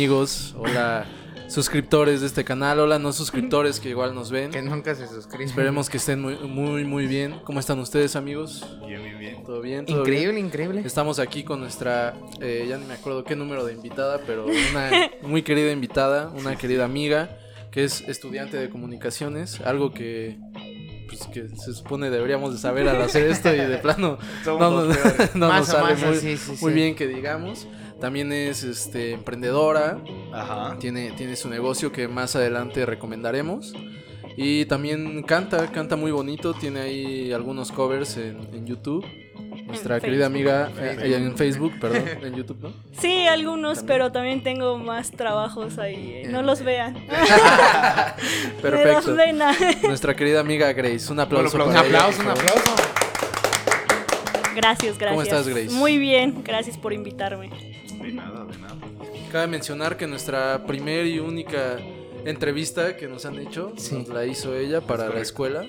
amigos, hola suscriptores de este canal, hola no suscriptores que igual nos ven. Que nunca se suscriben. Esperemos que estén muy, muy, muy bien. ¿Cómo están ustedes amigos? Bien, bien, bien. ¿Todo bien? ¿Todo Increíble, bien? increíble. Estamos aquí con nuestra, eh, ya ni me acuerdo qué número de invitada, pero una muy querida invitada, una querida amiga, que es estudiante de comunicaciones, algo que pues que se supone deberíamos de saber al hacer esto y de plano Somos no, no- no nos sale más, muy, sí, sí, muy sí. bien que digamos. También es este emprendedora, Ajá. tiene, tiene su negocio que más adelante recomendaremos. Y también canta, canta muy bonito, tiene ahí algunos covers en, en YouTube. Nuestra En querida Facebook. amiga eh, en Facebook, perdón, en YouTube, ¿no? Sí, algunos, pero también tengo más trabajos ahí. eh, No los vean. Perfecto. Nuestra querida amiga Grace, un aplauso. Un Un para ella, aplauso, un aplauso. Gracias, gracias. ¿Cómo estás, Grace? Muy bien, gracias por invitarme. De nada, de nada. Cabe mencionar que nuestra primer y única entrevista que nos han hecho Sí. nos la hizo ella para la escuela.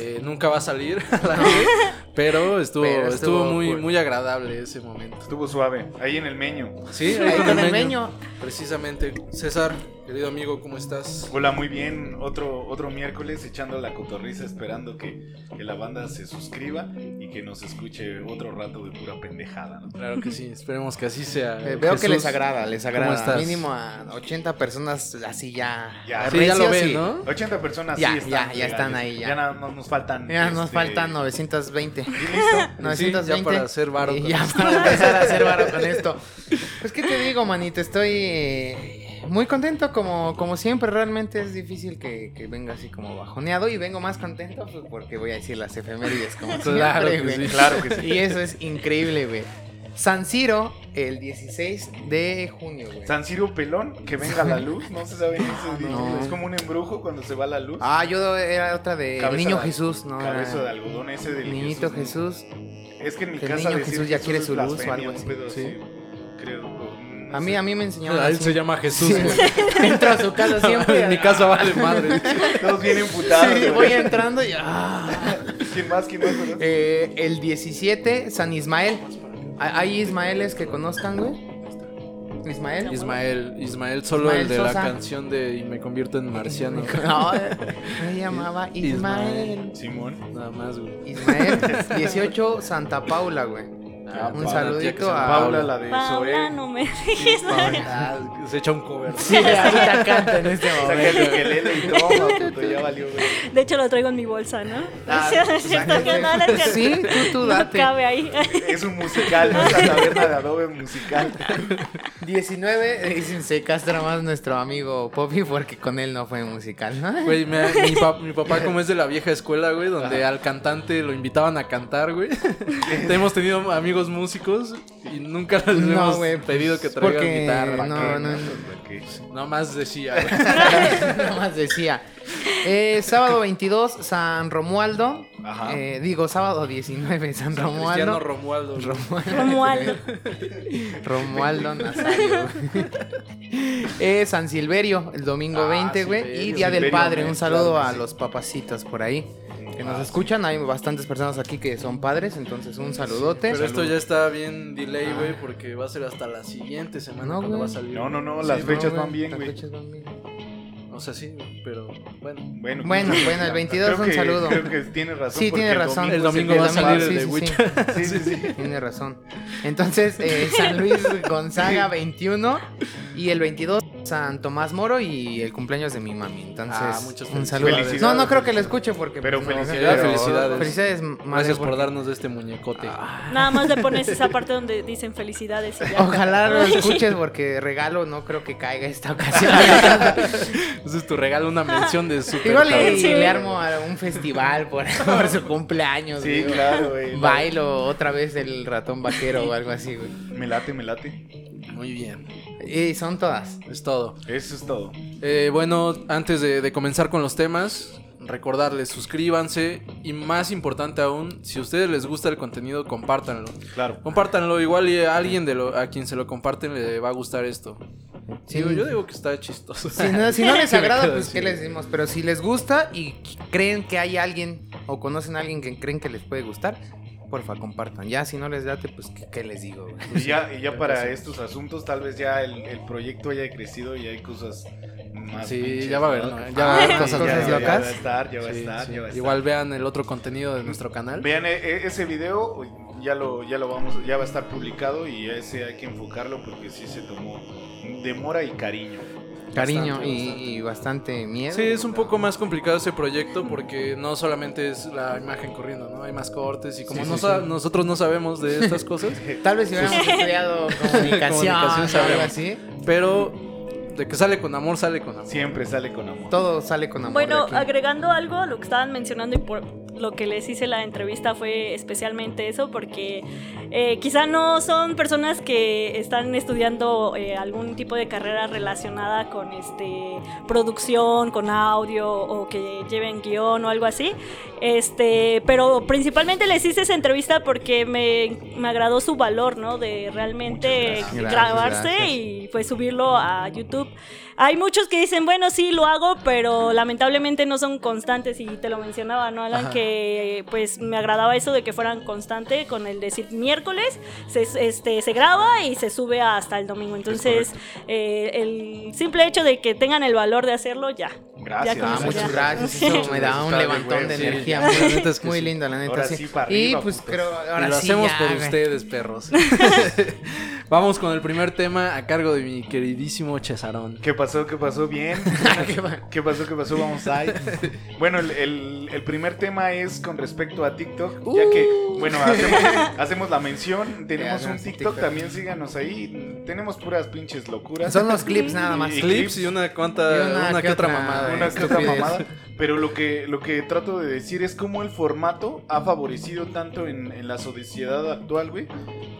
Eh, nunca va a salir a la red, pero estuvo, Pero estuvo, estuvo muy, cool. muy agradable ese momento. Estuvo suave. Ahí en el meño. Sí, Ahí con el meño. meño. Precisamente. César, querido amigo, ¿cómo estás? Hola, muy bien. Otro, otro miércoles echando la cotorriza, esperando que, que la banda se suscriba y que nos escuche otro rato de pura pendejada. ¿no? Claro que sí, esperemos que así sea. Eh, veo que les agrada, les agrada. estás? Mínimo a 80 personas así ya. Ya. Sí, ya lo ven, sí. ¿no? 80 personas Ya, sí están. ya, ya están ahí, ya. nada más nos faltan. Ya nos este, faltan 920. ¿Y listo? 920. ya para hacer varo Y ya esto. para empezar a hacer varo con esto. Pues, ¿qué te digo, manito? Estoy eh, muy contento, como, como siempre. Realmente es difícil que, que venga así como bajoneado. Y vengo más contento pues, porque voy a decir las efemérides, como Claro siempre, que güey. sí. Claro que sí. Y eso es increíble, güey. San Siro, el 16 de junio, güey. San Ciro Pelón, que venga la luz. No se sabe ese día. no. Es como un embrujo cuando se va la luz. Ah, yo era otra de Cabeza Niño de- Jesús, ¿no? Cabeza de algodón ese del Niñito Jesús. Jesús. Es que en mi Que el casa niño Jesús ya quiere su luz o algo así. pedo Sí. Creo. no A mí, a mí me enseñaron A él así. se llama Jesús. Sí. güey. Entro a su casa siempre. en mi casa vale madre. Todos bien emputados. Sí, voy entrando y... ah. ¿Quién más? ¿Quién más? Eh, el 17, San Ismael. ¿Hay Ismaeles que conozcan, güey? Ismael. Ismael, Ismael, solo Ismael el de la canción de Y me convierto en marciano. No, me llamaba Ismael. Ismael. Simón. Nada más, güey. Ismael. 18, Santa Paula, güey. Ah, Un saludito a- Paula, la de Paula, no me digas. Ah, se echa un cover. Sí, ahorita canta en este Saca el momento. ukelele y toma, puto, ya valió, güey. De hecho, lo traigo en mi bolsa, ¿no? Ah, es cierto que no, no es cierto. Sí, tú, tú No date. cabe ahí. Es un musical, ¿no? Es la taberna de Adobe musical. 19, dicen, se castra más nuestro amigo Poppy porque con él no fue musical, ¿no? Güey, me- mi, mi papá como es de la vieja escuela, güey, donde al cantante lo invitaban a cantar, güey. hemos tenido amigos músicos y nunca les No, hemos güey, pedido que pues, traigan porque guitarra. no, ¿qué? no, no. Nada más decía. Nada más decía. Eh, sábado 22, San Romualdo. Ajá. Eh, digo, sábado 19, San Cristiano Romualdo. Romualdo. Romualdo. Romualdo. Romualdo Nazario. eh, San Silverio, el domingo Ah, 20, güey. Y Silverio. Día del Padre. Un saludo claro a sí. los papacitos por ahí que nos Ah, escuchan. Hay bastantes personas aquí que son padres, entonces un saludote. Pero esto ya está bien delay, güey, porque va a ser hasta la siguiente semana No, cuando güey. va a salir. No, no, no, las fechas van bien, las güey. fechas van bien. O sea, sí, pero bueno. Bueno, Bueno, pues, bueno, el 22 creo un que- saludo. Creo que tiene razón. Sí, tiene razón. El domingo va a el salir más- el sí, de sí, Witcher. Sí, sí, sí. Tiene razón. Entonces, eh, San Luis Gonzaga 21 y el 22 San Tomás Moro y el cumpleaños de mi mami. Entonces, Ah, un felicidades. saludo. Felicidades. No, no creo que lo escuche porque Pero pues, felicidades. Felicidades. Felicidades, madre, Gracias por porque- darnos de este muñecote. Nada más le pones esa parte donde dicen felicidades y ya. Ojalá lo escuches porque regalo no creo que caiga esta ocasión. Ese es tu regalo, una mención de super Igual y Sí. le armo a un festival por, por su cumpleaños. Sí, güey. claro, güey. Bailo otra vez el ratón vaquero o algo así, güey. Me late, me late. Muy bien, Y son todas. es todo. Eso es todo. Eh, bueno, antes de, de comenzar con los temas, recordarles, suscríbanse y más importante aún, si a ustedes les gusta el contenido, compártanlo. Claro. Compártanlo, igual y a alguien de lo, a quien se lo comparten le va a gustar esto. Sí. Digo, yo digo que está chistoso. Si no, si no les agrada, pues qué les decimos. Pero si les gusta y creen que hay alguien o conocen a alguien que creen que les puede gustar, porfa, compartan. Ya, si no les date, pues, ¿qué, qué les digo? güey? Y ya, y ya para estos asuntos, tal vez ya el, el proyecto haya crecido y hay cosas más. Sí, pinches, ya va a haber, ¿no? Ya va a haber Ah, cosas cosas buenas. ya, locas. va a estar, ya va a estar, sí. ya va a estar. Igual vean el otro contenido de nuestro canal. Vean e- e- ese video, ya lo, ya lo vamos, ya va a estar publicado y ese hay que enfocarlo porque sí se tomó demora y cariño. Cariño Bastante, y, bastante. y bastante miedo. Sí, es un poco más complicado ese proyecto porque no solamente es la imagen corriendo, ¿no? Hay más cortes y como Sí, no sí, sa- sí. nosotros no sabemos de estas cosas, Tal vez si hubiéramos estudiado comunicación, Comunicación o algo así, pero de que sale con amor, sale con amor. Siempre sale con amor. todo sale con amor. Bueno, agregando algo a lo que estaban mencionando y por lo que les hice la entrevista fue especialmente eso, porque eh, quizá no son personas que están estudiando eh, algún tipo de carrera relacionada con este producción, con audio o que lleven guion o algo así. Este, pero principalmente les hice esa entrevista porque me, me agradó su valor, ¿no? De realmente gracias. grabarse Gracias, y pues subirlo a YouTube. YouTube Hay muchos que dicen, bueno, sí, lo hago, pero lamentablemente no son constantes y te lo mencionaba, ¿no, Alan? Ajá. Que pues me agradaba eso de que fueran constante con el decir miércoles, se, este, se graba y se sube hasta el domingo. Entonces, eh, el simple hecho de que tengan el valor de hacerlo, ya. Gracias. Ya Ah, muchas gracias. Sí. Eso me da un levantón de sí. energía La muy, neta es muy sí. lindo, la neta. Ahora sí. sí, para y pues putos. creo, ahora y lo sí hacemos ya, por güey. ustedes, perros. Vamos con el primer tema a cargo de mi queridísimo Cesarón. ¿Qué pasó? ¿Qué pasó? Bien. Qué va- ¿Qué pasó? ¿Qué pasó? Vamos ahí. Bueno, el, el- el primer tema es con respecto a TikTok, ya que, bueno, hacemos, hacemos la mención. Tenemos Ya, un TikTok, TikTok. también síganos ahí. Tenemos puras pinches locuras. Son los clips nada más. Y- Clips y una cuanta, Y una una, que otra otra- mamada. una que otra mamada. Pero lo que, lo que trato de decir es cómo el formato ha favorecido tanto en, en la sociedad actual, güey.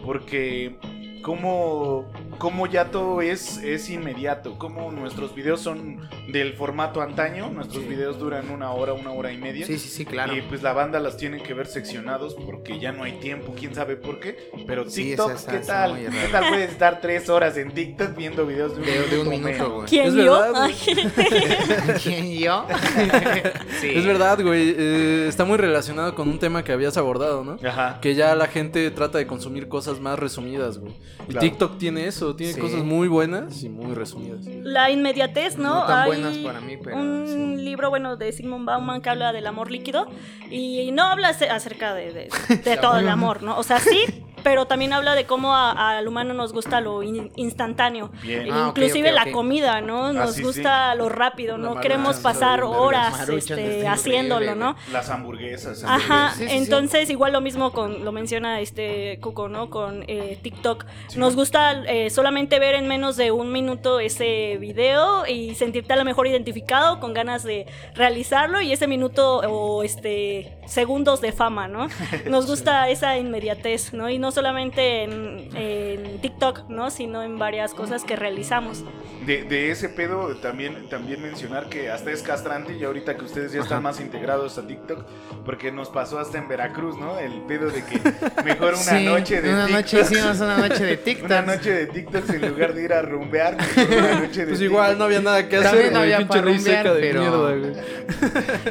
Porque cómo, cómo ya todo es, es inmediato. Cómo nuestros videos son del formato antaño. Nuestros Sí. videos duran una hora, una hora y media. Sí, sí, sí, claro. Y pues la banda las tiene que ver seccionados porque ya no hay tiempo, quién sabe por qué. Pero Sí, TikTok, esa- esa ¿qué tal? ¿Qué tal puedes estar tres horas en TikTok viendo videos de un De, de un minuto güey. ¿Quién Es yo? verdad. Ay. ¿Quién yo? sí. Es verdad, güey. eh, está muy relacionado con un tema que habías abordado, ¿no? Ajá. Que ya la gente trata de consumir cosas más resumidas, güey. Y Claro. TikTok tiene eso, tiene Sí. cosas muy buenas y muy resumidas. La inmediatez, ¿no? No tan Hay buenas para mí, pero un sí. libro, bueno, de Sigmund Bauman que habla del amor líquido y no habla ace- acerca de, de- de todo el amor, ¿no? O sea, sí, pero también habla de cómo a- al humano nos gusta lo in- instantáneo. Bien. E Ah, Inclusive la comida, ¿no? Nos sí, gusta lo rápido, La no queremos pasar horas maruchan, este, haciéndolo, ¿no? Las hamburguesas. Ajá, Sí, sí, sí. entonces igual lo mismo con, lo menciona este Cuco, ¿no? Con eh, TikTok. Nos gusta eh, solamente ver en menos de un minuto ese video y sentirte a lo mejor identificado con ganas de realizarlo y ese minuto o este segundos de fama, ¿no? Nos gusta esa inmediatez, ¿no? Y no solamente en, en TikTok, ¿no? Sino en varias cosas que realizamos. De, de ese pedo también, también mencionar que hasta es castrante y ahorita que ustedes ya están Ajá. más integrados a TikTok, porque nos pasó hasta en Veracruz, ¿no? El pedo de que mejor una Sí, noche de Una TikTok. noche hicimos una noche de TikTok. Una noche de TikToks en lugar de ir a rumbear. mejor una noche de Pues TikTok. igual no había nada que hacer, También no había para rumbear, de pero- mierda.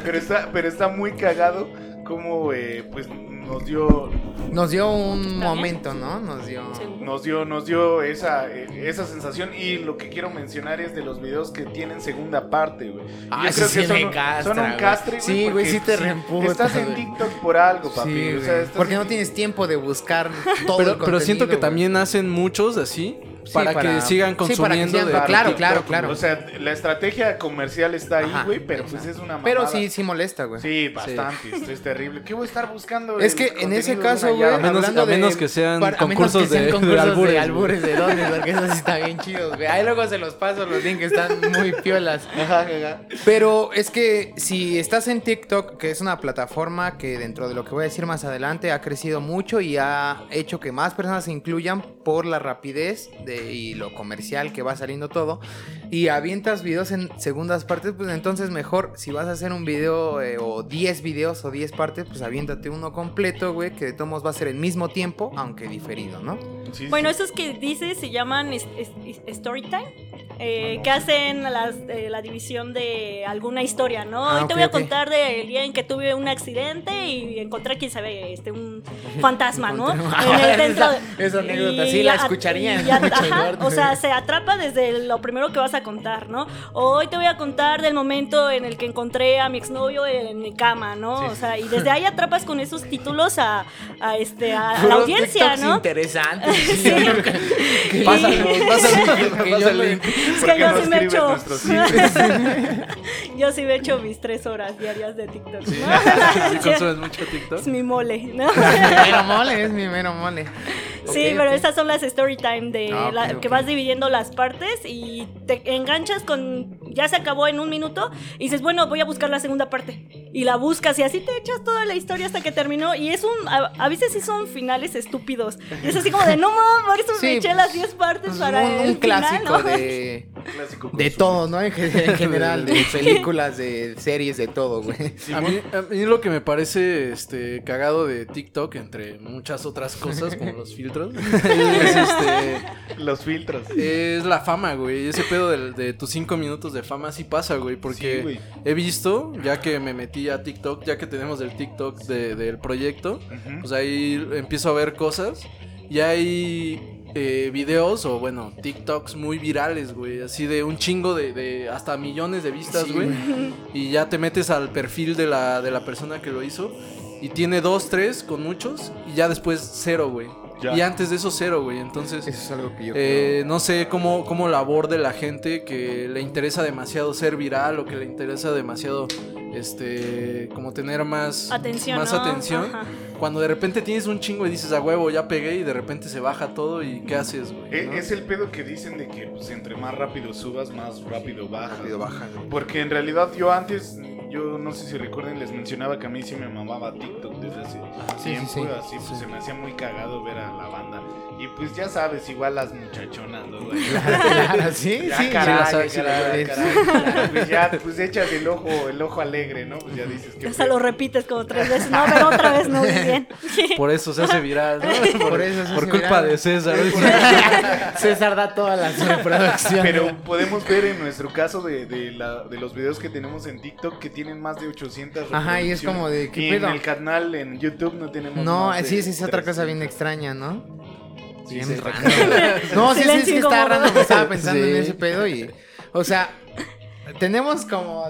Pero está, pero está muy cagado como eh, pues nos dio Nos dio un bien? momento, ¿no? Nos dio. Nos dio nos dio esa eh, esa sensación y lo que quiero mencionar es de los videos que tienen segunda parte, güey. Ah, yo creo sí que son, me un- castra, son un güey. castre, Sí, güey, sí te reemputa, Estás en güey. TikTok por algo, papi. Sí, o sea, güey. estás Porque en- no tienes tiempo de buscar todo Pero, el pero siento que güey. también hacen muchos así Sí, para, que sigan sí, para que consumiendo claro, TikTok, claro, claro. O sea, la estrategia comercial está ahí, güey, pero pues es una mamada. Pero sí, sí molesta, güey. Sí, bastante, esto es terrible. ¿Qué voy a estar buscando? Es que en ese caso, güey? A menos- hablando a menos de- que sean para- concursos que sean de- de concursos albures, de albures de dónde, porque esos sí están bien chidos, güey. Ahí luego se los paso, los links están muy piolas. Ajá, ajá. Pero es que si estás en TikTok, que es una plataforma que dentro de lo que voy a decir más adelante ha crecido mucho y ha hecho que más personas se incluyan por la rapidez de, y lo comercial que va saliendo todo, y avientas videos en segundas partes, pues entonces mejor si vas a hacer un video eh, o 10 videos o 10 partes, pues aviéntate uno completo, güey, que de todos modos va a ser el mismo tiempo, aunque diferido, ¿no? Sí, Bueno, sí. esos que dices se llaman es- es- es- story time. eh, que hacen las- eh, la división de alguna historia, ¿no? Ah, Hoy te ok, voy a contar del día en que tuve un accidente y encontré, quién sabe, este, un fantasma, ¿no? En el dentro de- Esa anécdota, sí y la a- escucharía. y a- mucho, ajá, o sea, se atrapa desde lo primero que vas a contar, ¿no? Hoy te voy a contar del momento en el que encontré a mi exnovio en mi cama, ¿no? Sí. O sea, y desde ahí atrapas con esos títulos a, a, este, a, a la audiencia, TikToks ¿no? interesantes. Sí. Sí, yo nunca- que- Pásalo, pásalo, que pásalo yo le-. Es ¿Por que yo sí me echo. yo sí me echo mis tres horas diarias de TikTok. ¿no? ¿Sí consumes mucho TikTok. es mi mole, ¿no? mi mero mole, es mi mero mole. Sí, pero ok. esas son las story time de Ah, la- que vas dividiendo las partes y te enganchas con ya se acabó en un minuto y dices, bueno, voy a buscar la segunda parte. Y la buscas y así te echas toda la historia hasta que terminó y es un a, a veces sí son finales estúpidos. Y es así como de, no mames, por eso Sí, me eché pues, las 10 partes Pues, para un, el un final, clásico ¿no? de, Clásico de consumo. todo, ¿no? En, gen- en general, de películas, de series, de todo, güey. A mí, a mí lo que me parece este cagado de TikTok, entre muchas otras cosas, como los filtros, es este Los filtros. es la fama, güey. Ese pedo de, tus cinco minutos de fama sí pasa, güey. Porque Sí, güey. he visto, ya que me metí a TikTok, ya que tenemos el TikTok de- del proyecto, Ujú. pues ahí empiezo a ver cosas. Y hay eh, videos o, bueno, TikToks muy virales, güey. Así de un chingo de, de hasta millones de vistas, Sí, güey. Y ya te metes al perfil de la, de la persona que lo hizo. Y tiene dos, tres con muchos. Y ya después cero, güey. Ya. Y antes de eso cero, güey. Entonces... Eso es algo que yo Eh, no sé cómo, cómo la aborde la gente que le interesa demasiado ser viral o que le interesa demasiado este como tener más Atención, más ¿no? atención Ajá. cuando de repente tienes un chingo y dices a huevo ya pegué y de repente se baja todo y qué haces güey E- ¿no? Es el pedo que dicen de que pues, entre más rápido subas, más rápido bajas. rápido baja. Porque en realidad yo antes, yo no sé si recuerden, les mencionaba que a mí sí me mamaba TikTok desde hace sí, tiempo. sí, así pues se me hacía muy cagado ver a la banda. Y pues ya sabes, igual las muchachonas, ¿no? sí, Ya, sí. caray, sí, caray, sí, caray. Pues ya, pues echas el ojo, el ojo alegre, ¿no? Pues ya dices que. Hasta lo repites como tres veces. No, pero otra vez no, muy bien. por eso se hace viral ¿no? por, Por eso se por culpa viral. de César César da todas las reproducciones. Pero podemos ver en nuestro caso de, de, la, de los videos que tenemos en TikTok que tienen más de 800 Ajá, y es como de, ¿qué Y pedo? en el canal en YouTube no tenemos No, más de sí, sí, es otra cosa 300. bien extraña, ¿no? Bien sí. No, sí, sí, Silencio sí, está incómodo. random. Estaba pensando Sí. en ese pedo y. O sea, tenemos como.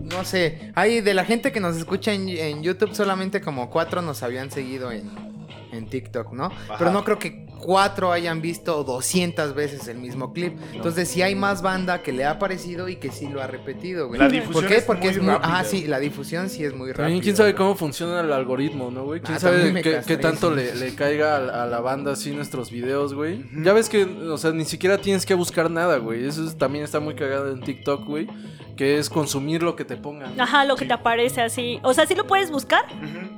No sé, hay de la gente que nos escucha en, en YouTube, solamente como cuatro nos habían seguido en, en TikTok, ¿no? Pero no creo que cuatro hayan visto 200 veces el mismo clip. Entonces, sí hay más banda que le ha aparecido y que sí lo ha repetido, güey. La difusión ¿Por qué? es Porque muy es muy. rápida. Ah, sí, la difusión sí es muy rápida. También quién sabe cómo funciona el algoritmo, ¿no, güey? ¿Quién Ah, sabe qué, tanto le, le caiga a, a la banda así nuestros videos, güey? Ya ves que, o sea, ni siquiera tienes que buscar nada, güey. Eso es- también está muy cagado en TikTok, güey. Que es consumir lo que te pongan. Ajá, lo que te aparece así. O sea, sí lo puedes buscar,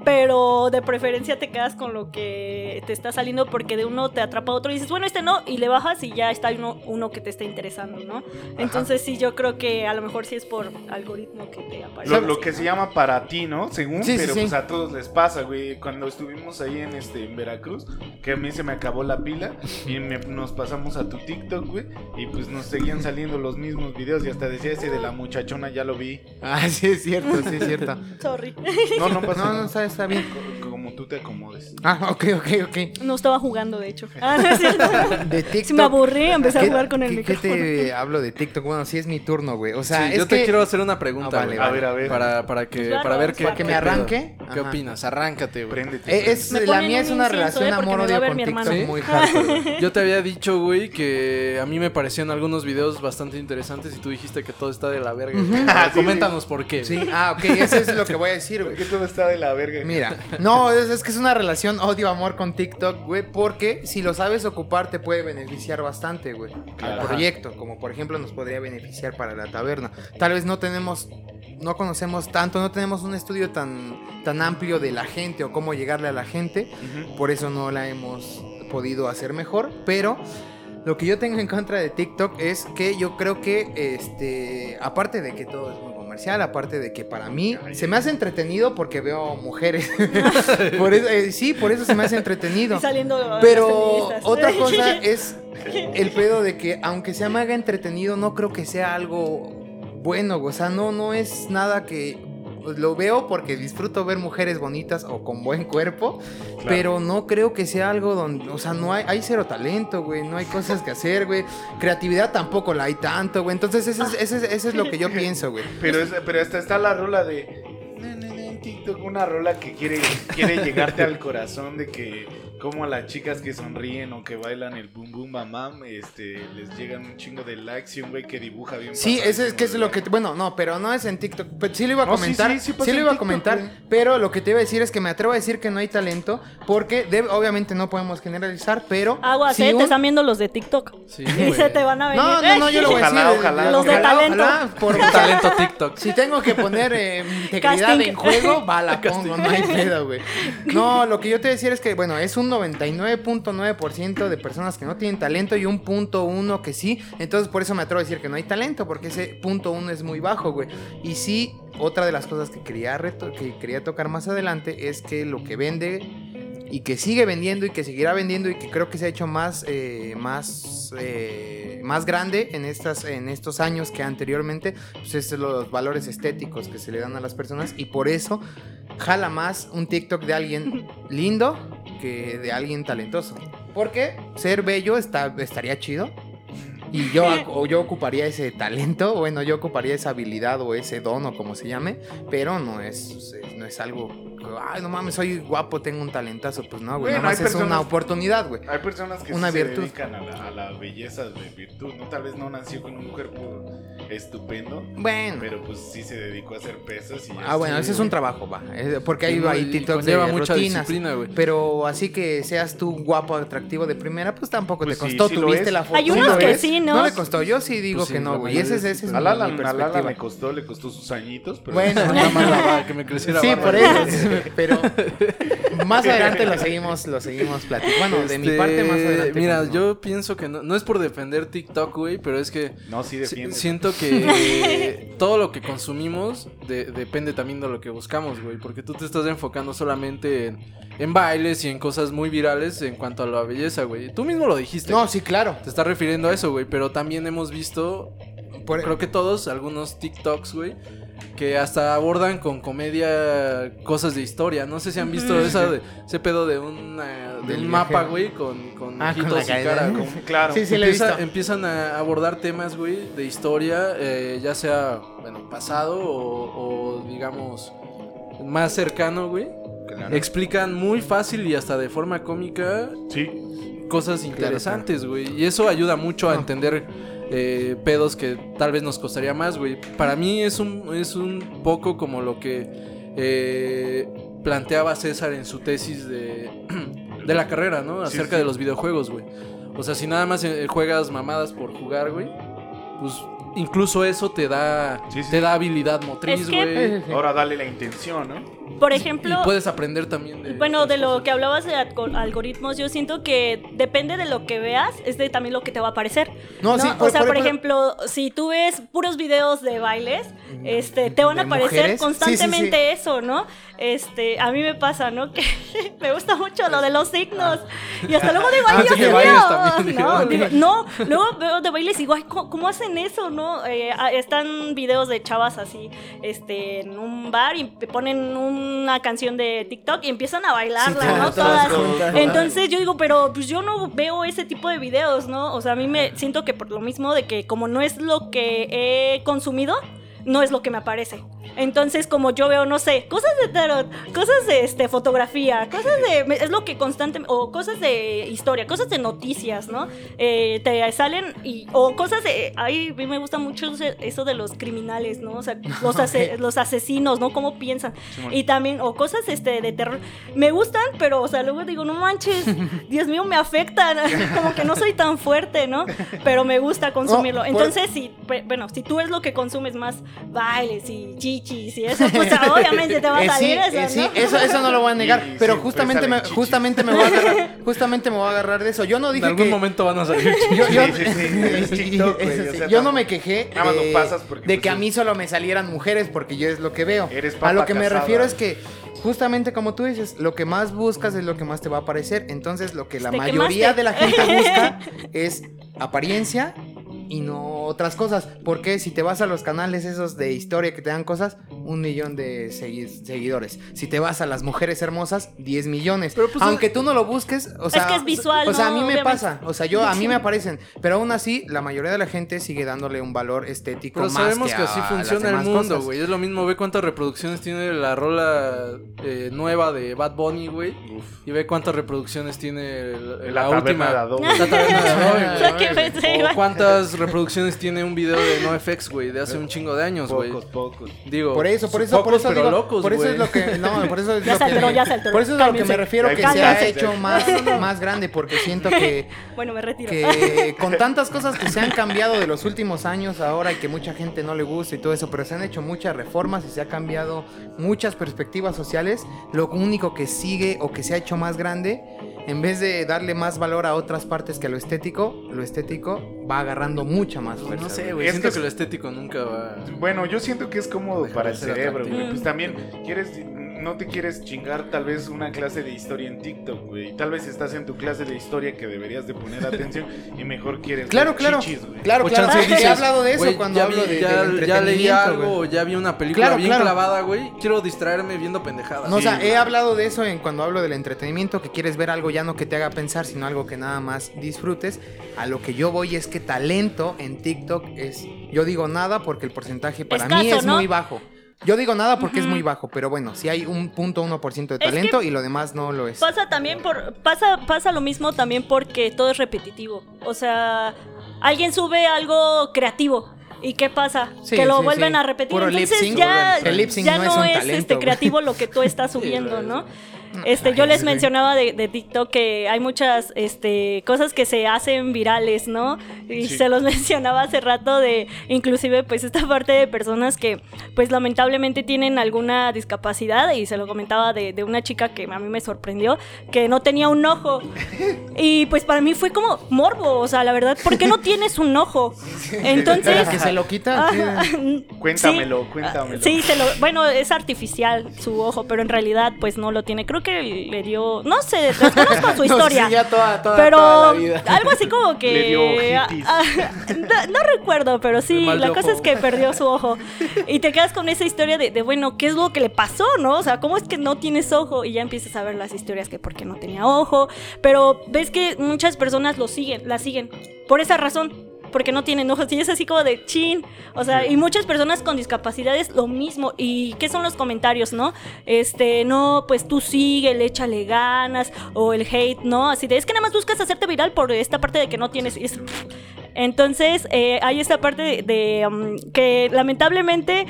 pero de preferencia te quedas con lo que te está saliendo porque de uno te atrapa otro y dices, bueno, este no, y le bajas y ya está uno, uno que te está interesando, ¿no? Entonces sí, yo creo que a lo mejor sí es por algoritmo que te aparece. Lo, lo que se llama para ti, ¿no? Según, Sí, pero sí. pues a todos les pasa, güey. Cuando estuvimos ahí en este en Veracruz, que a mí se me acabó la pila y me- nos pasamos a tu TikTok, güey, y pues nos seguían saliendo los mismos videos y hasta decía ese de la muchachona ya lo vi. Ah, sí, es cierto, sí, es cierto. Sorry. No, no pasa No, no, está, está bien. Co- Como tú te acomodes. Ah, ok, ok, ok. No estaba jugando, de hecho. Ah, no es cierto. De TikTok. Si me aburrí, empecé a ¿Qué- jugar con el qué- ¿Qué micrófono. te hablo de TikTok? Bueno, sí es mi turno, güey. O sea, Sí, es yo que... te quiero hacer una pregunta, Ah, vale, güey. A ver, a ver. Para, para que, Claro, para ver qué. ¿Para que me qué arranque? ¿Qué opinas? Arráncate, güey. Préndete. Eh, es, Me la mía un es una relación ¿eh? Amor-odio con TikTok muy hardcore. Yo te había dicho, güey, que a mí me parecían algunos videos bastante interesantes y tú dijiste que todo está de la verga. Ah, Coméntanos por qué. Sí, ah, ok, eso es lo que voy a decir, ¿Por güey. qué todo está de la verga? Mira, no, es, es que es una relación odio-amor con TikTok, güey, porque si lo sabes ocupar te puede beneficiar bastante, güey, Claro. al proyecto, como por ejemplo nos podría beneficiar para la taberna. Tal vez no tenemos, no conocemos tanto, no tenemos un estudio tan, tan amplio de la gente o cómo llegarle a la gente, por eso no la hemos podido hacer mejor, pero lo que yo tengo en contra de TikTok es que yo creo que, este, aparte de que todo es muy comercial, aparte de que para mí se me hace entretenido porque veo mujeres. por eso, eh, sí, por eso se me hace entretenido. Y saliendo Pero otra cosa es el pedo de que aunque sea me haga entretenido, no creo que sea algo bueno, o sea, no, no es nada que lo veo porque disfruto ver mujeres bonitas o con buen cuerpo, pero no creo que sea algo donde, o sea, no hay, hay cero talento, güey, no hay cosas que hacer, güey, creatividad tampoco la hay tanto, güey, entonces eso es, eso es, eso es lo que yo pienso, güey. Pero, es- pero hasta está la rola de. TikTok, una rola que quiere, quiere llegarte al corazón de que como a las chicas que sonríen o que bailan el boom boom bam bam, este, les llegan un chingo de likes y un güey que dibuja bien. Sí, eso es que es lo que. Bueno, no, pero no es en TikTok. Pero sí lo iba a No, sí, comentar. sí, Sí, sí pasa lo iba a TikTok, comentar. Pero lo que te iba a decir es que me atrevo a decir que no hay talento. Porque debe- obviamente no podemos generalizar, pero. Aguas, si eh, te están viendo los de TikTok. Sí, y se te van a venir. No, no, no, yo lo voy a decir. ojalá. Los de ojalá, talento. ojalá, por Un talento TikTok. Si tengo que poner eh, integridad Casting. en juego, va, la pongo, no hay pedo, güey. No, lo que yo te voy a decir es que, bueno, es un 99.9% de personas que no tienen talento y un punto uno que sí. Entonces, por eso me atrevo a decir que no hay talento, porque ese punto uno es muy bajo, güey. Y sí, otra de las cosas que quería, que quería tocar más adelante es que lo que vende y que sigue vendiendo y que seguirá vendiendo y que creo que se ha hecho más eh, más eh, más grande en estas en estos años que anteriormente pues es los valores estéticos que se le dan a las personas y por eso jala más un TikTok de alguien lindo que de alguien talentoso. Porque ser bello está estaría chido y yo, o yo ocuparía ese talento, bueno, yo ocuparía esa habilidad o ese don o como se llame, pero no es, no es algo, ay, no mames, soy guapo, tengo un talentazo, pues no, güey, Bueno, nada más hay es una oportunidad, güey. Hay personas que Una sí se virtud. dedican a la, a la belleza de virtud, ¿no? Tal vez no nació con un cuerpo estupendo, Bueno. pero pues sí se dedicó a hacer pesas y Ah, bueno, ese es un trabajo, va. eh, Porque hay, Y hay muy- TikToks de mucha rutinas. disciplina, güey. Pero así que seas tú guapo, atractivo de primera, pues tampoco Pues te sí, costó. sí lo Tuviste la Hay fortuna. unos ¿no? que sí, ¿no? No le costó, yo sí digo Pues sí, que no, güey. Y ese, mayoría ese es A Lala, mi a Lala perspectiva. le costó, le costó sus añitos, pero Bueno, Nada más la que me creciera Sí, barba. por eso. pero más adelante lo seguimos, lo seguimos platicando. Bueno, de mi Este, parte más adelante. Mira, cuando- yo pienso que no, no es por defender TikTok, güey, pero es que no, sí defiende. siento que todo lo que consumimos de- depende también de lo que buscamos, güey, porque tú te estás enfocando solamente en, en bailes y en cosas muy virales en cuanto a la belleza, güey. Tú mismo lo dijiste. No, sí, claro. Te estás refiriendo a eso, güey, pero también hemos visto, Por- creo que todos, algunos TikToks, güey, que hasta abordan con comedia cosas de historia. No sé si han visto esa de, ese pedo de, de Del un mapa, güey, con, con Ah, con ojitos la y caída. cara. Como- claro. Sí, sí, lo he Empieza- visto. empiezan a abordar temas, güey, de historia, eh, ya sea, bueno, pasado o, o, digamos, más cercano, güey. Claro. Explican muy fácil y hasta de forma cómica Sí, cosas interesantes, güey. Y eso ayuda mucho a entender eh, pedos que tal vez nos costaría más, güey. Para mí es un, es un poco como lo que eh, planteaba César en su tesis de, de la carrera, ¿no? Acerca sí. de los videojuegos, güey. O sea, si nada más eh, juegas mamadas por jugar, güey, pues incluso eso te da, Sí, sí. te da habilidad motriz, Es que- güey. Ahora dale la intención, ¿no? Por Y ejemplo, puedes aprender también de bueno, de lo que hablabas de algo- algoritmos, yo siento que depende de lo que veas, es de también lo que te va a aparecer. No, ¿no? sí, o sea, por, ejemplo, si tú ves puros videos de bailes, este, te van a ¿De aparecer mujeres? constantemente eso, ¿no? Este, a mí me pasa, ¿no? Que me gusta mucho lo de los signos. Y hasta luego Ah, sí, que bailes también, dije, No, digo, no, luego veo de bailes y digo, ay, ¿cómo, hacen eso, no? Eh, ah, están videos de chavas así, este, en un bar y te ponen una canción de TikTok y empiezan a bailarla, Sí, ¿no? todas Todas. Entonces yo digo, pero pues yo no veo ese tipo de videos, ¿no? O sea, a mí me siento que por lo mismo de que como no es lo que he consumido, no es lo que me aparece. Entonces, como yo veo, no sé, cosas de tarot, cosas de este, fotografía, cosas de. Es lo que constante. O cosas de historia, cosas de noticias, ¿no? Eh, te salen. y O cosas de. Ay, a mí me gusta mucho eso de los criminales, ¿no? O sea, los, ase- los asesinos, ¿no? ¿Cómo piensan? Y también, o cosas este, de terror. Me gustan, pero, o sea, luego digo, no manches, Dios mío, me afectan. Como que no soy tan fuerte, ¿no? Pero me gusta consumirlo. por- Entonces, si, bueno, si tú es lo que consumes más bailes y chichis y eso, pues obviamente te va a Eh, sí, salir eso, eh, ¿no? sí, eso, eso no lo voy a negar, pero justamente me, chichis. justamente me voy a agarrar, justamente me voy a agarrar de eso. Yo no En dije algún que momento van a salir. yo, yo- Sí, sí, sí, es TikTok, güey, Eso o sí. sea, Yo no me quejé nada más lo de, pasas porque, de pues, que a mí solo me salieran mujeres porque yo es lo que veo. Eres a lo que me refiero es que justamente como tú dices, lo que más buscas es lo que más te va a aparecer. Entonces lo que la Te mayoría quemaste. de la gente busca es apariencia y no otras cosas. Porque si te vas a los canales esos de historia que te dan cosas, un millón de segui- seguidores. Si te vas a las mujeres hermosas, 10 millones. Pero, pues, Aunque tú no lo busques, o sea, que es visual, O sea, a ¿no? mí me Obviamente. pasa, o sea, yo a mí me aparecen, pero aún así la mayoría de la gente sigue dándole un valor estético Pero más sabemos que, que, así a las funciona el mundo, güey. Es lo mismo, ve cuántas reproducciones tiene la rola eh, nueva de Bad Bunny, güey. Uf. Y ve cuántas reproducciones tiene el- La la, taberna última. La taberna de Adobe, O cuántas reproducciones tiene un video de NoFX, güey, de hace un chingo de años, güey. Pocos, pocos. Digo, Por eso, por eso, por pocos, eso pero digo, locos, por eso güey. es lo que no, por eso es Ya lo se que ya se alteró. Por eso es a lo que me refiero que se ha hecho más más grande porque siento que Bueno, me retiro. que con tantas cosas que se han cambiado de los últimos años ahora y que mucha gente no le gusta y todo eso, pero se han hecho muchas reformas y se ha cambiado muchas perspectivas sociales, lo único que sigue o que se ha hecho más grande, en vez de darle más valor a otras partes que a lo estético, lo estético va agarrando mucha más fuerza. No sé, güey. güey. Es Siento que- que lo estético nunca va. Bueno, yo siento que es cómodo para el cerebro, güey. Pues también quieres, no te quieres chingar tal vez una clase de historia en TikTok, güey. Tal vez estás en tu clase de historia que deberías de poner atención y mejor quieres Claro, ver claro. chichis, güey. Claro, O claro. chance sí, he hablado de eso cuando ya hablo vi- de, ya, ya leí algo, güey. ya vi una película Claro, bien claro. clavada, güey. Quiero distraerme viendo pendejadas. No, o Sí, sea, güey. he hablado de eso en cuando hablo del entretenimiento, que quieres ver algo ya no que te haga pensar, sino algo que nada más disfrutes. A lo que yo voy es que talento en TikTok es, yo digo nada porque el porcentaje para mí Escaso, es ¿no? muy bajo. Yo digo nada porque es muy bajo, pero bueno, si hay un punto uno por ciento de Es talento y lo demás no lo es. Pasa también por pasa pasa lo mismo también porque todo es repetitivo. O sea, alguien sube algo creativo. ¿Y qué pasa? Sí, que lo sí, vuelven sí. a repetir. Puro Entonces ya, El lip sync ya no no, es un es talento, este creativo lo que tú estás subiendo. ¿no? Este, yo Ay, les mencionaba de, de TikTok que hay muchas este, cosas que se hacen virales, ¿no? Y Sí. se los mencionaba hace rato de, inclusive, pues esta parte de personas que, pues lamentablemente tienen alguna discapacidad y se lo comentaba de, de una chica que a mí me sorprendió, que no tenía un ojo. Y pues para mí fue como morbo, o sea, la verdad, ¿por qué no tienes un ojo? Entonces... que se lo quita. Cuéntamelo, Sí. cuéntamelo. Sí, se lo, bueno, es artificial su ojo, pero en realidad pues no lo tiene. Creo que le dio, no sé, desconozco su No, historia. sí, ya toda, toda, pero toda la vida. algo así como que Le dio ojitis. no, no recuerdo, pero sí, la cosa ojo. es que perdió su ojo y te quedas con esa historia de, de, bueno, ¿qué es lo que le pasó, no? O sea, ¿cómo es que no tienes ojo? Y ya empiezas a ver las historias que porque no tenía ojo, pero ves que muchas personas lo siguen, la siguen por esa razón. Porque no tienen ojos y es así como de chin. O sea, y muchas personas con discapacidades lo mismo. ¿Y qué son los comentarios, no? Este, no, pues tú sigue, le échale ganas. O el hate, ¿no? Así de, es que nada más buscas hacerte viral por esta parte de que no tienes. y es- Entonces, eh, hay esta parte de, de, um, que lamentablemente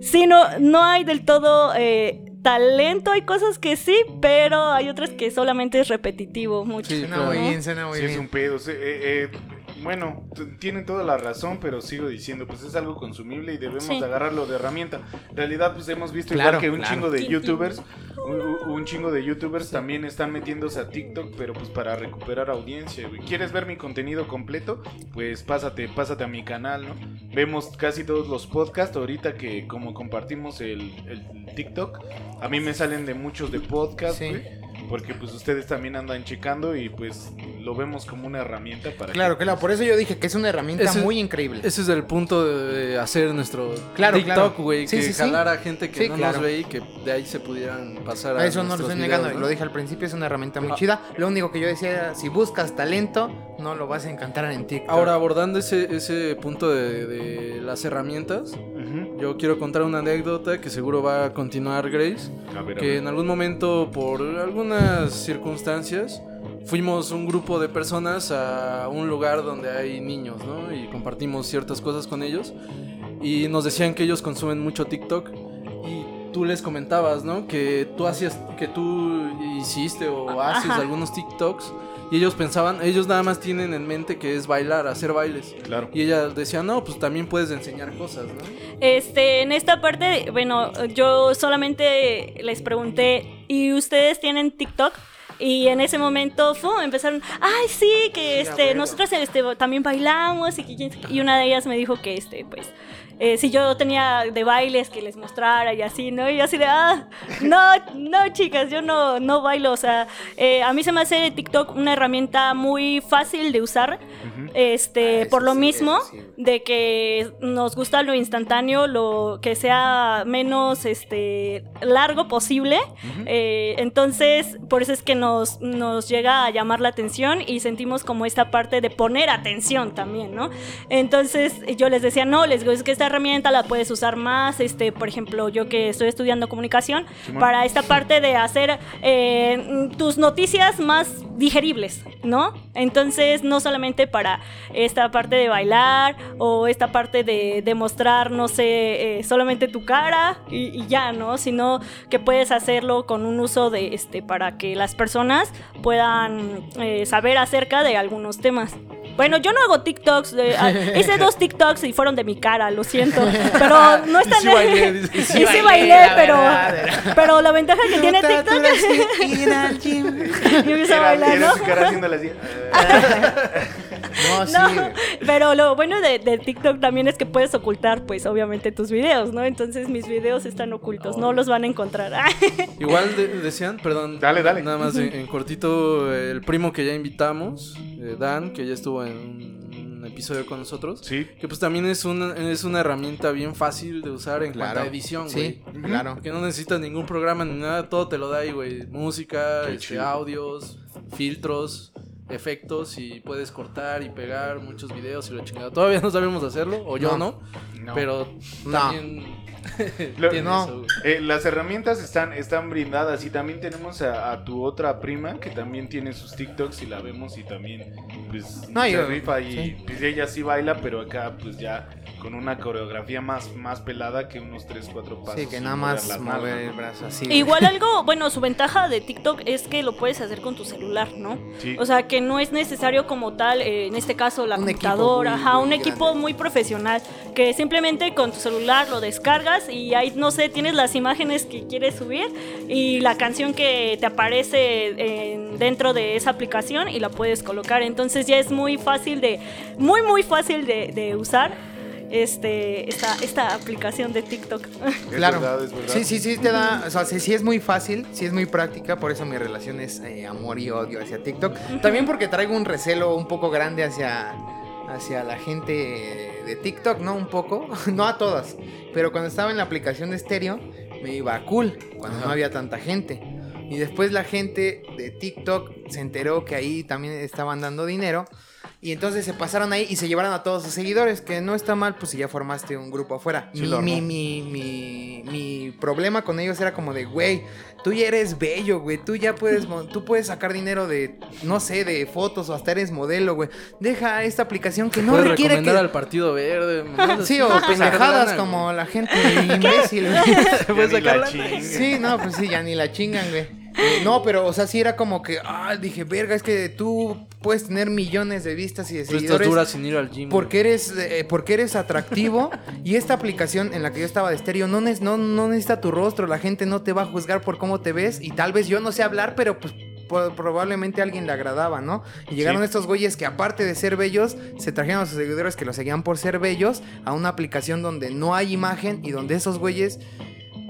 sí, no, no hay del todo eh, talento. Hay cosas que sí, pero hay otras que solamente es repetitivo. Mucho. Sí, claro. muy bien, muy Sí, es un pedo. sí, eh, eh, bueno, tienen toda la razón, pero sigo diciendo, pues es algo consumible y debemos Sí. de agarrarlo de herramienta. En realidad, pues hemos visto Claro, igual que un claro. chingo de youtubers, un, un chingo de youtubers también están metiéndose a TikTok, pero pues para recuperar audiencia. güey. ¿Quieres ver mi contenido completo? Pues pásate, pásate a mi canal, ¿no? Vemos casi todos los podcasts ahorita que como compartimos el, el TikTok, a mí me salen de muchos de podcast, Sí. güey. Porque pues ustedes también andan checando y pues lo vemos como una herramienta para Claro, que, claro, por eso yo dije que es una herramienta Ese- muy increíble. Ese es el punto de hacer nuestro Claro, TikTok, claro. güey. Sí, que sí, sí. jalar a gente que Sí, no claro. nos ve y que de ahí se pudieran pasar a A eso no lo estoy videos, negando, ¿no? lo dije al principio, es una herramienta muy Ah. chida. Lo único que yo decía era, si buscas talento, no lo vas a encontrar en TikTok. Ahora, abordando ese, ese punto de, de las herramientas, Ujú. yo quiero contar una anécdota que seguro va a continuar Grace. A ver, a Que ver. en algún momento, por algunas circunstancias, fuimos un grupo de personas a un lugar donde hay niños, ¿no? Y compartimos ciertas cosas con ellos. Y nos decían que ellos consumen mucho TikTok. Y tú les comentabas, ¿no? Que tú hacías, que tú hiciste o haces Ajá. algunos TikToks y ellos pensaban, ellos nada más tienen en mente que es bailar, hacer bailes. Claro. Y ella decía, no, pues también puedes enseñar cosas, ¿no? Este, en esta parte, bueno, yo solamente les pregunté, ¿y ustedes tienen TikTok? Y en ese momento fu, empezaron, ay sí, que este, nosotros este, también bailamos y, que quién sabe qué". y una de ellas me dijo que este, pues, eh, si yo tenía de bailes que les mostrara y así, ¿no? Y yo así de, ah, no, no chicas, yo no, no bailo, o sea, eh, a mí se me hace TikTok una herramienta muy fácil de usar, este, Ah, por lo sí, mismo sí. de que nos gusta lo instantáneo, lo que sea menos este largo posible. Eh, entonces, por eso es que nos, nos llega a llamar la atención y sentimos como esta parte de poner atención también, ¿no? Entonces, yo les decía, no, les digo, es que esta herramienta la puedes usar más, este, por ejemplo, yo que estoy estudiando comunicación, Simón. para esta parte de hacer eh, tus noticias más digeribles, ¿no? Entonces, no solamente para esta parte de bailar o esta parte de, de mostrar, no sé, eh, solamente tu cara y, y ya, ¿no? Sino que puedes hacerlo con un uso de este para que las personas puedan eh, saber acerca de algunos temas. Bueno, yo no hago TikToks, de- ah, hice dos TikToks y fueron de mi cara, lo siento, pero no Y están sí bailé, y sí, bailé, pero, verdad. pero la ventaja que tiene TikTok ir al gym. empiezo a bailar, ¿no? sí, pero lo bueno de, de TikTok también es que puedes ocultar, pues, obviamente tus videos, ¿no? Entonces mis videos están ocultos, no los van a encontrar. Igual de- decían, perdón. Dale, dale. Nada más en, en cortito, el primo que ya invitamos, eh, Dan, que ya estuvo en un, episodio con nosotros. Sí. Que pues también es una, es una herramienta bien fácil de usar en cuanto a edición, güey. Sí, claro. Porque no necesitas ningún programa ni nada, todo te lo da ahí, güey. Música, este, audios, filtros, efectos y puedes cortar y pegar muchos videos y lo chingado. Todavía no sabemos hacerlo, o yo No. no, No. pero No. también Lo- no. Eh, las herramientas están, están brindadas y también tenemos a, a tu otra prima que también tiene sus TikToks y la vemos y también pues No, se yo- rifa y sí. pues, ella sí baila pero acá pues ya con una coreografía más, más pelada que unos 3, 4 pasos. Sí, que nada más las mover el brazo así. Igual algo, bueno, su ventaja de TikTok es que lo puedes hacer con tu celular, ¿no? Sí. O sea, que no es necesario como tal, eh, en este caso la Un equipo computadora, muy- ajá, muy un grande. equipo muy profesional, que simplemente con tu celular lo descargas y ahí, no sé, tienes las imágenes que quieres subir y la canción que te aparece en- dentro de esa aplicación y la puedes colocar. Entonces ya es muy fácil de, muy, muy fácil de, de usar este, esta, esta aplicación de TikTok. Es Claro. verdad, es verdad. Sí, sí, sí, te da. O sea, sí, sí es muy fácil, sí es muy práctica, por eso mi relación es eh, amor y odio hacia TikTok. También porque traigo un recelo un poco grande hacia, hacia la gente de TikTok, ¿no? Un poco, no a todas, pero cuando estaba en la aplicación de estéreo me iba cool, cuando no había tanta gente. Y después la gente de TikTok se enteró que ahí también estaban dando dinero. Y entonces se pasaron ahí y se llevaron a todos sus seguidores, que no está mal, pues si ya formaste un grupo afuera. Sí, mi, mi, mi, mi, mi problema con ellos era como de, güey, tú ya eres bello, güey, tú ya puedes, tú puedes sacar dinero de, no sé, de fotos o hasta eres modelo, güey. Deja esta aplicación que no requiere que... recomendar al Partido Verde. Sí, o pendejadas como la gente imbécil, güey. Chinga. Sí, no, pues sí, ya ni la chingan, güey. Eh, no, pero, o sea, sí era como que, ah, dije, verga, es que tú puedes tener millones de vistas y de Tú estás seguidores. dura sin ir al gym. Porque eres, eh, porque eres atractivo y esta aplicación en la que yo estaba de estéreo no, nes- no, no necesita tu rostro, la gente no te va a juzgar por cómo te ves y tal vez yo no sé hablar, pero pues po- probablemente a alguien le agradaba, ¿no? Y llegaron Sí. estos güeyes que aparte de ser bellos, se trajeron a sus seguidores que los seguían por ser bellos a una aplicación donde no hay imagen y donde esos güeyes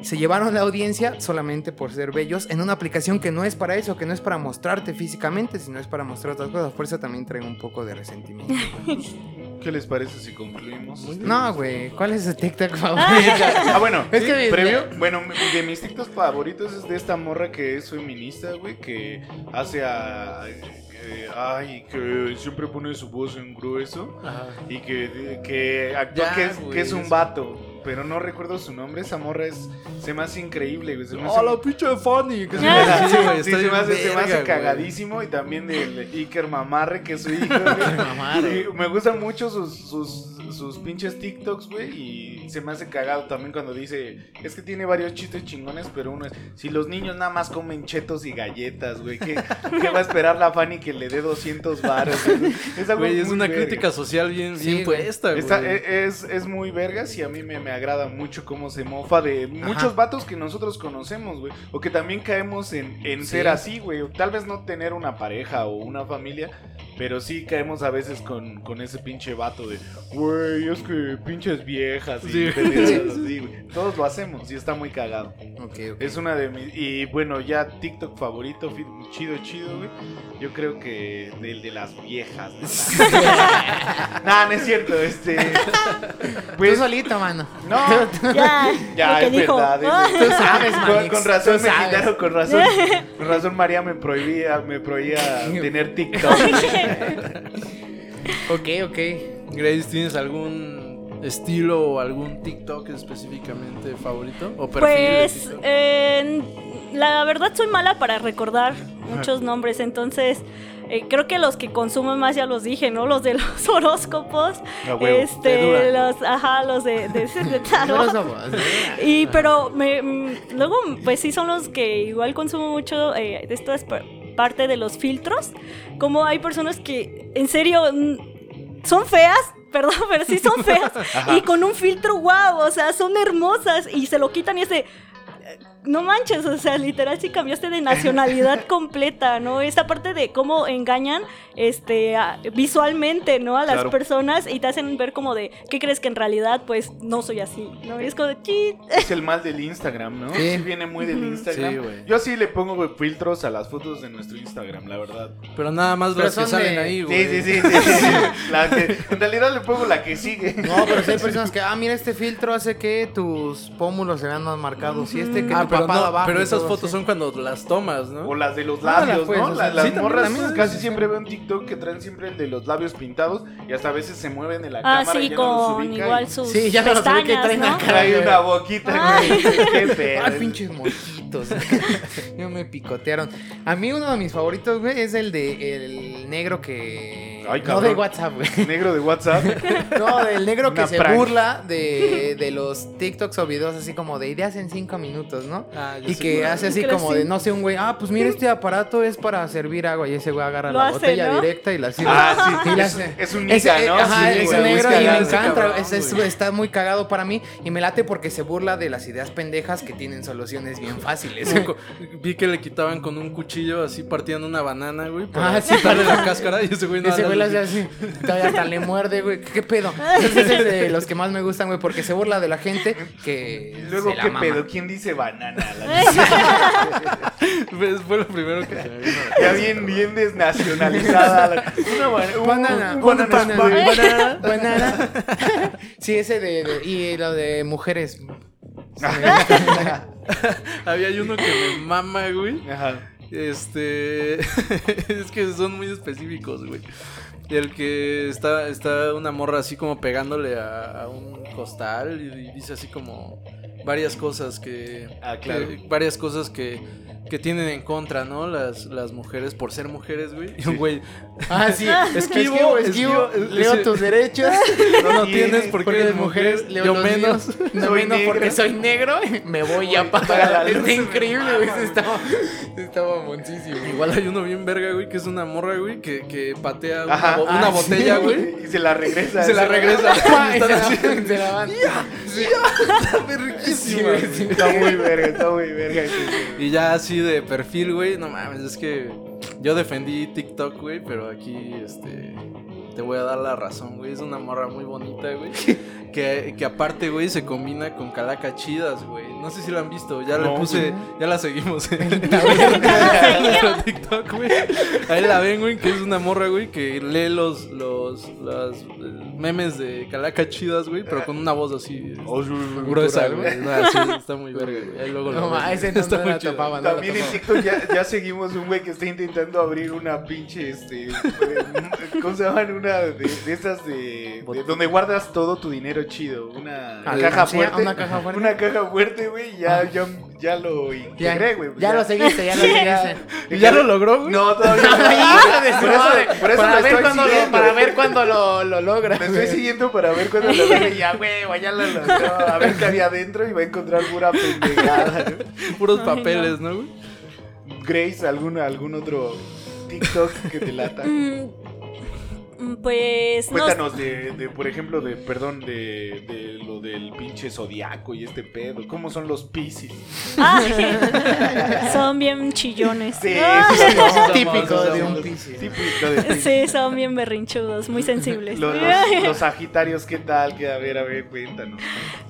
se llevaron la audiencia solamente por ser bellos en una aplicación que no es para eso, que no es para mostrarte físicamente, sino es para mostrar otras cosas. Por eso también traigo un poco de resentimiento. ¿Qué les parece si concluimos? No, güey, ¿cuál es su TikTok favorito? Ah, bueno, Es que- previo, bueno, de mis TikToks favoritos es de esta morra que es feminista, güey, que hace a... eh, ay, que siempre pone su voz en grueso Ajá. y que, que actúa Ya, que, es, que es un vato, pero no recuerdo su nombre, esa morra es, se me hace increíble, güey, se me hace... ¡Oh, la pinche de Fanny! Que se Ah, sí, güey, Sí, está se me hace, se me hace güey. cagadísimo y también del Iker Mamarre, que es su hijo. güey. Mamarre. Y me gustan mucho sus, sus, sus pinches TikToks, güey, y se me hace cagado también cuando dice, es que tiene varios chistes chingones, pero uno es, si los niños nada más comen chetos y galletas, güey, ¿qué, qué va a esperar la Fanny que le dé 200 baros? Es, algo Güey, es muy una verga. crítica social bien, Sí, bien güey. puesta, güey. Está- e- es, es muy vergas y a mí me, me agrada mucho cómo se mofa de muchos Ajá. vatos que nosotros conocemos, güey. O que también caemos en, en Sí. ser así, güey. O Tal vez no tener una pareja o una familia, pero sí caemos a veces con, con ese pinche vato de, güey, es que pinches viejas y Sí. pendejadas así, güey. Todos lo hacemos y está muy cagado. Ok, ok. Es una de mis... Y bueno, ya TikTok favorito, chido, chido, güey. Yo creo que el de las viejas. ¿no? nah, no es cierto, este... Tú Pues, solito, mano. no, Ya, ya es dijo. verdad. Es- Tú sabes, con, Manix, con razón tú me sabes. quitaron, con razón. Con razón María me prohibía, me prohibía tener TikTok. Ok, ok. Grace, ¿tienes algún estilo o algún TikTok específicamente favorito? ¿O perfil Pues, eh, la verdad soy mala para recordar muchos nombres, entonces eh, creo que los que consumo más ya los dije, ¿no? Los de los horóscopos, huevo. Este, los, ajá, los de, de, de tarot. Y pero me, mm, luego pues sí son los que igual consumo mucho eh, de esta es pa- parte de los filtros. Como hay personas que en serio son feas, perdón, pero sí son feas y con un filtro guau, o sea, son hermosas y se lo quitan y es de no manches, o sea, literal sí cambiaste de nacionalidad completa, ¿no? Esta parte de cómo engañan este a- visualmente, ¿no? A las Claro. personas y te hacen ver como de, ¿qué crees que en realidad pues no soy así? ¿No? Y es como de, "Chit". Es el mal del Instagram, ¿no? Sí. Sí, viene muy del Instagram. Sí, güey. Yo sí le pongo güey, filtros a las fotos de nuestro Instagram, la verdad. Pero nada más Pero las que salen de- ahí, güey. Sí, sí, sí, sí, sí. La que- en realidad le pongo la que sigue. No, pero si hay personas que, ah, mira, este filtro hace que tus pómulos se vean más marcados. Y este que Ah, pero, no, abajo. esas todo fotos son cuando las tomas, ¿no? O las de los Ah, labios, pues, ¿no? o La- sea, las sí, morras también, casi sí, siempre veo en TikTok que traen siempre el de los labios pintados y hasta a veces se mueven en la Ah, cámara y no los con ubica igual y sus Sí, ya no los ubica y pestañas, traen ¿no? acá. trae una boquita, Ay. güey. Qué pedo. Ay, pinches mojitos. ya me picotearon. A mí uno de mis favoritos, güey, es el de el negro que... Ay, no de WhatsApp, güey. Negro de WhatsApp. No, del negro que Una se prank. burla de, de los TikToks o videos así como de ideas en cinco minutos, ¿no? Ah, Y que hace así como de, no sé, un güey, ah, pues mira, este aparato es para servir agua. Y ese güey agarra la hace, botella ¿no? directa y la sirve. Ah, sí. Y la Es, hace. es un Ese, ninja, eh, ¿no? Ajá, Sí, es güey, negro y me encanta. cabrón, es- es- güey. está muy cagado para mí y me late porque se burla de las ideas pendejas que tienen soluciones bien fáciles. Vi que le quitaban con un cuchillo así partían una banana, güey, para Ah, sí. quitarle la cáscara y ese güey no Ese güey lo hace. Todavía hasta le muerde, güey. ¿Qué, pedo? Entonces es de los que más me gustan, güey, porque se burla de la gente que. Luego, se la ¿qué mama. pedo? ¿Quién dice banana? La- Pues, Fue lo primero que se me vino. ya bien, bien desnacionalizada. Una ba- un- Banana, un un banana banana, spam. banana, banana. Sí, ese de, de- Y lo de mujeres. Había uno que me mama, güey. Ajá. Este. es que son muy específicos, güey. El que está, está una morra así como pegándole a, a un costal y, y dice así como varias cosas que. Ah, claro. que- varias cosas que, que tienen en contra, ¿no? Las, las mujeres por ser mujeres, güey. Y un güey. Ah, sí. Esquivo, Esquivo, esquivo. esquivo, Leo tus derechos. No, tienes porque eres mujer. leo Yo menos. míos. No Soy menos porque negro. soy negro. Me voy Voy a para la pagar. luz, Está me increíble, güey. Estaba, estaba moncísimo. Igual hay uno bien verga, güey, que es una morra, güey, que, que patea una, Ajá. bo- una Ah, botella, sí. güey. Y se la regresa. Se la regresa. Ah, y se Están la- así. se la van. Sí, güey, sí. Está muy verga, está muy verga. sí, sí. Y ya así de perfil, güey, no mames, es que yo defendí TikTok, güey, pero aquí, este, te voy a dar la razón, güey, es una morra muy bonita, güey, que, que aparte, güey, se combina con calacas chidas, güey, no sé si la han visto, ya le No, puse, ya la seguimos en La nuestro TikTok, güey, ahí la ven, güey, que es una morra, güey, que lee los, los, las eh, memes de calacas chidas, güey, pero con una voz así, Oh, sí, sí, sí, gruesa, güey, no, sí, está muy verga, güey, ahí luego lo No, ma, ese no, Está no muy la topaba, no También en. TikTok ya, ya seguimos un güey que está intentando abrir una pinche, este, ¿cómo se llaman? una de, de esas de, de donde guardas todo tu dinero chido. Una Ah, caja sí, fuerte. una caja fuerte. Una caja fuerte, güey. Ya, Ah. ya, ya lo integré, güey. ya lo seguiste, ya lo seguiste. ¿Y ya lo logró, güey? No, todavía no. Por eso- por eso para, lo ver estoy cuándo lo, para ver cuándo lo, lo logra. Me estoy siguiendo para ver cuándo lo logre. Ya, güey, ya lo logró. A ver qué había adentro y va a encontrar pura pendejada. ¿no? Puros Ay, papeles, ¿no, güey? Grace, ¿algún, algún otro TikTok que te lata? Mm, Pues no Cuéntanos de, de, por ejemplo, de, perdón, de, de lo del pinche zodiaco y este pedo. ¿Cómo son los piscis? Son bien chillones. Sí, sí, sí, sí, somos, Típico de un Piscis. Típico de Piscis. Sí, son bien berrinchudos, muy sensibles. Los, los- los sagitarios, ¿qué tal? Que a ver, a ver, cuéntanos.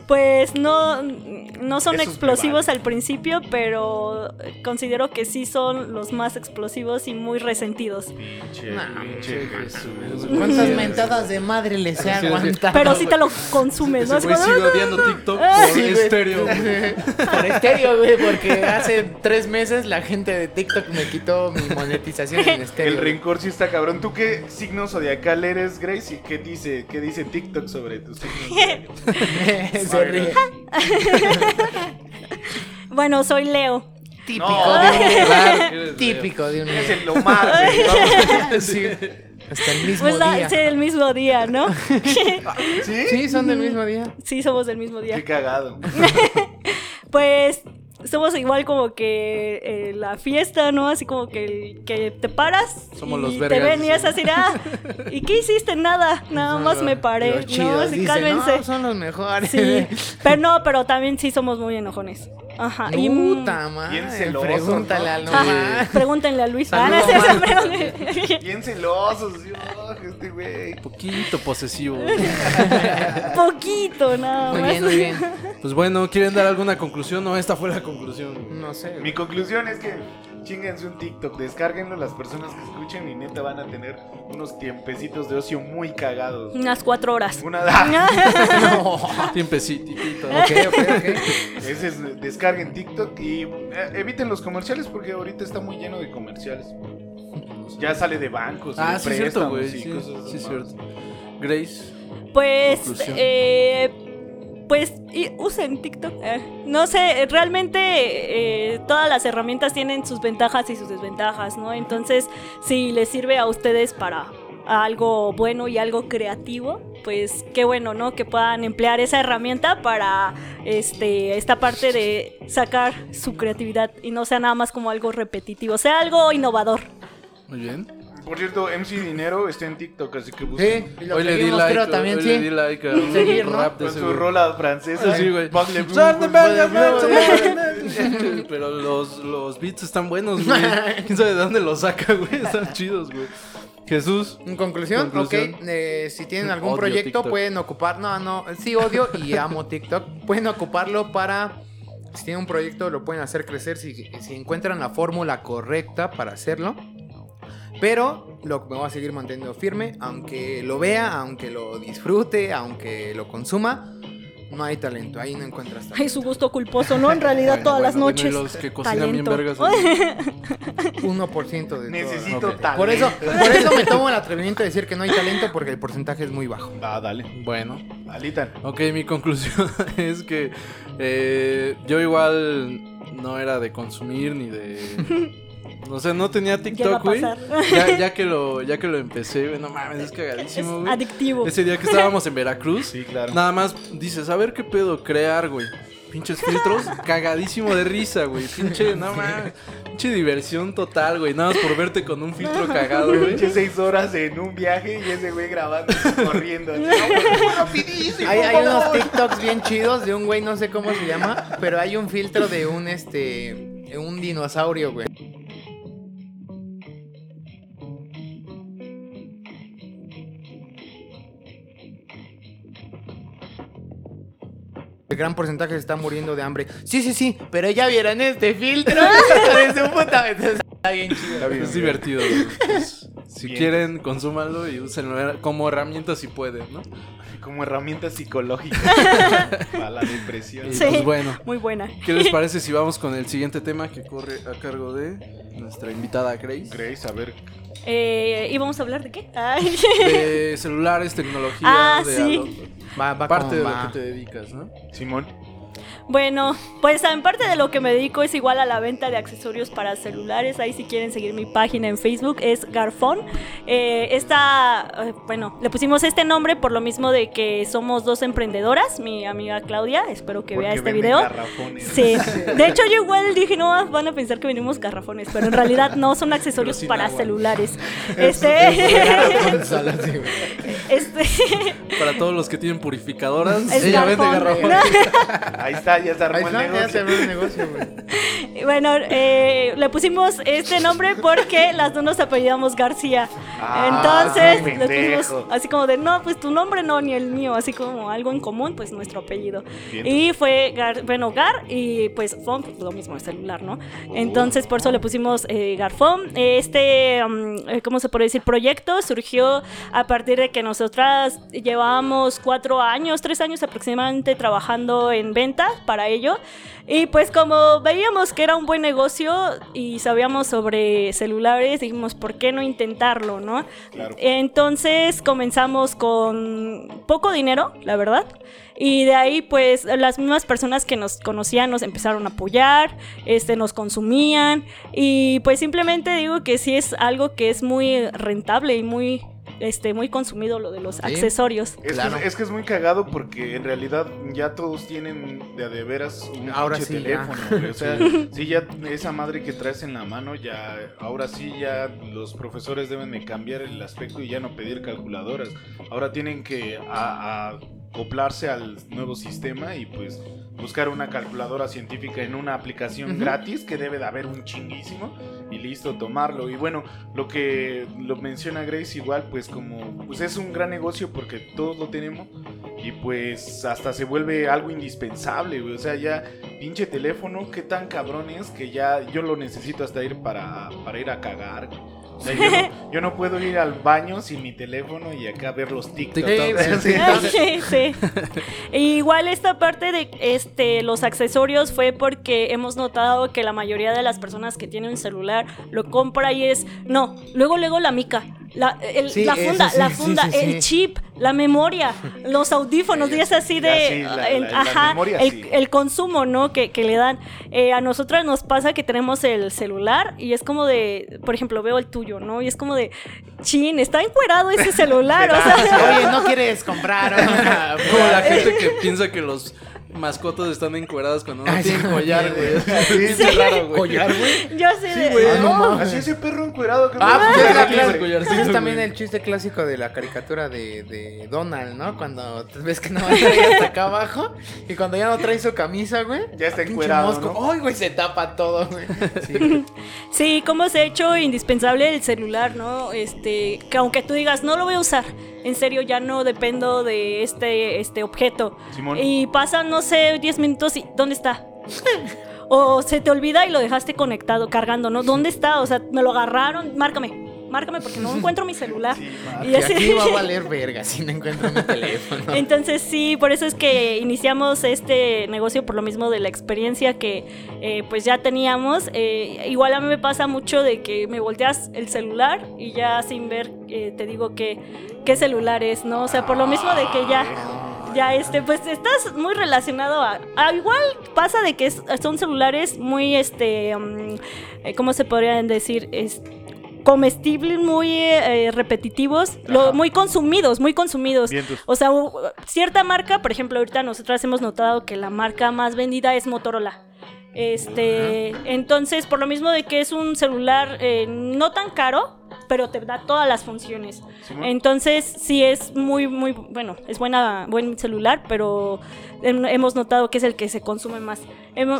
Pues no, no son explosivos al principio, pero considero que sí son los más explosivos y muy resentidos. Pinche, Nah, pinche Jesús. ¿Cuántas Sí, mentadas de madre les he Sí, sí. aguantado? Pero sí te lo consumes, ¿no? Ese Es güey sigue odiando TikTok Ah, por estéreo. Por estéreo, güey, porque hace tres meses la gente de TikTok me quitó mi monetización en estéreo. El rencor sí está cabrón. ¿Tú qué signo zodiacal eres, Grace? ¿Y qué dice, qué dice TikTok sobre tus signos? Ríe. Bueno, soy Leo. Típico No. de un Claro que eres Típico de un Es el güey. Vamos. Sí. Hasta el mismo Pues la- día. sí, el mismo día, ¿no? ¿Sí? Sí, son del mismo día. Sí, somos del mismo día. Qué cagado. Pues somos igual como que eh, la fiesta, ¿no? Así como que, el- que te paras Somos y los te ven y es sí. así, ah, ¿y qué hiciste? Nada, nada más me paré, los chidos, ¿no? Así, dicen, cálmense. "No, son los mejores. Sí, pero no, pero también sí somos muy enojones. Ajá. y, mm, Puta madre. Pregúntale ¿no? al Lomar. pregúntenle a Luis. Ah, no. Bien celosos, Dios, este güey. Poquito posesivo. Poquito, nada Muy bien, muy bien. Pues bueno, ¿quieren dar alguna conclusión? No, esta fue la conclusión. No sé. Mi conclusión es que chinguense un TikTok, descárguenlo las personas que escuchen y neta van a tener unos tiempecitos de ocio muy cagados. Unas cuatro horas. Una ah, Tiempecito. Ok, ok, ok. ese es descarguen TikTok y eh, eviten los comerciales porque ahorita está muy lleno de comerciales. Ya sale de bancos, Ah, de sí, es cierto, güey. Sí, sí, cierto. Grace. Pues, eh, pues y usen TikTok. eh. No sé, realmente eh, todas las herramientas tienen sus ventajas y sus desventajas, ¿no? Entonces, si les sirve a ustedes para algo bueno y algo creativo, pues qué bueno, ¿no? Que puedan emplear esa herramienta para este esta parte de sacar su creatividad y no sea nada más como algo repetitivo, sea algo innovador. Muy bien. Por cierto, MC Dinero está en TikTok, así que Sí, busquen. lo Hoy le di like. creo, también, hoy sí. le di like a un Seguir, ¿no? rap de Con su rola francesa. Sí, güey. Pero los, los beats están buenos, güey. ¿Quién sabe de dónde los saca, güey? Están chidos, güey. Jesús. En conclusión, Conclusión. ok, eh, si tienen algún Odio proyecto TikTok. pueden ocupar, no, no, sí odio y amo TikTok, pueden ocuparlo para, si tienen un proyecto lo pueden hacer crecer si, si encuentran la fórmula correcta para hacerlo, pero lo me voy a seguir manteniendo firme, aunque lo vea, aunque lo disfrute, aunque lo consuma, no hay talento, ahí no encuentras Ay, talento. su gusto culposo, ¿no? En realidad Bueno, todas las Bueno, noches. los que cocinan bien talento. vergas. güey. 1% de todo. Necesito Ok. talento. Por eso, por eso me tomo el atrevimiento de decir que no hay talento porque el porcentaje es muy bajo. Va, dale. Bueno. Alitan. Ok, mi conclusión es que eh, yo igual no era de consumir ni de... No sé, no tenía TikTok, güey. Ya, ya que lo, ya que lo empecé, güey, no mames, es cagadísimo, güey. adictivo. Ese día que estábamos en Veracruz, Sí, claro. nada más dices, a ver qué pedo crear, güey. Pinches filtros, cagadísimo de risa, güey. Pinche, no mames. Pinche diversión total, güey. Nada más por verte con un filtro cagado, güey. Pinche seis horas en un viaje y ese güey grabando, corriendo. así, "No, rapidísimo, Hay, hay unos favor". TikToks bien chidos de un güey, no sé cómo se llama, pero hay un filtro de un este un dinosaurio, güey. El gran porcentaje se está muriendo de hambre. Sí, sí, sí, pero ya vieron este filtro. de su puta. Está bien chido. Está bien, Es divertido. Pues, si Bien. quieren, consúmanlo y úsenlo como herramienta si pueden, ¿no? como herramienta psicológica para la depresión. Sí. pues bueno, Muy buena. ¿qué les parece si vamos con el siguiente tema que corre a cargo de nuestra invitada Grace? Grace, a ver, Eh, ¿Y vamos a hablar de qué? Ay. De celulares, tecnología, Ah, de sí. Va, va parte de lo que te dedicas, ¿no? Simón. Bueno, pues en parte de lo que me dedico es igual a la venta de accesorios para celulares. Ahí si quieren seguir mi página en Facebook es Garfón. Eh, esta, eh, bueno, le pusimos este nombre por lo mismo de que somos dos emprendedoras. Mi amiga Claudia, espero que vea este video. garrafones. Sí, de hecho yo igual dije, no, van a pensar que venimos garrafones, pero en realidad no, son accesorios para agua. celulares. Este, este, Para todos los que tienen purificadoras, Es ella vende garrafones. Ahí está, ya se Ahí armó el está, ya negocio. se abrió el negocio, güey. Bueno, eh, le pusimos este nombre porque las dos nos apellidamos García. Ah, Entonces, qué le pusimos así como de, no, pues tu nombre no, ni el mío, así como algo en común, pues nuestro apellido. Bien. Y fue, Gar, bueno, Gar y pues Fon, pues, lo mismo, el celular, ¿no? Entonces, por eso le pusimos eh, Garfón. Este, um, ¿cómo se puede decir? Proyecto surgió a partir de que nosotras llevábamos cuatro años, tres años aproximadamente trabajando en venta para ello. Y pues como veíamos que era un buen negocio y sabíamos sobre celulares, dijimos, ¿por qué no intentarlo, no? Claro. Entonces comenzamos con poco dinero, la verdad. Y de ahí, pues, las mismas personas que nos conocían nos empezaron a apoyar, este, nos consumían. Y pues simplemente digo que sí es algo que es muy rentable y muy, este, muy consumido lo de los accesorios. Es, Claro. que, es que es muy cagado porque en realidad ya todos tienen de a de veras un Ahora sí, teléfono. O sea, sí, ya esa madre que traes en la mano, ya ahora sí ya los profesores deben de cambiar el aspecto y ya no pedir calculadoras. Ahora tienen que a- a acoplarse al nuevo sistema y pues buscar una calculadora científica en una aplicación gratis que debe de haber un chinguísimo y listo, tomarlo. Y bueno, lo que lo menciona Grace igual, pues como pues es un gran negocio porque todos lo tenemos y pues hasta se vuelve algo indispensable, güey. O sea, ya pinche teléfono, qué tan cabrón es que ya yo lo necesito hasta ir para, para ir a cagar. O sea, yo, no, yo no puedo ir al baño sin mi teléfono y acá ver los TikTok. TikTok, sí, Sí, sí. Igual esta parte de este los accesorios fue porque hemos notado que la mayoría de las personas que tienen un celular lo compra y es no, luego luego la mica, la, el- Sí, la funda, sí, la funda, sí, el sí. chip, la memoria, los audífonos, y es así de la- ajá, memoria, el, consumo, ¿no? Que, que le dan. Eh, a nosotras nos pasa que tenemos el celular y es como de, por ejemplo, veo el tuyo, ¿no? Y es como de, chin, está encuerado ese celular, o sea, Oye, ¿no quieres comprar? Como la gente que piensa que los mascotas están encueradas cuando no Ay, tienen sí, collar, güey. Sí, Es raro, güey. ¿Collar, güey? yo así de, güey. Ah, no "No". mames. Así ese perro encuerado que Ah, pues es, Sí, el collarcito, es también el chiste clásico de la caricatura de, de Donald, ¿no? Cuando ves que no trae hasta acá abajo y cuando ya no trae su camisa, güey. Ya está encuerado, mosco. ¿no? Ay, güey, se tapa todo, güey. Sí, güey. Sí, cómo se ha hecho indispensable el celular, ¿no? Este, que aunque tú digas, no lo voy a usar, en serio ya no dependo de este, este objeto. Simón. Y pasan, no sé, 10 minutos y ¿dónde está? o se te olvida y lo dejaste conectado, cargando, ¿no? ¿Dónde está? O sea, me lo agarraron, márcame, márcame porque no encuentro mi celular. Sí, ma. Y Y así- aquí va a valer verga si no encuentro mi teléfono. Entonces sí, por eso es que iniciamos este negocio por lo mismo de la experiencia que eh, pues ya teníamos. Eh, igual a mí me pasa mucho de que me volteas el celular y ya sin ver eh, te digo que qué celular es, ¿no? O sea, por lo mismo de que ya ya este pues estás muy relacionado a, a- igual pasa de que es- son celulares muy este mm, cómo se podrían decir es comestibles muy eh, repetitivos lo- muy consumidos muy consumidos Vientos. o sea cierta marca por ejemplo ahorita nosotras hemos notado que la marca más vendida es Motorola este entonces por lo mismo de que es un celular eh, no tan caro pero te da todas las funciones entonces sí es muy, muy, bueno, es buena, buen celular, pero hem- hemos notado que es el que se consume más.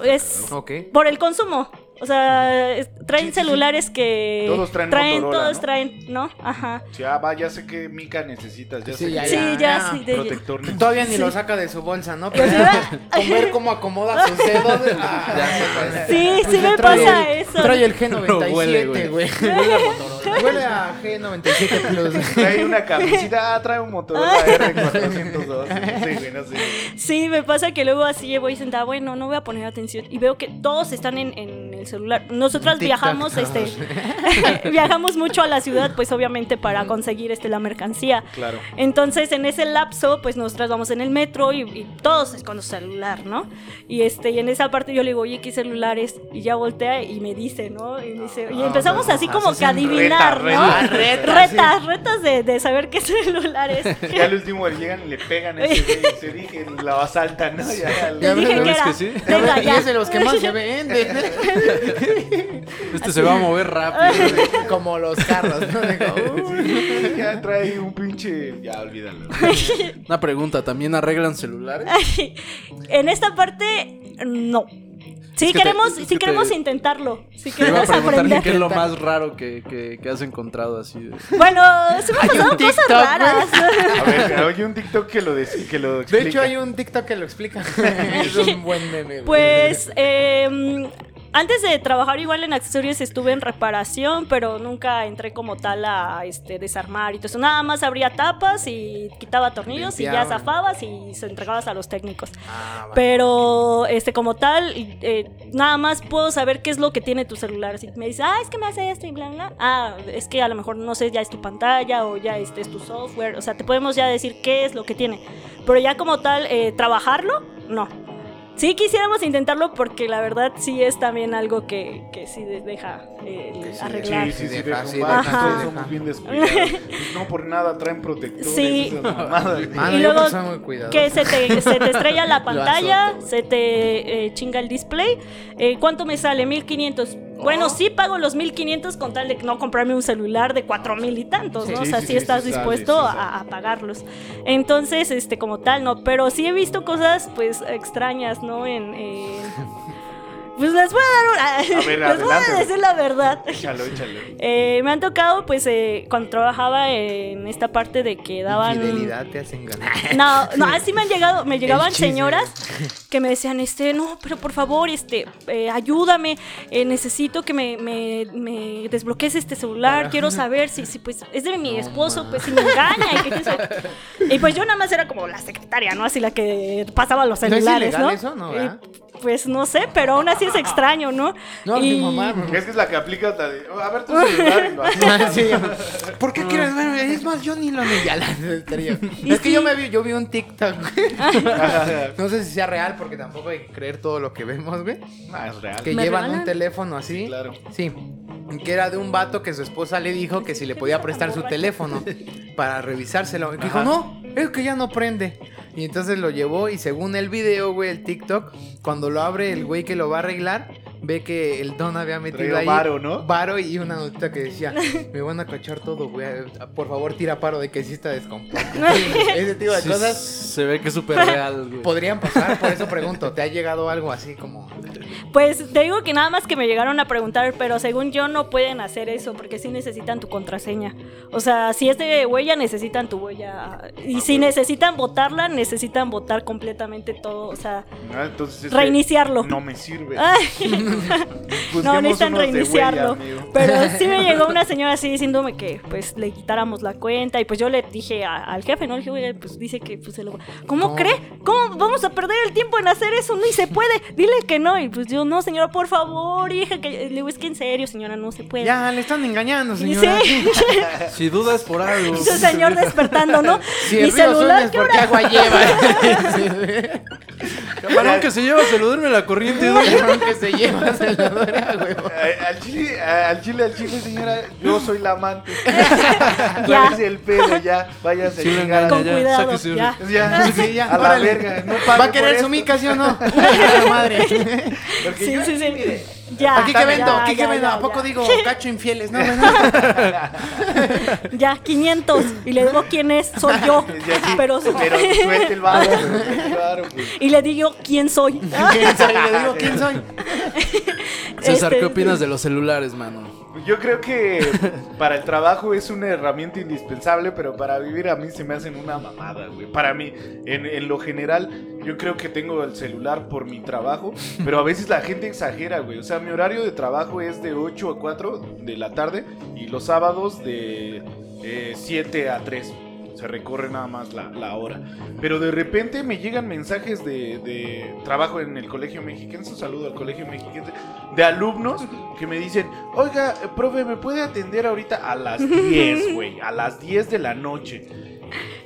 Es Ok. por el consumo. O sea, traen Sí, sí, sí. celulares que Todos traen Motorola, todos ¿no? traen, ¿no? Ajá. Sí, ah, va, ya sé que Mica necesitas. Ya Sí, sé ya, que Sí, ya, ya. sí. de- protector necesitas. Todavía ni Sí. lo saca de su bolsa, ¿no? Pues, Pero con ver cómo acomoda sus dedos. ah, Ya sé, pues, Sí, sí me trae pasa el- eso. Trae el Pero huele, G97, güey. güey. Huele a Motorola. Huele a G97 Plus. Trae una camisita, ah, trae un Motorola R402. Sí, me pasa que luego así voy sentada, bueno, no voy a poner atención. Y veo que todos están en, en el celular. Nosotras TikTok, viajamos, este, viajamos mucho a la ciudad, pues obviamente para conseguir este, la mercancía. Claro. Entonces, en ese lapso, pues nosotras vamos en el metro y, y todos es con su celular, ¿no? Y este, y en esa parte yo le digo, oye, ¿qué celulares? Y ya voltea y me dice, ¿no? Y, me dice, y Ah, empezamos así como que a un adivinar, reta, ¿no? reta, reta, retas, retas de, de saber qué celular es. Ya al último llegan y le pegan a ese güey se dije, la asaltan, ¿no? Ya, Les Ya dije ves, que ¿ves era. que sí? Venga, ya. es de los que más se venden. Este se va a mover rápido. Como los carros, ¿no? Digo, uy. Sí, ya trae un pinche. Ya, olvídalo. Una pregunta, ¿también arreglan celulares? En esta parte, no. Sí Es que te- queremos, es sí que queremos te- intentarlo. Sí Te iba a queremos aprender. qué es lo más raro que, que, que has encontrado así. de- Bueno, se me han Hay un pasado cosas TikTok, raras. A ver, hay un TikTok que lo, des- que lo De explica. hecho, hay un TikTok que lo explica. es un buen meme. güey. Pues eh, antes de trabajar igual en accesorios estuve en reparación, pero nunca entré como tal a este, desarmar y todo eso. Nada más abría tapas y quitaba tornillos y ya zafabas y se entregabas a los técnicos. Ah. Pero este como tal, eh, nada más puedo saber qué es lo que tiene tu celular. Si me dice, ah, es que me hace esto y bla, bla. Ah, es que a lo mejor no sé, ya es tu pantalla o ya este es tu software. O sea, te podemos ya decir qué es lo que tiene. Pero ya como tal, eh, trabajarlo, no. Sí quisiéramos intentarlo porque la verdad sí es también algo que, que sí de- deja eh, Que sí, arreglar. Sí, sí, sí, Deja, de sí, deja, sí, somos bien descuidados. Pues no por nada traen protectores. Sí. esas y luego. Que se te, se te estrella la pantalla, se te eh, chinga el display. Eh, ¿Cuánto me sale? 1500. Bueno, sí pago los 1500 con tal de no comprarme un celular de 4000 y tantos, ¿no? Sí, o sea, sí, estás dispuesto a, a pagarlos. Entonces, este, como tal, no. Pero sí he visto cosas, pues, extrañas, ¿no? En. en- Pues les voy a dar una. A ver, les voy a decir la verdad. Échalo, échalo. Eh, me han tocado, pues, eh, cuando trabajaba en esta parte de que daban. Infidelidad te hacen ganar. No, no, así me han llegado, me llegaban señoras que me decían, este, no, pero por favor, este, eh, ayúdame, eh, necesito que me, me, me desbloquees este celular, quiero saber si, si pues es de mi No, esposo, pues si me engaña y que pues yo nada más era como la secretaria, ¿no? Así la que pasaba los ¿No es celulares, ilegal ¿no? eso? No. Pues no sé, pero aún así es extraño, ¿no? No, y... mi mamá. Es que es la que aplica hasta de. A ver tu celular y lo haces. Sí. ¿Por qué quieres ver? Es más, yo ni lo ni ya la estaría. Es que sí. yo me vi, yo vi un TikTok. No sé si sea real porque tampoco hay que creer todo lo que vemos, güey. Ah, es real. Que ¿Me llevan regalan? un teléfono así. Claro. Sí. Que era de un vato que su esposa le dijo que si le podía prestar su teléfono para revisárselo. Y dijo, no, es que ya no prende. Y entonces lo llevó y según el video, güey, el TikTok, cuando lo abre el güey que lo va a arreglar, ve que el don había metido ahí varo, ¿no? varo y una notita que decía, me van a cachar todo, güey. Por favor, tira paro de que sí está descompuesto. Ese tipo de Sí, cosas Se ve que es súper real, güey. podrían pasar, por eso pregunto, ¿te ha llegado algo así como Pues te digo que nada más que me llegaron a preguntar, pero según yo no pueden hacer eso porque sí necesitan tu contraseña. O sea, si es de huella, necesitan tu huella. Y si necesitan votarla, necesitan votar completamente todo. O sea, Ah, entonces este reiniciarlo. No me sirve. Ay, no, necesitan reiniciarlo. huella, pero sí me llegó una señora así diciéndome que pues le quitáramos la cuenta. Y pues yo le dije a- al jefe, ¿no? Le dije, oye, pues dice que pues se lo. ¿Cómo No. cree? ¿Cómo vamos a perder el tiempo en hacer eso? Ni se puede. Dile que no. Y pues yo, no, señora, por favor, hija, que le digo, es que en serio, señora, no se puede. Ya, le están engañando, Y señora. sí, Si dudas por algo. ese señor despertando, ¿no? Si Mi celular, ¿qué hora? agua lleva. Camarón que se lleva, se lo duerme la corriente. Cabrón que se lleva, güey. Eh, Al chile, al chile, al chile, señora, yo soy la amante. Ya. ¿Cuál es el pedo? Ya, váyase Sí, a Con ya, cuidado, sáquese ya. Ya, Sí, ya, a la órale. verga. No ¿Va a querer su mica, sí o no? Madre. Porque Sí, yo- sí, sí. mire, Ya. Aquí que vendo, aquí que vendo. ya, ¿A poco ya. digo cacho infieles? No, ¿verdad? Ya, 500. Y le digo quién es, soy yo. sí, Pero, pero suelte el varo, suelte el varo, pues. Y le digo quién soy. ¿Quién soy? Le digo quién soy. César, Este, ¿qué opinas de los celulares, mano? Yo creo que para el trabajo es una herramienta indispensable, pero para vivir a mí se me hacen una mamada, güey. Para mí, en, en lo general, yo creo que tengo el celular por mi trabajo, pero a veces la gente exagera, güey. O sea, mi horario de trabajo es de 8 a 4 de la tarde y los sábados de eh, 7 a 3. Se recorre nada más la, la hora. Pero de repente me llegan mensajes de, de trabajo en el Colegio Mexiquense, un saludo al Colegio Mexiquense, de alumnos que me dicen, oiga, profe, ¿me puede atender ahorita a las 10, güey? A las 10 de la noche.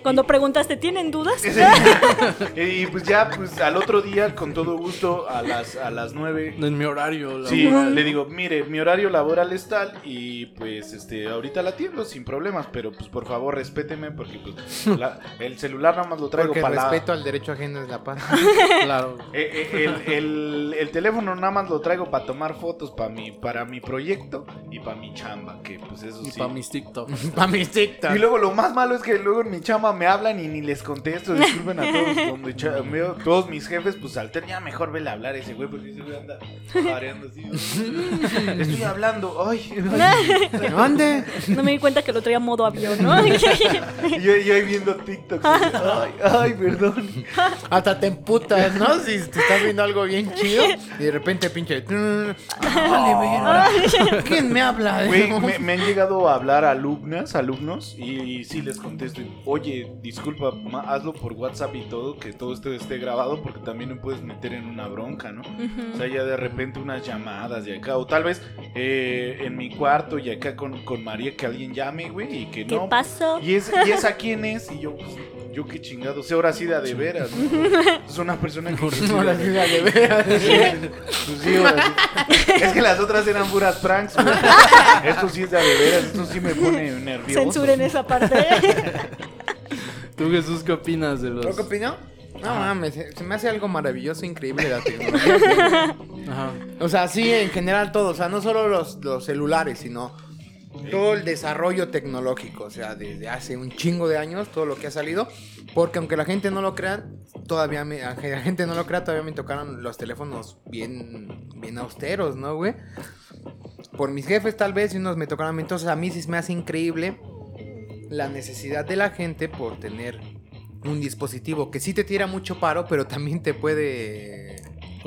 Cuando preguntaste, ¿tienen dudas? y pues ya, pues al otro día, con todo gusto, a las, a las 9. En mi horario. Sí, laboral. le digo, mire, mi horario laboral es tal y pues este ahorita la atiendo sin problemas, pero pues por favor respéteme porque pues la- el celular nada más lo traigo Porque para la... respeto al derecho ajeno es la paz. Claro. Eh, eh, el, el- el teléfono nada más lo traigo para tomar fotos para mi, para mi proyecto y para mi chamba, que pues eso Y sí. para mis TikTok. Pa' mis TikTok. Y luego lo más malo es que luego en mi chamba me hablan y ni les contesto. Disculpen a todos. Donde cha- veo todos mis jefes, pues alter, ya mejor vele a hablar a ese güey porque ese güey anda mareando así. Estoy hablando. Ay, ay. ¿Dónde? No me di cuenta que lo traía modo avión, ¿no? Y yo, yo ahí viendo TikTok. Ay, ay, perdón. Hasta te emputas, ¿no? Si te estás viendo algo bien chido y de repente pinche. Vale, verga. ¿Quién me habla? Güey, me, me han llegado a hablar alumnas, alumnos, y, y sí les contesto. Oye, disculpa, ma, hazlo por WhatsApp y todo, que todo esto esté grabado, porque también me puedes meter en una bronca, ¿no? O sea, ya de repente unas llamadas y acá, o tal vez eh, en mi cuarto y acá con, con María que alguien llame, güey, y que ¿Qué no. pasó? ¿Y, es, ¿Y esa quién es? Y yo, pues, yo qué chingado, sé, ahora sí de a de veras, ¿no? Es una persona que... Ahora sí, de veras. Pues sí, ahora sí. Es que las otras eran puras pranks. güey. Esto sí es de a de veras, esto sí me pone nervioso. Censuren esa parte. ¿Tú, Jesús, qué opinas de los...? ¿Lo que opinó? No mames, se me hace algo maravilloso, increíble la tecnología. Ajá. O sea, sí, en general todo. O sea, no solo los, los celulares, sino todo el desarrollo tecnológico. O sea, desde hace un chingo de años, todo lo que ha salido. Porque aunque la gente no lo crea, todavía me, aunque la gente no lo crea, todavía me tocaron los teléfonos bien, bien austeros, ¿no, güey? Por mis jefes tal vez, y unos me tocaron a mí. Entonces a mí sí me hace increíble la necesidad de la gente por tener un dispositivo que sí te tira mucho paro, pero también te puede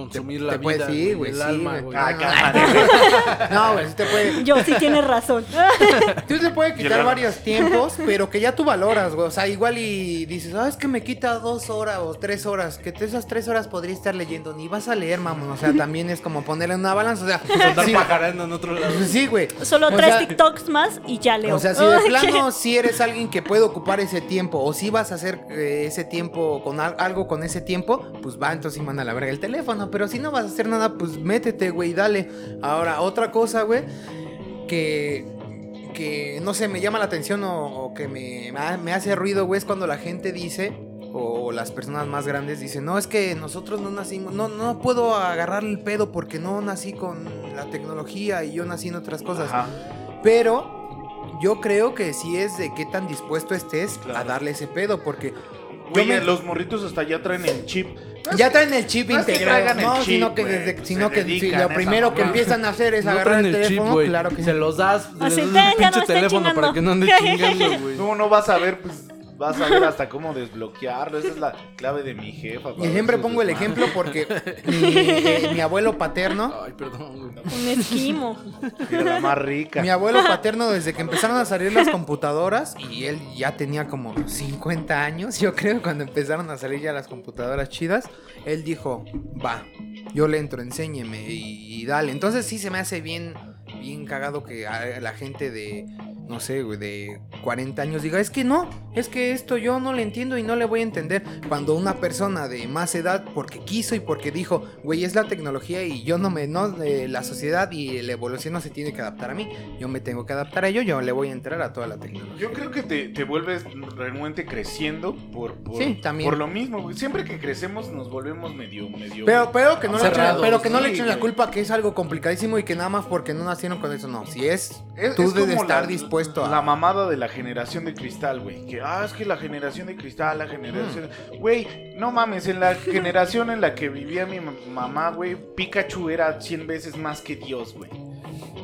Consumir te- la te puede- vida, sí, güey, el sí, alma, güey. Ah, Ah. No, güey, sí te puede. Yo sí tienes razón. Tú te puede Y quitar varios tiempos, pero que ya tú valoras, güey. O sea, igual y dices, ah, es que me quita dos horas o tres horas. Que te- esas tres horas podría estar leyendo. Ni vas a leer, mamón. O sea, también es como ponerle una balanza. O sea, Andar sí, pajareando en otro lado. sí, güey. Solo O tres sea, TikToks más y ya leo. O sea, si de plano si eres alguien que puede ocupar ese tiempo o si vas a hacer eh, ese tiempo con al- algo con ese tiempo, pues va, entonces sí manda a la verga el teléfono. Pero si no vas a hacer nada, pues métete, güey, dale. Ahora, otra cosa, güey, que, que no sé, me llama la atención o, o que me, me ha- me hace ruido, güey, es cuando la gente dice, o las personas más grandes dicen, no, es que nosotros no nacimos, no, no puedo agarrar el pedo porque no nací con la tecnología y yo nací en otras cosas. Ajá. Pero yo creo que sí es de qué tan dispuesto estés a darle ese pedo, porque Güey, me- los morritos hasta ya traen el chip. ya traen el chip no es que integrado, el no, chip, sino que desde, pues sino que si lo primero que empiezan a hacer es No agarrar traen el el chip, teléfono, güey. claro que Se los das, les Así, das el ten, ya pinche no teléfono chingando. para que no ande chingando, güey. No, no vas a ver, pues vas a ver hasta cómo desbloquearlo. Esa es la clave de mi jefa. Y siempre pongo el ejemplo porque mi, eh, mi abuelo paterno, Ay, perdón. Un esquimo. Era la más rica. mi abuelo paterno desde que empezaron a salir las computadoras y él ya tenía como 50 años, yo creo, cuando empezaron a salir ya las computadoras chidas, él dijo, va, yo le entro, enséñeme y, y dale. Entonces sí se me hace bien, bien cagado que la gente de, no sé, güey, de 40 años diga, es que no, es que esto yo no le entiendo y no le voy a entender. Cuando una persona de más edad, porque quiso y porque dijo, güey, es la tecnología y yo no me, no, eh, la sociedad y la evolución no se tiene que adaptar a mí, yo me tengo que adaptar a ello, yo le voy a entrar a toda la tecnología. Yo creo que te, te vuelves realmente creciendo por, por, Sí, también. por lo mismo. güey. Siempre que crecemos nos volvemos medio, medio. Pero, pero que no, le echen, pero que no sí, le echen la culpa que es algo complicadísimo y que nada más porque no nacieron con eso, no. Si es, Es- tú es debes estar la- dispuesto a... La mamada de la generación de cristal, güey. Que, ah, es que la generación de cristal, la generación. Güey, no mames, en la generación en la que vivía mi ma- mamá, güey, Pikachu era 100 veces más que Dios, güey.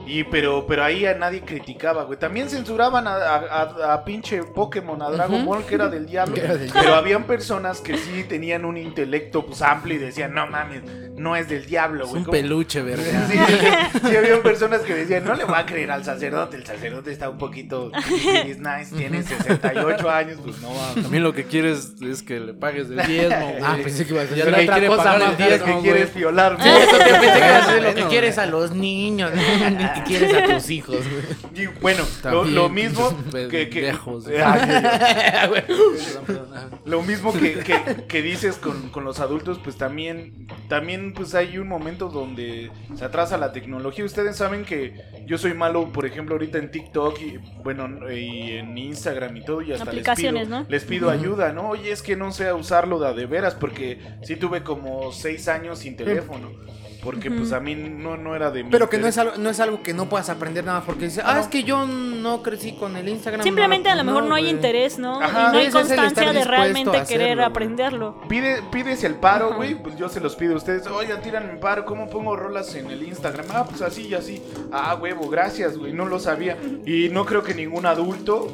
Y pero, pero ahí a nadie criticaba, güey. También censuraban a, a- a- a pinche Pokémon, a Dragon. Ball, que era del diablo. Que era del Pero habían personas que sí tenían un intelecto pues, amplio y decían, no mames, no es del diablo, Es güey. un ¿Cómo- peluche, verga. Sí, sí, sí, había personas que decían, no le va a creer al sacerdote, el sacerdote está un poquito is nice, tiene 68 años, pues no mames. También lo que quieres es que le pagues el diezmo, güey. Ah, pensé que ibas a decir otra quiere cosa pagar el más. Diez diezmo, que güey. quieres violarme. Sí, eso te pensé que ibas a decir lo que quieres a los niños, que quieres a tus hijos, güey. Y bueno, lo, mismo que, que- viejos. Ah, Lo mismo que, que- que dices con, con los adultos, pues también, también pues hay un momento donde se atrasa la tecnología. Ustedes saben que yo soy malo, por ejemplo, ahorita en TikTok y bueno, y en Instagram y todo, y hasta les pido, les pido ayuda, ¿no? Oye, es que no sé usarlo de de veras, porque sí tuve como seis años sin teléfono. Porque pues a mí no, no era de mi Pero que no es, algo, no es algo que no puedas aprender nada porque dices, ah, es que yo no crecí con el Instagram. Simplemente no, a lo mejor no, hay interés, ¿no? Ajá. y no hay constancia de realmente hacerlo, querer aprenderlo. Pide, pides el paro, güey, pues yo se los pido a ustedes. Oigan, tíranme el paro, ¿cómo pongo rolas en el Instagram? Ah, pues así y así. Ah, huevo, gracias, güey, no lo sabía. Y no creo que ningún adulto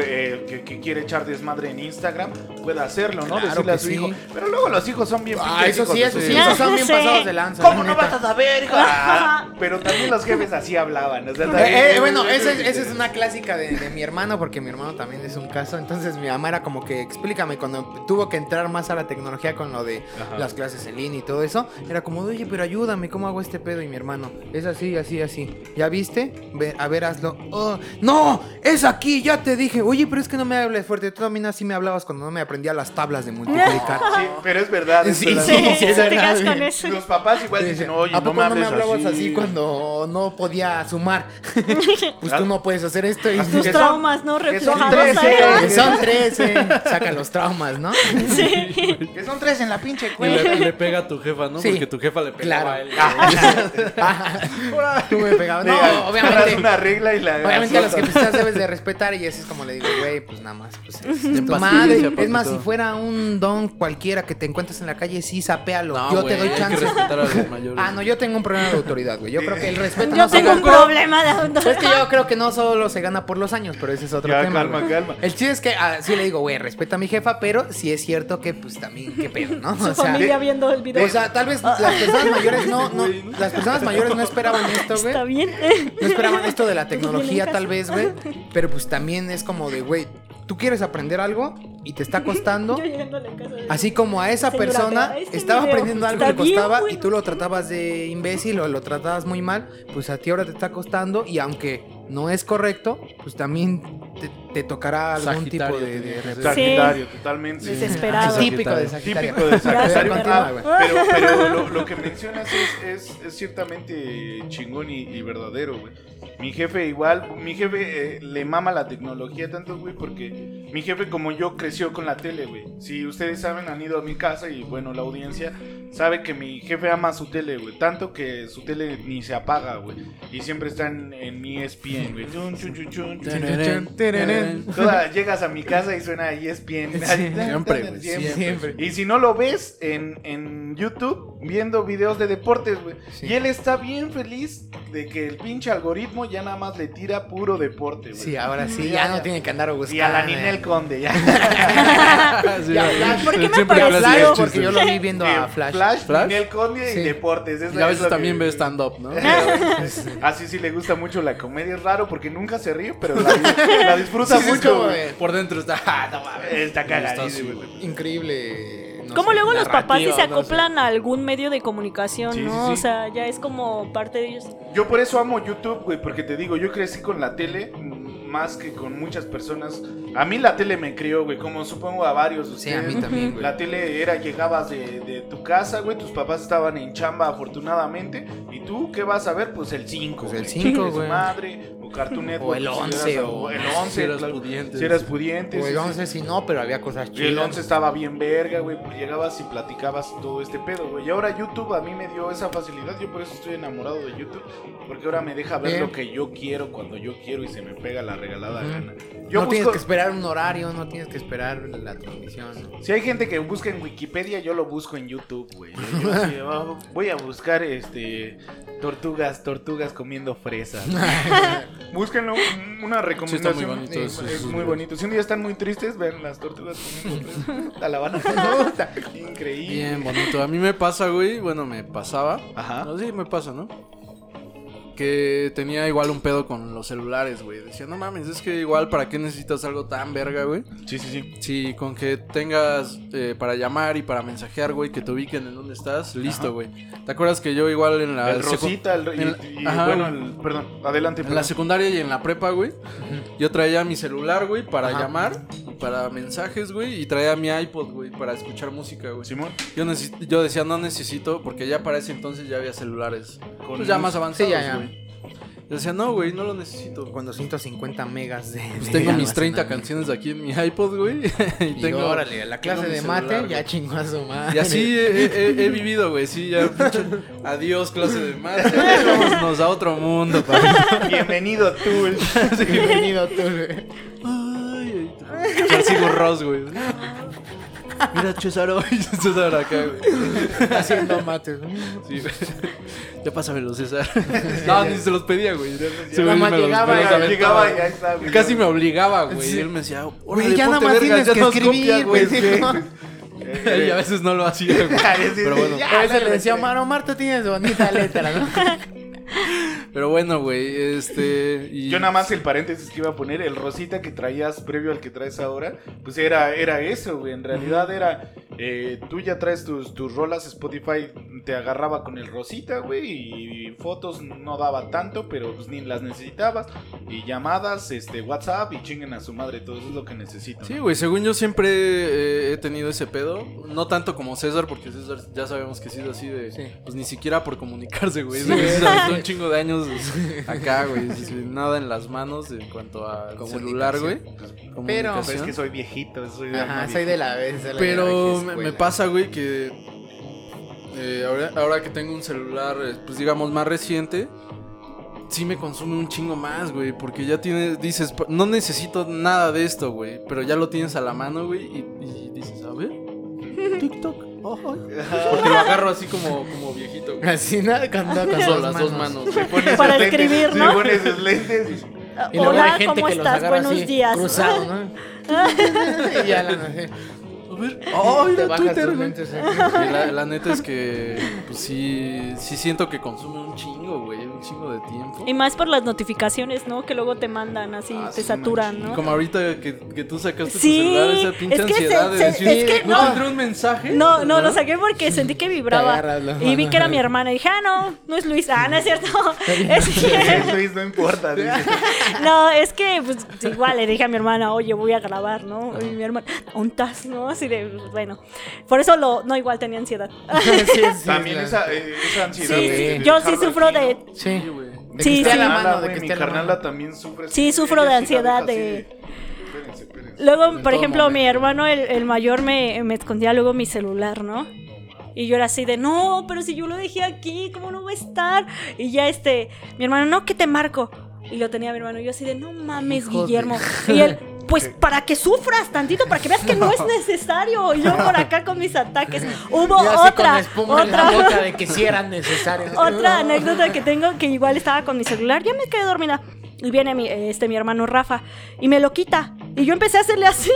eh, que, que quiere echar desmadre en Instagram pueda hacerlo, ¿no? Claro Decirle a su sí. hijo. Pero luego los hijos son bien Ah, pinches eso sí, hijos eso de sí, su- Ya esos son bien sé. pasados de lanza. ¿Cómo no neta. vas a saber, hijo? Ah, pero también los jefes así hablaban. o sea, también- Eh, eh, bueno, esa es, esa es una clásica de, de mi hermano, porque mi hermano también es un caso. Entonces mi mamá era como que, explícame, cuando tuvo que entrar más a la tecnología con lo de Ajá. las clases en línea y todo eso, era como, oye, pero ayúdame, ¿cómo hago este pedo? Y mi hermano, es así, así, así. ¿Ya viste? Ve, a ver, hazlo. Oh, no, es aquí, ya te dije. Oye, pero es que no me hables fuerte. Tú también así me hablabas cuando no me aprendía las tablas de multiplicar. Sí, pero es verdad. es Sí, verdad. Sí, sí, sí, es te verdad, quedas güey. con eso. Los papás igual Sí, dicen, oye, ¿A no poco me no me hablabas así, así cuando no podía sumar? pues tú no puedes hacer esto. Y Tus que son- traumas, ¿no? Reflejados son 13. Saca los traumas, ¿no? Sí. Que son tres en la pinche Y cuenta. le, le pega a tu jefa, ¿no? Sí. Porque tu jefa le pegaba Claro. a él. Ah, Tú me pegabas. No, obviamente. una regla y la Obviamente a los que pues, debes de respetar y eso es como le digo, güey, pues nada más, pues es Ten tu paciencia, madre. Es más, si fuera un don cualquiera que te encuentres en la calle, sí, sapéalo. No, yo te doy hay chance. que respetar a los mayores. Ah, no, yo tengo un problema de autoridad, güey. Yo creo que el respeto Yo no tengo un problema de es que yo creo que no solo se gana por los años, pero ese es otro Ya, tema. calma, calma. El chiste es que ah, sí le digo, güey, respeta a mi jefa, pero sí es cierto que pues también, qué pedo, ¿no? Su O sea, familia viendo el video. o sea, tal vez las personas mayores no, no, las personas mayores no esperaban esto, güey. Está bien. No esperaban esto de la tecnología tal vez, güey. Pero pues también es como de, güey, tú quieres aprender algo y te está costando. Yo llegando a la casa de- Así como a esa Señora, persona este estaba video. aprendiendo algo que costaba y tú lo tratabas de imbécil o lo tratabas muy mal, pues a ti ahora te está costando y aunque no es correcto, pues también te, te tocará algún tipo de... de. Sagitario, totalmente. Desesperado. Típico de Sagitario. Típico de Sagitario. Continúa, Ah, güey. pero pero lo, lo que mencionas es, es, es ciertamente chingón y, y verdadero, güey. Mi jefe igual, mi jefe eh, le mama la tecnología tanto, güey, porque mi jefe como yo creció con la tele, güey. Si ustedes saben, han ido a mi casa y bueno, la audiencia sabe que mi jefe ama su tele, güey. Tanto que su tele ni se apaga, güey. Y siempre está en, en mi ESPN, güey. Toda- llegas a mi casa y suena ESPN. Siempre, güey, siempre. Y si no lo ves en, en YouTube, viendo videos de deportes, güey. Sí. Y él está bien feliz de que el pinche algoritmo ya nada más le tira puro deporte, güey. Sí, ahora sí, Ya, ya no ya. tiene que andar buscando. Y a la Ninel Conde, ya. Sí, Ya. Flash. ¿Por qué me Siempre pareció? porque yo lo vi viendo a Eh, Flash. Flash, ¿Flash? Ninel Conde y Sí. deportes. es Y a es veces también que- ve stand-up, ¿no? Así sí le gusta mucho la comedia. Es raro porque nunca se ríe, pero la, la disfruta Sí, sí, mucho. como güey. Por dentro está. ah, no mames. Está cagadísimo, Está güey. Increíble. no ¿Cómo sé, luego los papás sí se narrativa, no sé. acoplan a algún medio de comunicación, Sí, no? sí. O sea, ya es como parte de ellos. Yo por eso amo YouTube, güey, porque te digo, yo crecí con la tele más que con muchas personas. A mí la tele me crió, güey, como supongo a varios de Sí, a mí ustedes. también, güey. La tele era, llegabas de, de tu casa, güey, tus papás estaban en chamba afortunadamente, y tú, ¿qué vas a ver? Pues el 5. Pues el cinco, güey. madre, o Cartoon Network. el si 11, eras- o- el Si 11, eras claro, pudiente. Si eras pudiente. O el sí. 11 sí no, pero había cosas Y el chidas. 11 estaba bien verga, güey, pues llegabas y platicabas todo este pedo, güey. Y ahora YouTube a mí me dio esa facilidad, yo por eso estoy enamorado de YouTube, porque ahora me deja ver Bien. lo que yo quiero cuando yo quiero y se me pega la regalada gana. Yo no tienes busco, que esperar un horario, no tienes que esperar la transmisión. ¿no? si hay gente que busca en Wikipedia, yo lo busco en YouTube, güey. Yo así, "Oh, voy a buscar este tortugas, tortugas comiendo fresas. Búsquenlo, un- una recomendación. bonito es muy videos. bonito. Si un día están muy tristes, vean las tortugas comiendo la van a. Increíble. Bien bonito. A mí me pasa, güey. Bueno, me pasaba. Ajá. No, sí, me pasa, ¿no? Que tenía igual un pedo con los celulares, güey. Decía, no mames, es que igual, ¿para qué necesitas algo tan verga, güey? Sí, sí, sí. Sí, con que tengas eh, para llamar y para mensajear, güey, que te ubiquen en dónde estás, listo, güey. ¿Te acuerdas que yo igual en la, el secu- Rosita, el, y, en la- y- Ajá. bueno, el- perdón, adelante. en perdón. la secundaria y en la prepa, güey, yo traía mi celular, güey, para Ajá. llamar, y para mensajes, güey, y traía mi iPod, güey, para escuchar música, güey. Simón, Yo, yo decía, no necesito, porque ya para ese entonces ya había celulares. con Pues ya más avanzados, Sí, ya, ya. Yo decía, no, güey, no lo necesito. Con 250 megas de. Pues de tengo mis 30 almacenamiento. canciones aquí en mi iPod, güey. y Y tengo. órale, la clase de mate celular, ya chingó a su madre. Y así he, he- he vivido, güey. Sí, ya. Adiós, clase de mate. Vámonos a otro mundo, papi. Bienvenido, Tool. Bienvenido tú, güey. Ay, ay. Sigo Ross, güey. Mira, Cesaro. César acá, güey. Haciendo mates. Sí, güey. Ya pásamelo, César. No, ni se los pedía, güey. Nada más los- llegaba los Llegaba y ahí está, güey. Casi me obligaba, güey. Sí. Y él me decía, Güey, ya nada más tienes ya que escribir, güey. Y a veces no lo hacía, güey. Pero bueno. A veces le decía, Omar, tú tienes bonita letra, ¿no? Pero bueno, güey, este... Y... Yo nada más el paréntesis que iba a poner, el rosita que traías previo al que traes ahora, pues era, era eso, güey. En realidad era, eh, tú ya traes tus, tus rolas, Spotify te agarraba con el rosita, güey, y fotos no daba tanto, pero pues ni las necesitabas. Y llamadas, este, WhatsApp y chinguen a su madre, todo eso es lo que necesito. Sí, güey, según yo siempre eh, he tenido ese pedo. No tanto como César, porque César ya sabemos que sí es así de... Sí. Pues ni siquiera por comunicarse, güey. Sí, Chingo de años acá, güey. sin nada en las manos en cuanto a celular, güey. Pero-. Pues es que soy viejito, soy de Ajá, alma soy de la vez. de la Pero me, pasa, güey, que eh, ahora, ahora que tengo un celular, eh, pues digamos, más reciente, sí me consume un chingo más, güey, porque ya tienes, dices, "Pa- no necesito nada de esto, güey, pero ya lo tienes a la mano, güey, y, y dices, a ver, TikTok, Porque lo agarro así como, como viejito, güey. Así, nada, con, con las dos manos. Pones Para lentes, escribir, ¿no? pones sus lentes y- luego Hola, hay gente ¿cómo que estás? Buenos así, días. Cruzado, ¿no? y ya la. A ver, oh, Te mira bajas Twitter, tus güey. lentes, ¿eh? La, la neta es que, pues sí, sí siento que consume un chingo, güey, un chingo de tiempo. Y más por las notificaciones, ¿no? Que luego te mandan así, Ah, te sí, saturan. ¿no? Como ahorita que, que tú sacaste Sí, tu celular, esa pinche es que se- ansiedad de se- decir, es que ¿no, no. tendré un mensaje? No, no, lo saqué porque sentí que vibraba. Y vi que era mi hermana. Y dije, ah, no, no es Luis. Ah, no es cierto. Es que, Luis, no importa. dice. no, es que pues, igual le dije a mi hermana, oye, voy a grabar, ¿no? Y mi hermana, ¿ontas? ¿No? Así de, pues, bueno. Por eso lo, no, igual tenía ansiedad. Sí, sí, También esa, eh, esa ansiedad. Sí, de- de yo sí sufro aquí, de, ¿no? Sí. Sí, güey. De que Sí, esté sí. la Carnala, mano, de güey, que mi esté a la carnala mano. también sufre. Sí, así, sufro de ansiedad así de- Espérense, espérense. Luego, En por ejemplo, mi hermano, el, el mayor, me, me escondía luego mi celular, ¿no? Y yo era así de, no, pero si yo lo dejé aquí, ¿cómo no va a estar? Y ya este, mi hermano, no, que te marco. Y lo tenía mi hermano, y yo así de, no mames, de- Guillermo. Y él, pues para que sufras tantito, para que veas que no es necesario. Y yo por acá con mis ataques. Hubo otra, la otra, boca de que sí eran necesarios. otra anécdota que tengo que igual estaba con mi celular, ya me quedé dormida. Y viene mi, este, mi hermano Rafa y me lo quita. Y yo empecé a hacerle así.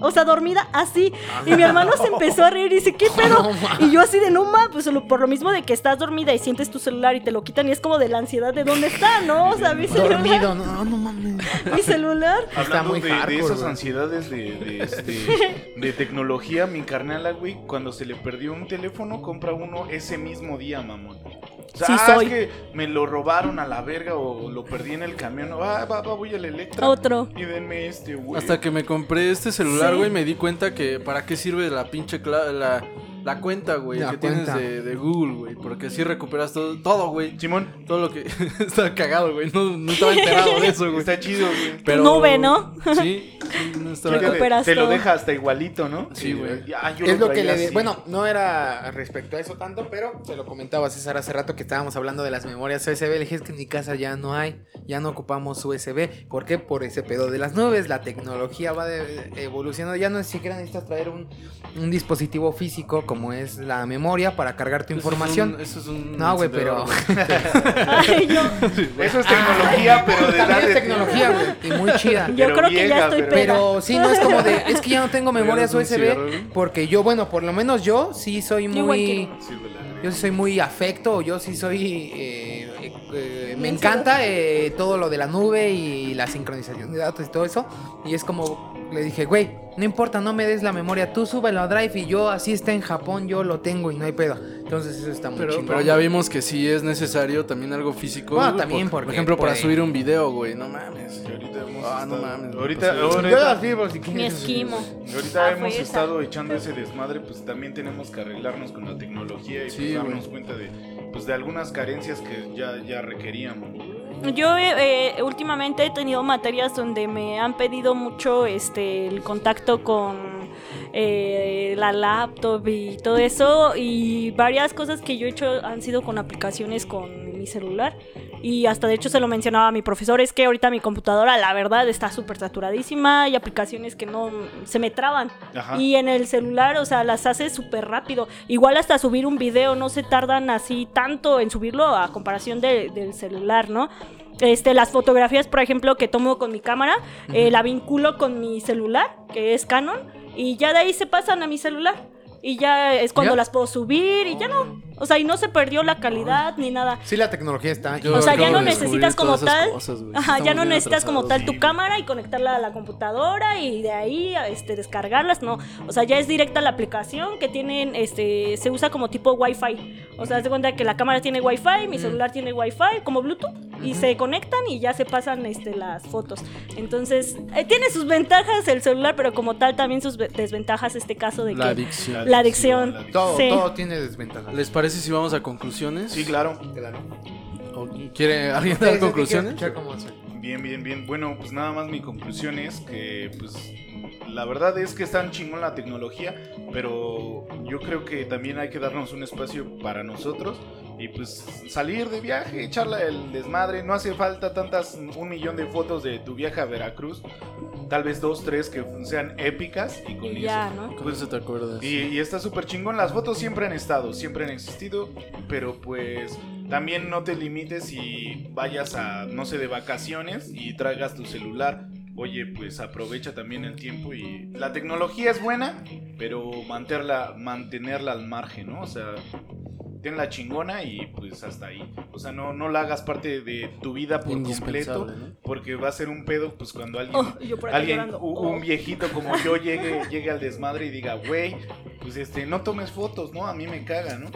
O sea, dormida así. Y mi hermano se empezó a reír y dice, ¿qué pedo? Y yo así de, no, ma, pues por lo mismo de que estás dormida y sientes tu celular y te lo quitan y es como de la ansiedad de dónde está, ¿no? O sea, mi celular. Dormido, no, no mames. Mi celular. Está Hablando muy de, de esas güey. ansiedades de, de, este, de tecnología, mi carnala, güey, cuando se le perdió un teléfono, compra uno ese mismo día, mamón. O sea, Sí ah, soy. es que me lo robaron a la verga o lo perdí en el camión. Ah, va, va, voy al Electra. Otro. Y denme este, güey. Hasta que me compré este celular, Sí. güey, me di cuenta que para qué sirve la pinche la, la cuenta, güey, que cuenta. tienes de, de Google, güey, porque así recuperas todo, todo, güey. Simón, Todo lo que está cagado, güey. No, no estaba enterado de eso, güey. está chido, güey. Pero nube, ¿no? Sí, sí, no estaba Que te- recuperas te lo deja hasta igualito, ¿no? Sí, güey. Es lo que le... de-. Bueno, no era respecto a eso tanto, pero te lo comentaba César hace rato que estábamos hablando de las memorias USB. Le dije, es que en mi casa ya no hay. ya no ocupamos USB. ¿Por qué? Por ese pedo de las nubes. La tecnología va de- evolucionando. Ya no es siquiera necesitas traer un, un dispositivo físico como es la memoria para cargar tu Eso es información. un- Eso es un. No, güey, pero. encendedor, Ay, yo, Eso es tecnología, pero de También es tecnología, güey. Y muy chida. yo Pero creo que vieja, ya estoy pero-. Pero sí, no es como de. Es que ya no tengo memorias ¿Regalas un cigarro, USB. Porque yo, bueno, por lo menos yo sí soy muy. que. Yo sí soy muy afecto, yo sí soy... eh, eh, eh, me encanta eh, todo lo de la nube y la sincronización de datos y todo eso. Y es como, le dije, güey, no importa, no me des la memoria, tú súbelo a Drive y yo así está en Japón, yo lo tengo y no hay pedo. Entonces eso está muy Pero, chingón. pero ya vimos que sí es necesario también algo físico. Bueno, güey, también por, ejemplo, para subir un video, güey. No mames. Y ahorita hemos Ah, no estado- mames, Ahorita, pues, Yo si Mi esquimo. ahorita Ah, hemos fue esa. estado echando ese desmadre, pues también tenemos que arreglarnos con la tecnología y Sí, pues, darnos cuenta de, pues, de algunas carencias que ya, ya. Yo eh, eh, últimamente he tenido materias donde me han pedido mucho este el contacto con eh, la laptop y todo eso y varias cosas que yo he hecho han sido con aplicaciones con mi celular y hasta de hecho se lo mencionaba a mi profesor es que ahorita mi computadora la verdad está súper saturadísima y aplicaciones que no se me traban Ajá. y en el celular, o sea, las hace súper rápido. Igual hasta subir un video no se tardan así tanto en subirlo a comparación de- del celular, ¿no? Este, las fotografías, por ejemplo, que tomo con mi cámara, eh, la vinculo con mi celular, que es Canon, y ya de ahí se pasan a mi celular. Y ya es cuando ¿Ya? las puedo subir y ya no. O sea, y no se perdió la calidad ni nada. Sí, la tecnología está. Yo O sea, ya no necesitas como tal- cosas. Ajá, ya no necesitas como tal tu cámara y conectarla a la computadora y de ahí este, descargarlas, no. O sea, ya es directa la aplicación que tienen, este, se usa como tipo Wi-Fi. O sea, haz de cuenta que la cámara tiene Wi-Fi, mi celular tiene Wi-Fi, como Bluetooth, y se conectan y ya se pasan este, las fotos. Entonces, eh, tiene sus ventajas el celular, pero como tal también sus ve- desventajas este caso de La que... adicción. La adicción. Todo, Sí. todo tiene desventajas. ¿Les parece si vamos a conclusiones? Sí, claro. Claro. ¿O ¿Quiere alguien dar ¿qué quieren conclusiones? Bien, bien, bien. Bueno, pues nada más mi conclusión es que, pues, la verdad es que es tan chingón la tecnología, pero yo creo que también hay que darnos un espacio para nosotros y, pues, salir de viaje, echarla el desmadre. No hace falta tantas, un millón de fotos de tu viaje a Veracruz. Tal vez dos, tres que sean épicas y con Y ya, eso. ¿no? ¿Con eso te acuerdas? Y, y está súper chingón. Las fotos siempre han estado, siempre han existido. Pero pues también no te limites y vayas a, no sé, de vacaciones y traigas tu celular. Oye, pues aprovecha también el tiempo y la tecnología es buena, pero mantenerla, mantenerla al margen, ¿no? O sea, tenla chingona y pues hasta ahí. O sea, no, no la hagas parte de tu vida por completo, porque va a ser un pedo pues cuando alguien Oh, alguien, Oh. un viejito como yo llegue, llegue al desmadre y diga, güey, pues este, no tomes fotos, ¿no? A mí me caga, ¿no?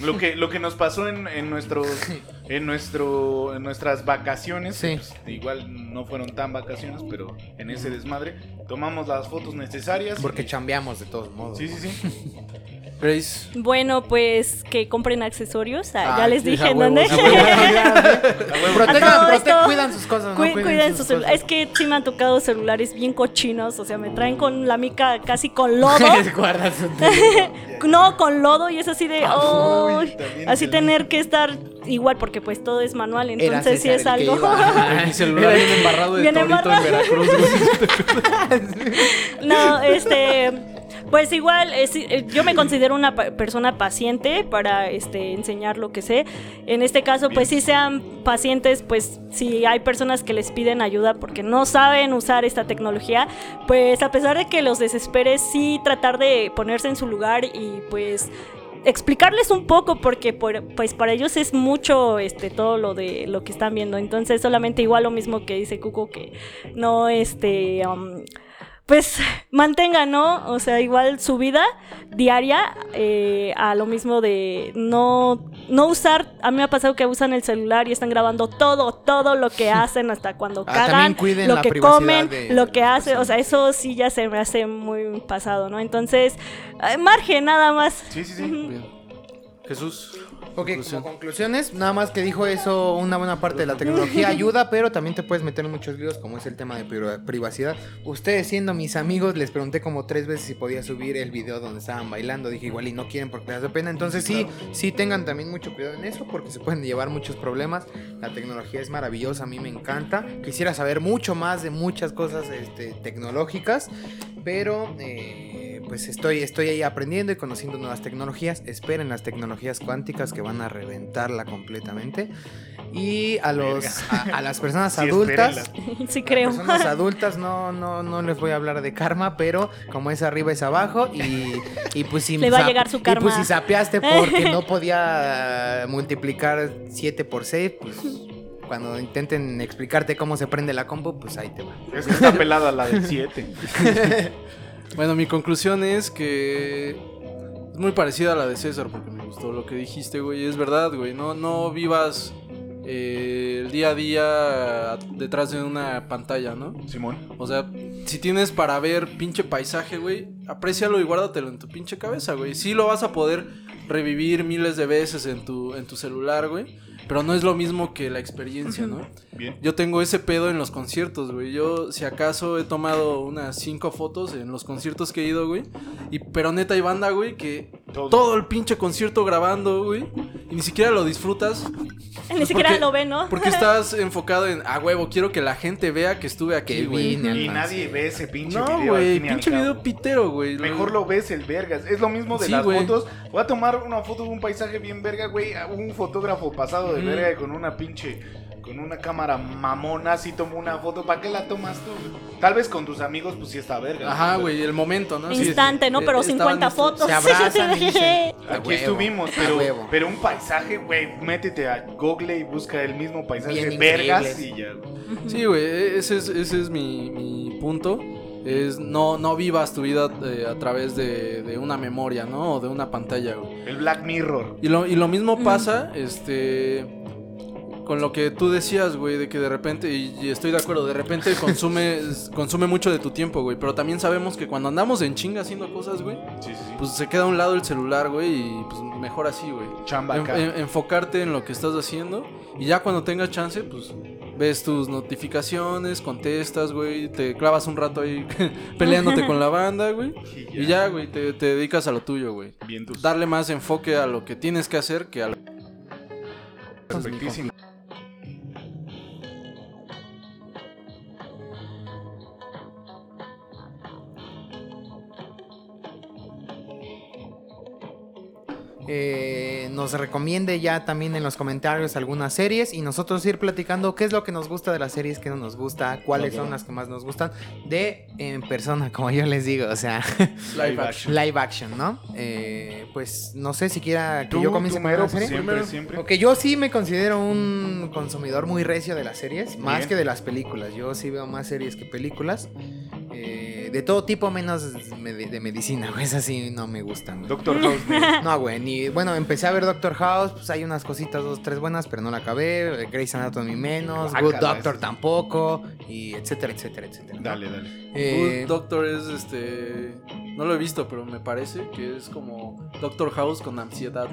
Lo que, lo que nos pasó en, en nuestros, en nuestro, en nuestras vacaciones, Sí. pues, igual no fueron tan vacaciones, pero en ese desmadre tomamos las fotos necesarias. Porque y- chambeamos de todos modos. Sí, sí, sí. Grace. Bueno, pues que compren accesorios. Ah, ya Ah, les dije en dónde. cuidan sus cosas, ¿no? Cu- cuiden sus sus celulares. Es cosas. que sí me han tocado celulares bien cochinos. O sea, me traen con la mica casi con lodo. No, con lodo y es así de. También así el- tener que estar igual porque pues todo es manual. Entonces sí es el algo. Mi celular viene embarrado de torito embarrado. en Veracruz. No, este. Pues igual, eh, yo me considero una persona paciente para este, enseñar lo que sé. En este caso, pues sí sean pacientes, pues si hay personas que les piden ayuda porque no saben usar esta tecnología, pues a pesar de que los desesperes, sí tratar de ponerse en su lugar y pues explicarles un poco porque por- pues para ellos es mucho este todo lo de lo que están viendo entonces solamente igual lo mismo que dice Cuco que no este pues mantenga, ¿no? O sea, igual su vida diaria eh, a lo mismo de no, no usar, a mí me ha pasado que usan el celular y están grabando todo, todo lo que hacen hasta cuando Ah, también cagan, lo que comen, de lo que hacen, o sea, eso sí ya se me hace muy pasado, ¿no? Entonces, eh, margen nada más. Sí, sí, sí. Jesús. Ok, conclusión. como conclusiones, nada más que dijo eso, una buena parte de la tecnología ayuda, pero también te puedes meter en muchos líos, como es el tema de pri- privacidad. Ustedes siendo mis amigos, les pregunté como tres veces si podía subir el video donde estaban bailando, dije igual y no quieren porque les da pena, entonces sí, sí tengan también mucho cuidado en eso, porque se pueden llevar muchos problemas. La tecnología es maravillosa, a mí me encanta. Quisiera saber mucho más de muchas cosas este, tecnológicas, pero... eh, pues estoy, estoy ahí aprendiendo y conociendo nuevas tecnologías. Esperen las tecnologías cuánticas que van a reventarla completamente. Y a los a, a las personas Sí, adultas. Sí, creo. personas adultas no, no, no les voy a hablar de karma, pero como es arriba es abajo y, y pues si Le va a llegar su Y pues karma. si sapeaste porque no podía multiplicar 7 por 6, pues cuando intenten explicarte cómo se prende la compu, pues ahí te va. Es que está pelada la del 7. Bueno, mi conclusión es que es muy parecida a la de César porque me gustó lo que dijiste, güey. Es verdad, güey. No, no vivas eh, el día a día detrás de una pantalla, ¿no? Simón. O sea, si tienes para ver pinche paisaje, güey, aprécialo y guárdatelo en tu pinche cabeza, güey. Sí lo vas a poder revivir miles de veces en tu, en tu celular, güey. Pero no es lo mismo que la experiencia, ¿no? Bien. Yo tengo ese pedo en los conciertos, güey. Yo, si acaso, he tomado unas cinco fotos en los conciertos que he ido, güey. Y, pero neta hay banda, güey, que Todo. todo el pinche concierto grabando, güey. Y ni siquiera lo disfrutas. Ni siquiera porque- lo ve, ¿no? Porque estás enfocado en, a huevo, quiero que la gente vea que estuve aquí, güey. Y nadie ve ese pinche No, video. güey, al fin y al pinche video pitero, güey. Mejor lo ves el vergas. Es lo mismo de Sí, las güey. fotos. Voy a tomar una foto de un paisaje bien verga, güey. a Un fotógrafo pasado de Verga con una pinche. Con una cámara mamona, así tomo una foto. ¿Para qué la tomas tú? Tal vez con tus amigos, pues sí está verga. Ajá, güey, el momento, ¿no? Sí, Instante, ¿no? eh, Pero estaban 50 estos- fotos. Se abrazan y dicen, "A Aquí huevo, estuvimos, pero, huevo". pero un paisaje, güey, métete a Google y busca el mismo paisaje Bien vergas increíbles. y ya. Sí, güey, e-, ese es, ese es mi, mi punto. Es no, no vivas tu vida eh, a través de, de una memoria, ¿no? O de una pantalla, güey. El Black Mirror. Y lo, y lo mismo Mm. pasa, este. Con lo que tú decías, güey, de que de repente, y, y estoy de acuerdo, de repente consume, consume mucho de tu tiempo, güey. Pero también sabemos que cuando andamos en chinga haciendo cosas, güey, Sí, sí, sí. pues se queda a un lado el celular, güey, y pues mejor así, güey. Chamba en- enfocarte en lo que estás haciendo y ya cuando tengas chance, pues ves tus notificaciones, contestas, güey, te clavas un rato ahí peleándote con la banda, güey. Y ya, güey, te, te dedicas a lo tuyo, güey. Darle más enfoque a lo que tienes que hacer que a lo... perfectísimo. Eh, nos recomiende ya también en los comentarios algunas series y nosotros ir platicando qué es lo que nos gusta de las series, qué no nos gusta, cuáles Ok. son las que más nos gustan de en persona, como yo les digo, o sea, Live action. live action, ¿no? Eh, pues no sé si quiera que yo comience con la serie. siempre, siempre. Porque yo sí me considero un consumidor muy recio de las series, más Bien. que de las películas. Yo sí veo más series que películas. Eh, de todo tipo, menos me- de, medicina, güey. Esas sí no me gustan. güey. Doctor House. No, güey, ni... Bueno, empecé a ver Doctor House, pues hay unas cositas, dos, tres buenas, pero no la acabé. Grey's Anatomy menos, Good Guácala, Doctor tampoco, y etcétera, etcétera, etcétera. ¿no? Dale, dale. Eh, Good Doctor es este... No lo he visto, pero me parece que es como Doctor House con ansiedad.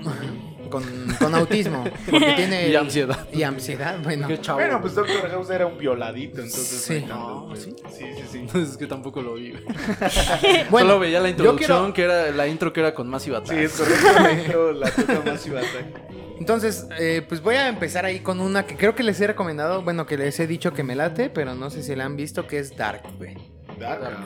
con, con autismo, porque tiene... Y ansiedad. Y ansiedad, bueno. Qué chavo. Bueno, pues Doctor House era un violadito, entonces. Sí. no güey. ¿sí? Sí, sí, sí. Tampoco lo vi, güey. Bueno, Solo veía la introducción, quiero- que era la intro que era con Massive Attack. Sí, es correcto. la intro, La toca más iba a Entonces, eh, pues voy a empezar ahí con una que creo que les he recomendado, bueno, que les he dicho que me late, pero no sé si la han visto, que es Dark, güey.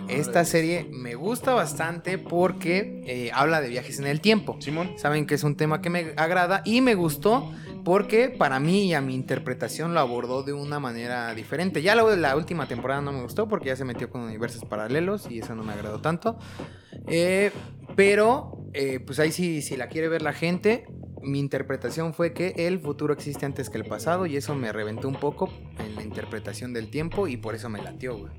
Esta serie me gusta bastante porque eh, habla de viajes en el tiempo. Simón. Saben que es un tema que me agrada y me gustó porque para mí y a mi interpretación lo abordó de una manera diferente. Ya la, la última temporada no me gustó porque ya se metió con universos paralelos y eso no me agradó tanto. Eh, pero, eh, pues ahí sí, si la quiere ver la gente, mi interpretación fue que el futuro existe antes que el pasado y eso me reventó un poco en la interpretación del tiempo y por eso me latió, güey.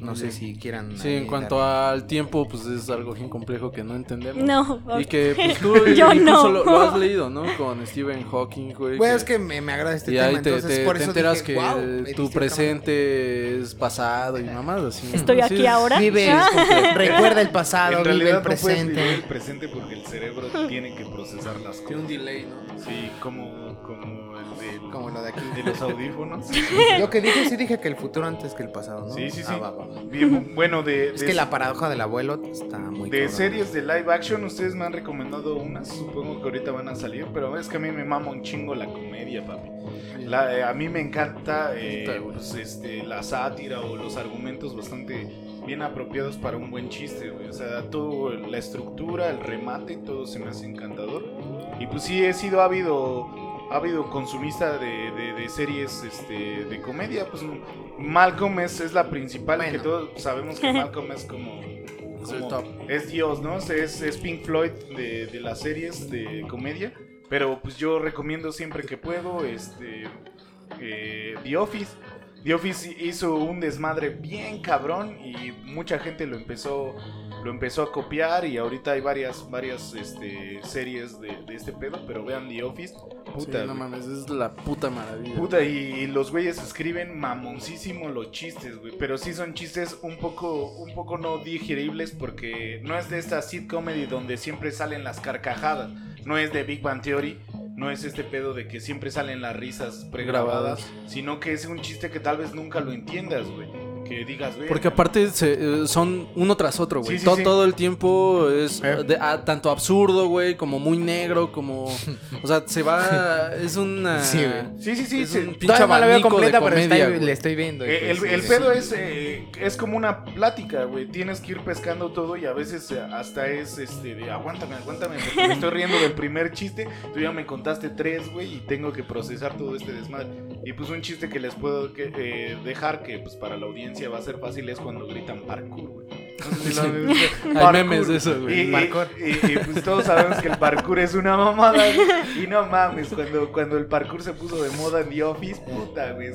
No sé si quieran. Sí, en cuanto dar- al tiempo, pues es algo bien complejo que no entendemos. No, Y ok. que pues tú Yo incluso no. lo, lo has leído, ¿no? Con Stephen Hawking, güey. Bueno, es que me, me agrada este y tema, ahí te, entonces te- por te eso enteras dije, que "Guau, tu presente es pasado y mamás así. Estoy aquí ahora. Vive, Ah. recuerda el pasado, En vive realidad el no puedes presente. vivir el presente porque el cerebro tiene que procesar las Tiene un delay, ¿no? Sí, como, como el del- Como lo de aquí. de los audífonos. Yo que dije, sí dije que el futuro antes que el pasado, ¿no? Sí, sí, sí. Ah, va, va, va. Bien, bueno, de, Es de- que la paradoja del abuelo está muy de cabrón. series de live action, ustedes me han recomendado unas. Supongo que ahorita van a salir, pero es que a mí me mama un chingo la comedia, papi. La- eh, a mí me encanta eh, pues, este, la sátira o los argumentos bastante bien apropiados para un buen chiste, güey. O sea, todo, la estructura, el remate, todo se me hace encantador. Y pues sí, he sido ávido, ávido consumista de, de- de series este, de comedia. Pues Malcolm es, es la principal, Bueno. que todos sabemos que Malcolm es como... Es el como- top. es Dios, ¿no? Es, es Pink Floyd de, de las series de comedia. Pero pues yo recomiendo siempre que puedo este eh, The Office. The Office hizo un desmadre bien cabrón y mucha gente lo empezó lo empezó a copiar y ahorita hay varias varias este, series de, de este pedo, pero vean The Office, puta, Sí, no mames, es la puta maravilla. Puta, y, y los güeyes escriben mamoncísimo los chistes, güey. Pero sí son chistes un poco, un poco no digeribles porque no es de esta sit comedy donde siempre salen las carcajadas. No es de Big Bang Theory. No es este pedo de que siempre salen las risas pregrabadas. Grabadas. Sino que es un chiste que tal vez nunca lo entiendas, güey. Que digas, güey. Porque aparte se- eh, son uno tras otro, güey. Sí, sí, todo, sí. todo el tiempo es Eh. de- ah, tanto absurdo, güey, como muy negro, como... O sea, se va... Es una... Sí, güey. Sí, sí, sí. es un pinche Todavía no la veo completa, pero comedia, está- güey. le estoy viendo. Eh, el, pues, el sí, pedo sí. es, eh, es como una plática, güey. Tienes que ir pescando todo y a veces hasta es este de aguántame, aguántame, porque me estoy riendo del primer chiste. Tú ya me contaste tres, güey, y tengo que procesar todo este desmadre. Y pues un chiste que les puedo que, eh, dejar que pues para la audiencia va a ser fácil es cuando gritan parkour. No sé si lo han visto. Hay memes de eso, Y, güey. y- Parkour. y- y, pues todos sabemos que el parkour es una mamada. güey. Y no mames, cuando, cuando el parkour se puso de moda en The Office, puta, güey.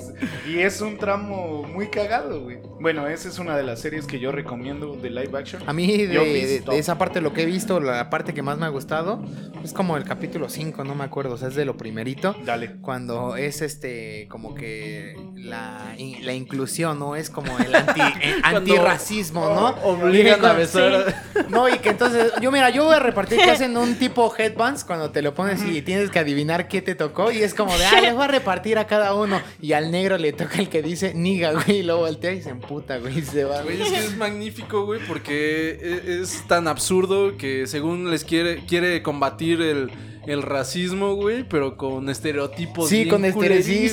Y es un tramo muy cagado, güey. Bueno, esa es una de las series que yo recomiendo de live action. A mí de, de- de esa parte lo que he visto, la parte que más me ha gustado, es como el capítulo 5, no me acuerdo, o sea, es de lo primerito. Dale. Cuando es este, como que la, la inclusión, ¿no? Es como el anti, eh, antirracismo, ¿no? Obligan a besar... No, y que entonces, yo mira, yo voy a repartir que hacen un tipo headbands cuando te lo pones y tienes que adivinar qué te tocó. Y es como de, ah, les voy a repartir a cada uno. Y al negro le toca el que dice niga, güey. Y luego voltea y se emputa, güey. Y se va, Güey, es que es magnífico, güey, porque e- es tan absurdo que según les quiere, quiere combatir el, el racismo, güey, pero con estereotipos Sí, bien con estere- sí,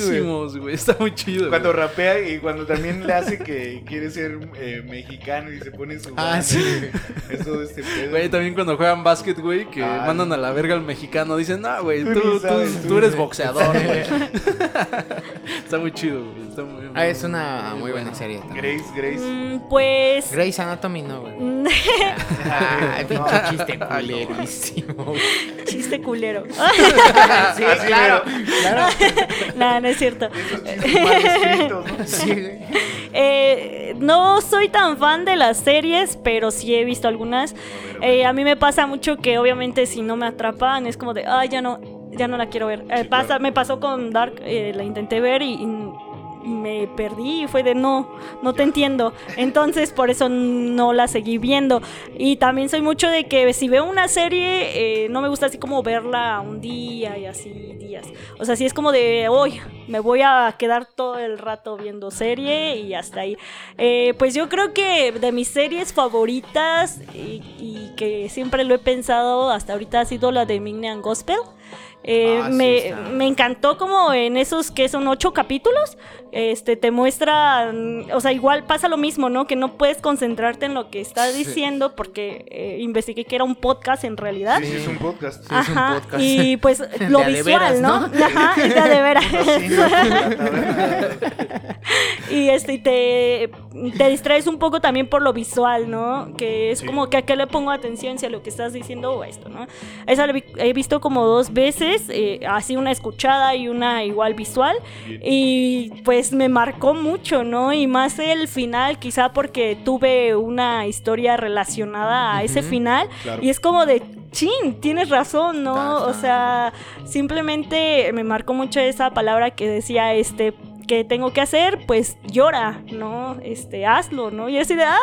güey. Está muy chido, Cuando rapea y cuando también le hace que quiere ser eh, mexicano y se pone su. Ah, banda. sí. Es todo este pedo. Güey, también cuando juegan básquet, güey, que Ah, mandan a la verga al mexicano, dicen, no, güey, Tú tú, ni tú- sabes, tú tú eres boxeador, güey. Está muy chido, güey. Está muy, Ah, es una muy muy buena serie. también. Grace, Grace. Mm, Pues. Grey's Anatomy no, güey. Ah, pinche No. chiste culerísimo. Chiste culero. Sí, Así claro. Claro. no, no es cierto. Eh, no soy tan fan de las series, pero sí he visto algunas. Eh, a mí me pasa mucho que obviamente si no me atrapan es como de, ay, ya no, ya no la quiero ver. Eh, pasa. Me pasó con Dark, eh, la intenté ver y, y me perdí y fue de no, no te entiendo. Entonces por eso no la seguí viendo. Y también soy mucho de que si veo una serie, eh, no me gusta así como verla un día y así días. O sea, si es como de hoy, me voy a quedar todo el rato viendo serie y hasta ahí. Eh, pues yo creo que de mis series favoritas y, que siempre lo he pensado hasta ahorita ha sido la de Mignan Gospel. Eh, Ah, me, está. me encantó como en esos que son ocho capítulos, este te muestra, o sea, igual pasa lo mismo, ¿no? Que no puedes concentrarte en lo que estás diciendo porque eh, investigué que era un podcast en realidad. Sí, sí, es un podcast. Sí, es un Ajá, podcast. y pues lo De a visual, veras, ¿no? ¿no? Ajá, de a veras. Y este te te distraes un poco también por lo visual, ¿no? Que es Sí. como que a qué le pongo atención si a lo que estás diciendo o esto, ¿no? Esa la vi- he visto como dos veces, eh, así una escuchada y una igual visual. Bien. Y pues me marcó mucho, ¿no? Y más el final, quizá porque tuve una historia relacionada a ese final. Claro. Y es como de, chin, tienes razón, ¿no? O sea, simplemente me marcó mucho esa palabra que decía, este que tengo que hacer, pues llora, ¿no? Este, hazlo, ¿no? Y así de, ¡ay!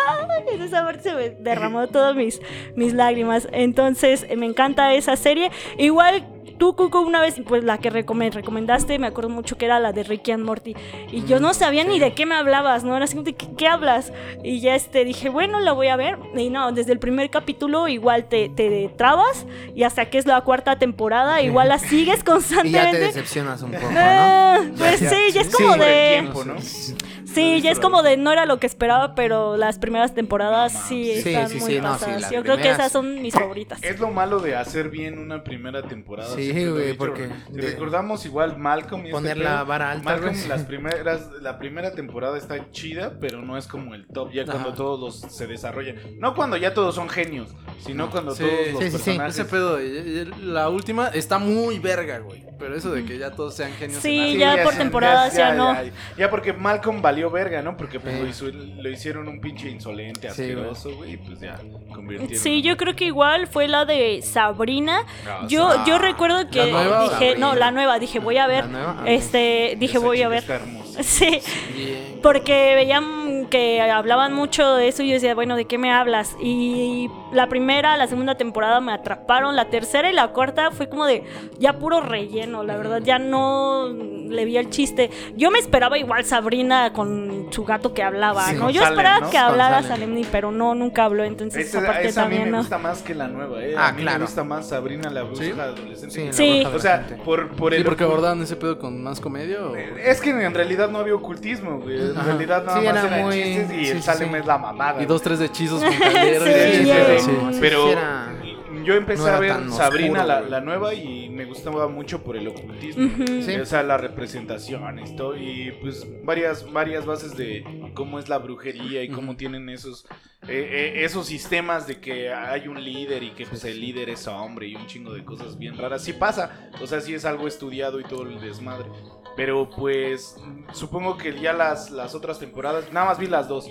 En esa parte se me derramó todas mis, mis lágrimas. Entonces, me encanta esa serie. Igual, tú, Cuco, una vez, pues la que recome- recomendaste, me acuerdo mucho que era la de Ricky and Morty. Y yo no sabía ni de qué me hablabas, ¿no? Era así, ¿de qué, qué hablas? Y ya este, dije, bueno, la voy a ver. Y no, desde el primer capítulo igual te, te trabas y hasta que es la cuarta temporada, igual la sigues Y ya te constantemente. decepcionas un poco, ¿no? Ah, pues Ya, sí, ya es como de... tiempo, ¿no? Sí, ya es como de no era lo que esperaba, pero las primeras temporadas sí Sí, están sí, muy sí, no, sí, pasadas. Yo creo que esas son mis favoritas. Es lo malo de hacer bien una primera temporada. Sí, güey, dicho. porque Si de- recordamos igual Malcolm y este Poner pedo, la vara alta, Malcolm, güey. las primeras, la primera temporada está chida, pero no es como el top, ya cuando todos los se desarrollan. No cuando ya todos son genios, sino cuando Sí, todos los sí, personajes... Ese pedo, la última está muy verga, güey. Pero eso de que ya todos sean genios. Sí, en ya por se- temporadas ya no. Ya, ya porque Malcolm valió verga, ¿no? Porque pues, Sí. lo, hizo- lo hicieron un pinche insolente, asqueroso, güey, y pues ya convirtieron. Sí, yo creo que igual fue la de Sabrina. Ah, Yo, yo recuerdo que dije, no, la nueva, dije, voy a ver. Ah, Este, dije, voy a ver. Sí, Bien. porque veían que hablaban mucho de eso y yo decía, bueno, ¿de qué me hablas? Y la primera, la segunda temporada me atraparon, la tercera y la cuarta fue como de ya puro relleno, la verdad, ya no le vi el chiste. Yo me esperaba igual Sabrina con su gato que hablaba, Sí, ¿no? con Yo Salem, esperaba ¿no? que hablara Salem. Salemni, pero no, nunca habló, entonces Esa, esa parte esa a mí también me no. gusta más que la nueva, ¿eh? Ah, a mí claro. me gusta más Sabrina la bruja ¿Sí? adolescente. Sí, la Sí. bruja O sea, por, por Sí, el porque abordaban ese pedo con más comedia o... Es que en realidad no había ocultismo, güey. En Ajá. realidad nada Sí, más era eran muy- chistes y sí, el Salem sí. es la mamada. Y dos, tres hechizos con Pero sí era- yo empecé no a ver Sabrina, oscuro, la, nueva, y me gustaba mucho por el ocultismo. Sí. O sea, la representación esto, y pues varias, varias bases de cómo es la brujería y cómo tienen esos, eh, eh, esos sistemas de que hay un líder y que pues el líder es hombre y un chingo de cosas bien raras. Sí pasa, o sea, sí es algo estudiado y todo el desmadre. Pero pues supongo que ya las, las otras temporadas, nada más vi las dos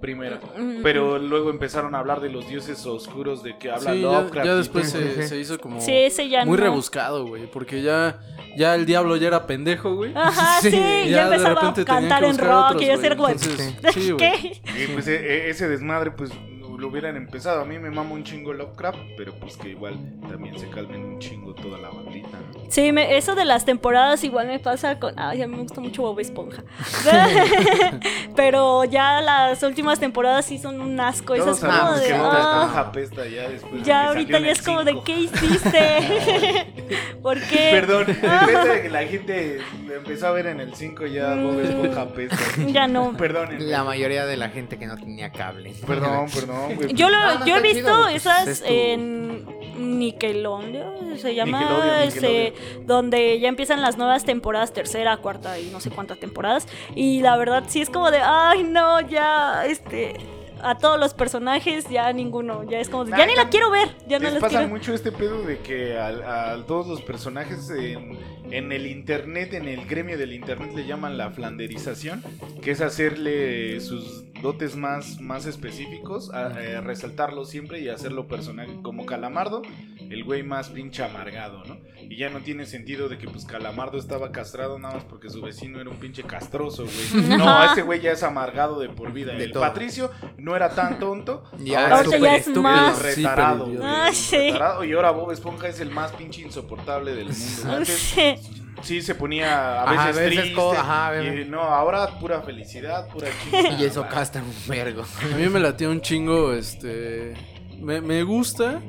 primero. Pero luego empezaron a hablar de los dioses oscuros de que habla Sí, Lovecraft. ya y después se, se hizo como Sí, ese ya muy no. rebuscado, güey. Porque ya, ya el diablo ya era pendejo, güey. Ajá, sí, Sí, ya, de empezaba a cantar en rock otros, y yo güey. Entonces. ¿qué? Y pues e- e- ese desmadre, pues lo hubieran empezado. A mí me mama un chingo Lovecraft, pero pues que igual también se calmen un chingo toda la bandita, ¿no? Sí, me- eso de las temporadas igual me pasa con... Ay, a mí me gusta mucho Bob Esponja. Pero ya las últimas temporadas sí son un asco. Todos es como de... que ah, ya después. ahorita ya es como de. ¿qué hiciste? ¿Por qué? Perdón, después de que la gente empezó a ver en el 5 ya Bob Esponja apesta. Ya no. Perdón, La mayoría de la gente que no tenía cable. Perdón, perdón, güey. Yo, lo, No, no, yo he visto chido, pues, esas es en Nickelodeon, se llama, Nickelodeon, ese, donde ya empiezan las nuevas temporadas, tercera, cuarta y no sé cuántas temporadas. Y la verdad sí es como de, ay no, ya, este, a todos los personajes ya ninguno, ya es como de, ya ni la quiero ver, ya no Les pasa quiero. mucho este pedo de que a, a todos los personajes en, en el internet, en el gremio del internet le llaman la flanderización, que es hacerle sus dotes más, más específicos, a- eh, resaltarlo siempre y hacerlo personaje como Calamardo, el güey más pinche amargado, ¿no? Y ya no tiene sentido de que pues Calamardo estaba castrado nada más porque su vecino era un pinche castroso, güey. No, ese güey ya es amargado de por vida. De el todo. Patricio no era tan tonto. Ya, ahora ya es más- retarado. Ah, sí. retarado. Y ahora Bob Esponja es el más pinche insoportable del mundo. Antes Sí. se ponía a veces, Ajá, a veces triste. co- ajá, a y no, ahora pura felicidad, pura chingada. Y eso castra un vergo. A mí me latió un chingo, este... Me, me gusta.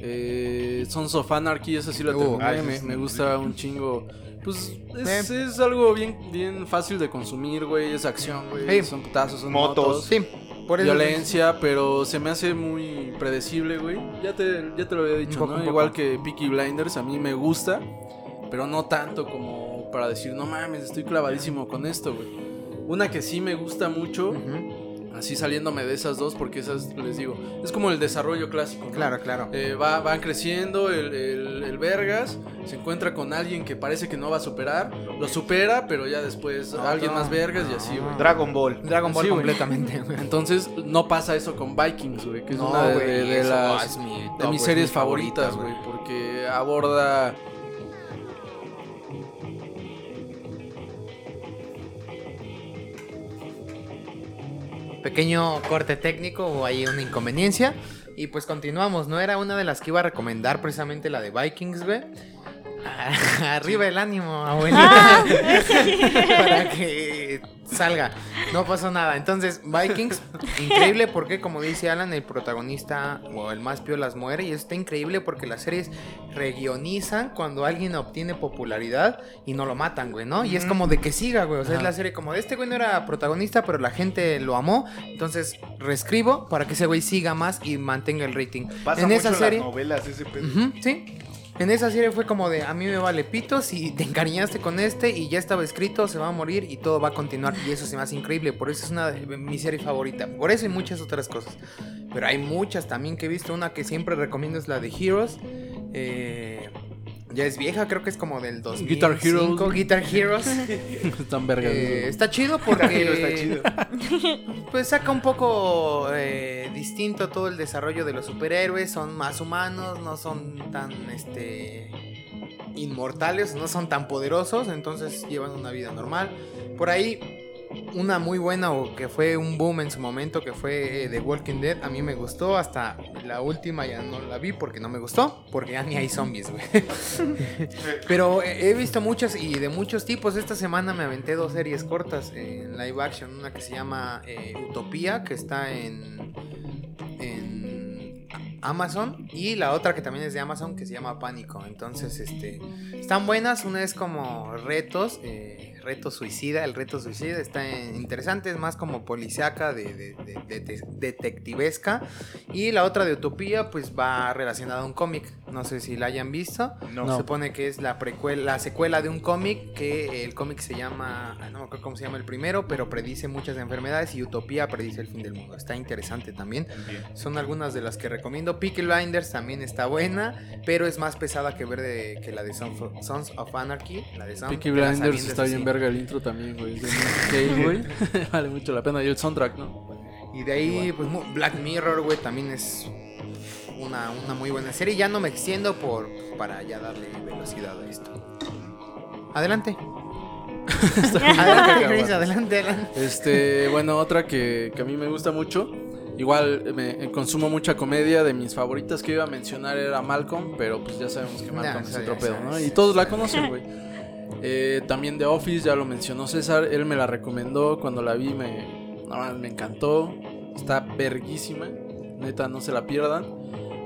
Eh, Sons of Anarchy, esa sí la terminé, esa me, es me gusta un chingo. Pues es, es algo bien, bien fácil de consumir, güey. Es acción, güey. Sí. Son putazos, son Motos. motos. Sí, por eso. Violencia, pero se me hace muy predecible, güey. Ya te, ya te lo había dicho, poco, ¿no? Igual que Peaky Blinders, a mí me gusta, pero no tanto como para decir, no mames, estoy clavadísimo con esto, güey. Una que sí me gusta mucho, Ujú. Así saliéndome de esas dos, porque esas, les digo, es como el desarrollo clásico. ¿no? Claro, claro. Eh, va, van creciendo el, el- el Vergas, se encuentra con alguien que parece que no va a superar, lo supera, pero ya después No, alguien no, más Vergas y así, güey. Dragon Ball. Dragon Ball Sí, completamente, güey. Entonces no pasa eso con Vikings, güey, que es No, una de, güey, de- de las mi de mis es series mi favorita, favoritas, güey, porque aborda Pequeño corte técnico o hay una inconveniencia. Y pues continuamos, ¿no? Era una de las que iba a recomendar precisamente la de Vikings, güey. Arriba el ánimo, abuelita. para que salga. No pasó nada. Entonces, Vikings, increíble porque, como dice Alan, el protagonista o el más piolas muere. Y eso está increíble porque las series regionizan cuando alguien obtiene popularidad y no lo matan, güey, ¿no? Y es como de que siga, güey. O sea, es la serie como de este güey no era protagonista, pero la gente lo amó. Entonces, reescribo para que ese güey siga más y mantenga el rating. Pasa en mucho esa en serie. las novelas ese pedo. Sí. En esa serie fue como de a mí me vale pito si te encariñaste con este y ya estaba escrito, se va a morir y todo va a continuar. Y eso se me hace increíble. Por eso es una de mi serie favorita. Por eso y muchas otras cosas. Pero hay muchas también que he visto. Una que siempre recomiendo es la de Heroes. Eh, ya es vieja, creo que es como del 2005. Guitar Heroes. Guitar Heroes. están vergas. Eh, está chido porque Pero está chido. pues saca un poco eh, distinto todo el desarrollo de los superhéroes, son más humanos, no son tan este inmortales, no son tan poderosos, entonces llevan una vida normal. Por ahí una muy buena o que fue un boom en su momento que fue eh, The Walking Dead, a mí me gustó hasta la última ya no la vi porque no me gustó, porque ya ni hay zombies, güey. Pero he visto muchas y de muchos tipos. Esta semana me aventé dos series cortas en live action. Una que se llama eh, Utopía, que está en, en Amazon. Y la otra que también es de Amazon, que se llama Pánico. Entonces, este, están buenas. Una es como retos, eh, reto suicida. El reto suicida está interesante, es más como policiaca, de- detectivesca. Y la otra de Utopía, pues va relacionada a un cómic. No sé si la hayan visto. No. No. Se supone que es la precuela, la secuela de un cómic que el cómic se llama, ah, no me acuerdo cómo se llama el primero, pero predice muchas enfermedades y Utopía predice el fin del mundo. Está interesante también. Bien. Son algunas de las que recomiendo. Peaky Blinders también está buena, pero es más pesada que ver de, que la de Sons of, Sons of Anarchy. La de Sons Peaky Blinders está bien verga el intro también, güey. Es de Nick Cave, güey. vale mucho la pena. Y el soundtrack, ¿no? Y de ahí, pues Black Mirror, güey, también es una, una muy buena serie. Ya no me extiendo por para ya darle velocidad a esto. Adelante. adelante, Chris, adelante, adelante. Este, bueno, otra que, que a mí me gusta mucho. Igual me eh, consumo mucha comedia. De mis favoritas que iba a mencionar era Malcolm, pero pues ya sabemos que Malcolm es otro pedo, ¿no? Y todos la conocen, güey. Eh, también The Office, ya lo mencionó César. Él me la recomendó. Cuando la vi me, me encantó. Está verguísima. Neta, no se la pierdan.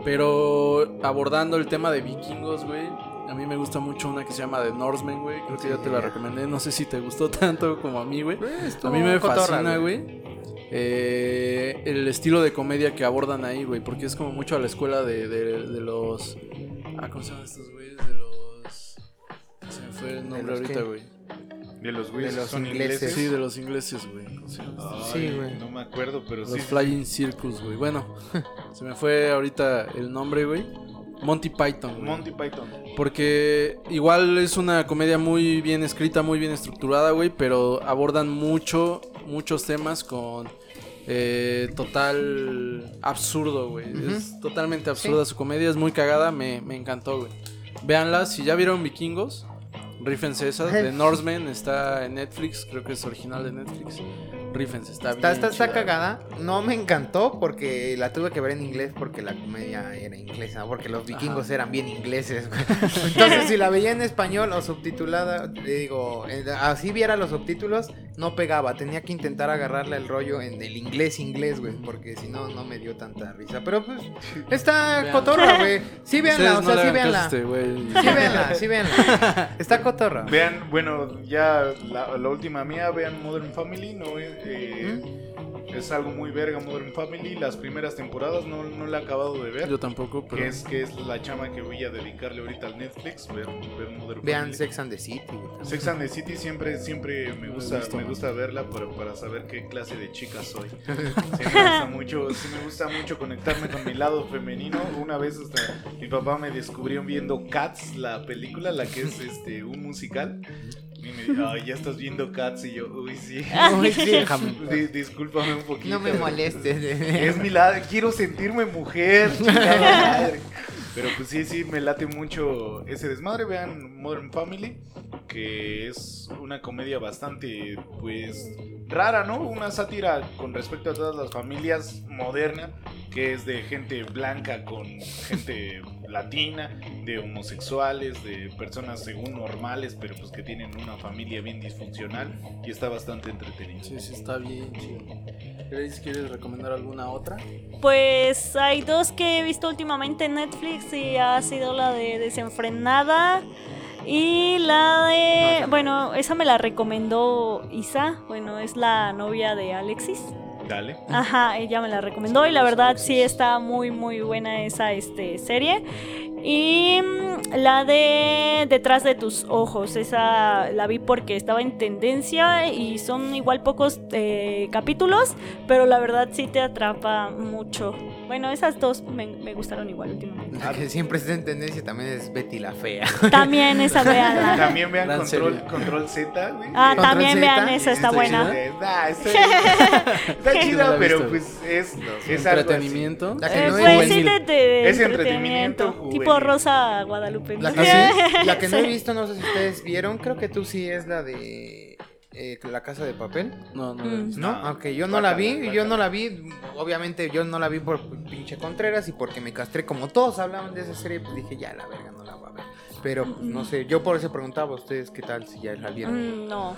Pero abordando el tema de vikingos, güey. A mí me gusta mucho una que se llama The Norseman, güey. Creo que ya te la recomendé. No sé si te gustó tanto como a mí, güey. A mí me fascina, güey. eh, el estilo de comedia que abordan ahí, güey. Porque es como mucho a la escuela de, de- de los. Ah, ¿cómo se llaman estos güeyes? De los. Se me fue el nombre ahorita, güey. De los güeyes De los son ingleses. ingleses. Sí, de los ingleses, güey. Sí, güey. No me acuerdo, pero Los sí. Flying Circus, güey. Bueno, se me fue ahorita el nombre, güey. Monty Python, güey. Monty Python. Porque igual es una comedia muy bien escrita, muy bien estructurada, güey, pero abordan mucho, muchos temas con eh, total absurdo, güey. Es totalmente absurda su comedia, es muy cagada, me, me encantó, güey. Véanla, si ya vieron Vikingos, rífense esa. The Norseman está en Netflix, creo que es original de Netflix. Rífense, está, Está, bien. está, está cagada. No me encantó porque la tuve que ver en inglés porque la comedia era inglesa. Porque los vikingos Ajá. eran bien ingleses. güey. Entonces, si la veía en español o subtitulada, le digo, eh, así viera los subtítulos, no pegaba. Tenía que intentar agarrarle el rollo en el inglés inglés, güey. Porque si no, no me dio tanta risa. Pero pues, está Vean. cotorra, güey. Sí, véanla, o no sea, le sí, véanla. este. Sí, véanla, sí, véanla. Está cotorra. Vean, bueno, ya la, la última mía, vean Modern Family, no eh, eh, es algo muy verga Modern Family. Las primeras temporadas no, no la he acabado de ver. Yo tampoco, pero. Que es, que es la chama que voy a dedicarle ahorita al Netflix, ver, ver Modern Vean Family. Sex and the City. Sex and the City siempre, siempre me gusta, visto, me gusta verla para, para saber qué clase de chica soy. Sí me gusta mucho, sí me gusta mucho conectarme con mi lado femenino. Una vez hasta mi papá me descubrió viendo Cats, la película, la que es este un musical. Y me dijo, ay, ya estás viendo Cats y yo, uy sí. Uy, sí, discúlpame un poquito. No me molestes. Es mi lado, quiero sentirme mujer, madre. Pero pues sí, sí, me late mucho ese desmadre. Vean Modern Family, que es una comedia bastante, pues, rara, ¿no? Una sátira con respecto a todas las familias moderna, que es de gente blanca con gente latina, de homosexuales, de personas según normales, pero pues que tienen una familia bien disfuncional y está bastante entretenido. Sí, sí, está bien chido. Grace, ¿quieres recomendar alguna otra? Pues hay dos que he visto últimamente en Netflix y ha sido la de Desenfrenada y la de... Bueno, esa me la recomendó Isa, bueno, es la novia de Alexis. Dale. Ajá, ella me la recomendó y la verdad sí está muy muy buena esa este, serie. Y mm, la de Detrás de tus ojos, esa la vi porque estaba en tendencia y son igual pocos eh, capítulos, pero la verdad sí te atrapa mucho. Bueno, esas dos me, me gustaron igual últimamente. La que siempre está en tendencia también es Betty la Fea. También esa veanla. También vean Gran Control, serie. Control Z, güey. Ah, Control también Z, vean esa, está Está buena. chida. Ah, está, está Sí, chida, pero pues es, es algo así. Entretenimiento. La que Eh, no es pues sí, juvenil. de, de Es entretenimiento. Tipo. Rosa Guadalupe. La que, la que no he visto, no sé si ustedes vieron, creo que tú sí es la de eh, La Casa de Papel. No, no. Mm. ¿No? No, Aunque yo no la vi, yo no la vi, obviamente yo no la vi por pinche Contreras y porque me castré, como todos hablaban de esa serie, pues dije, ya la verga, no la voy a ver. Pero pues, no sé, yo por eso preguntaba a ustedes qué tal, si ya la vieron. Mm, no.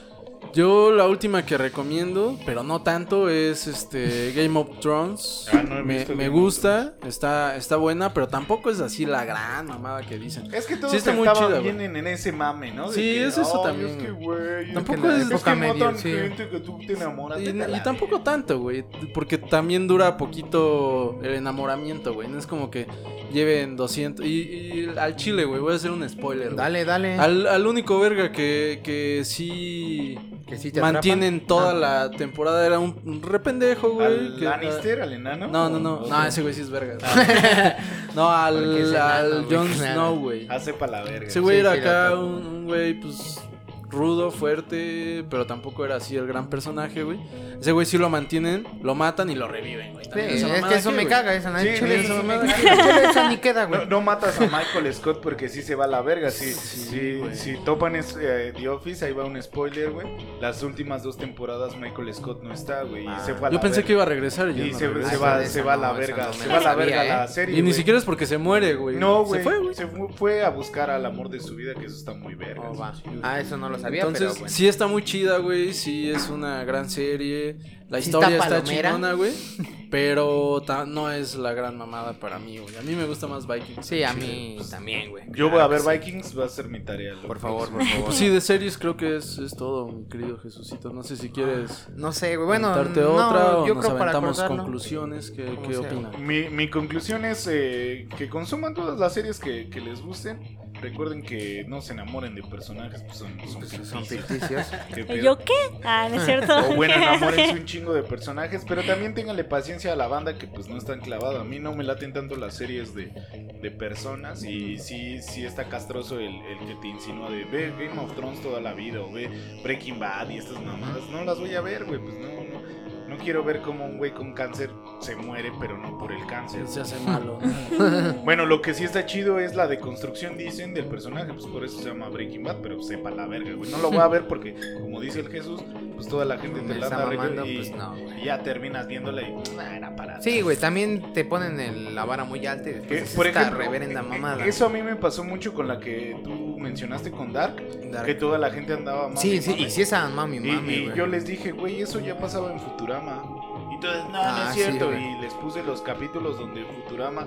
Yo la última que recomiendo, pero no tanto, es este Game of Thrones. Ah, no he me visto me Game of gusta, está, está buena, pero tampoco es así la gran mamada que dicen. Es que todos Sí está muy estaban chida, bien güey. en, ese mame, ¿no? De Sí, que, es eso "Ay, también, Es que, güey. güey. Tampoco que es- es que sí. gente que tú te enamoras. Y, y tampoco tanto, güey, porque también dura poquito el enamoramiento, güey. No es como que lleven 200. Y, y al chile, güey, voy a hacer un spoiler. Dale, dale. Al, al único verga que, que sí que sí te mantienen atrapan. toda Ah. la temporada era un, un rependejo, güey. ¿Al que- Lannister, al enano? No, no, no. ¿O No, ese güey sí es verga. no, al, enano, al Jon. Snow, güey. Hace pa' la verga. Ese güey Sí, era sí, acá un güey, pues, rudo, fuerte, pero tampoco era así el gran personaje, güey. Ese güey sí lo mantienen, lo matan y lo reviven, güey. Sí, es que eso me güey. caga, esa no Sí, chile, eso sí, me me caga. Chile, esa ni queda, güey. No, no matas a Michael Scott porque sí se va a la verga. Si, Sí, si, topan es, eh, The Office, ahí va un spoiler, güey. Las últimas dos temporadas Michael Scott no está, güey. Y Ah. se fue a Yo la pensé verga. que iba a regresar y, ya Y no se, regresó. se va, esa se va a la no, verga. se va a la verga la ¿eh? serie. Y ni siquiera es porque se muere, güey. No, Se güey. fue, güey. Se fu- fue a buscar al amor de su vida, que eso está muy verga. Ah, eso no lo sabía, Entonces, pero bueno. sí está muy chida, güey. Sí es una gran serie. La Sí historia está está, chingona, güey. Pero ta- no es la gran mamada para mí, güey. A mí me gusta más Vikings. Sí, a Chile. mí también, güey. Yo voy a ver que Vikings, va a ser mi tarea. Por favor, por favor. Pues sí, de series creo que es, es todo, mi querido Jesucito. No sé si quieres No sé, güey. Bueno, contarte no, otra o yo nos creo para aventamos cortarlo. conclusiones. ¿Qué, qué opinan? Mi, mi conclusión es eh, que consuman todas las series que, que les gusten. Recuerden que no se enamoren de personajes, pues son, son Pues son ficticios. ficticios. ¿Qué ¿Y pedo? yo qué? Ah, no es cierto. O bueno, enamórense un chingo de personajes, pero también ténganle paciencia a la banda que pues no es tan clavada. A mí no me laten tanto las series de, de personas y sí, sí está castroso el, el que te insinúa de ve Game of Thrones toda la vida o ve Breaking Bad y estas mamadas. No las voy a ver, güey, pues no, no. Quiero ver cómo un güey con cáncer se muere, pero no por el cáncer. Se hace malo. Bueno, lo que sí está chido es la deconstrucción, dicen, del personaje. Pues por eso se llama Breaking Bad, pero sepa la verga, güey. No lo voy a ver porque, como dice el Jesús, pues toda la gente te la anda mamando, y, pues no, y ya terminas viéndola y nah, era para. Sí, güey, también te ponen el- la vara muy alta y después por esta ejemplo, reverenda eh, mamada. Eso a mí me pasó mucho con la que tú mencionaste con Dark, Dark. que toda la gente andaba mami, Sí, sí, mami. y si esa mami, Y, mami, y güey. yo les dije, güey, eso ya pasaba en Futurama. Y todos, no, no Ah, es sí, cierto. y les puse los capítulos donde Futurama,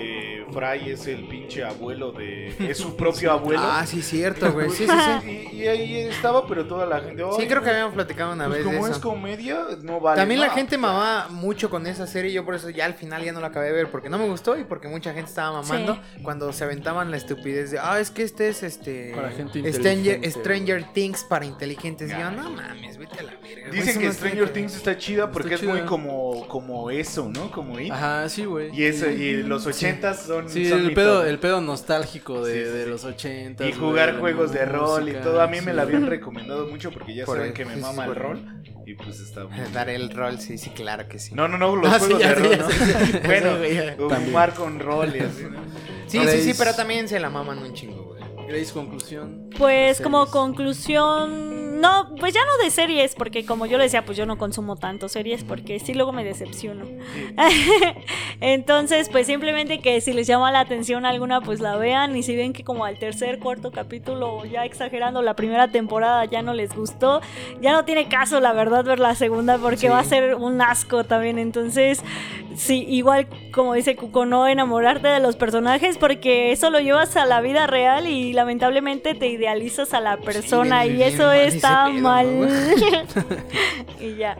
eh, Fry es el pinche abuelo de... Es su propio abuelo. Ah, sí, cierto, güey. Sí, sí, sí. Y, y ahí estaba, pero toda la gente... Sí, "Ay, creo que habíamos platicado una pues vez de como es eso. comedia, no vale También la nada". gente mamaba mucho con esa serie, yo por eso ya al final ya no la acabé de ver, porque no me gustó y porque mucha gente estaba mamando cuando se aventaban la estupidez de, ah, es que este es este... Para gente Stranger, inteligente. Stranger Things para inteligentes. Y yo, no mames, vete a la verga. Dicen que no Stranger Things está chida porque Está es muy como, como eso, ¿no? Como It. Ajá, sí, güey. Y, eso, y los ochentas son... Sí, son el mi pedo, top. el pedo nostálgico de, Sí, sí, de sí. los 80. Y jugar juegos de rol y todo. A mí me la habían recomendado mucho porque ya Por saben el- que me mama el rol. Y pues está muy... Dar el rol, sí, sí, claro que sí. No, no, no, los Ah, sí, juegos ya de rol, ya ¿no? bueno, jugar con rol y así, ¿no? Sí, sí, sí, pero también se la maman un chingo, güey. Grace, conclusión. Pues como conclusión, no, pues ya no de series, porque como yo le decía, pues yo no consumo tanto series porque sí luego me decepciono. Entonces, pues simplemente que si les llama la atención alguna, pues la vean y si ven que como al tercer, cuarto capítulo, ya exagerando la primera temporada ya no les gustó, ya no tiene caso la verdad ver la segunda porque Sí. va a ser un asco también. Entonces, sí, igual como dice Cuco, no enamorarte de los personajes porque eso lo llevas a la vida real y lamentablemente te idealizas a la persona Sí, y eso mal pedo, mal. ¿no? y ya.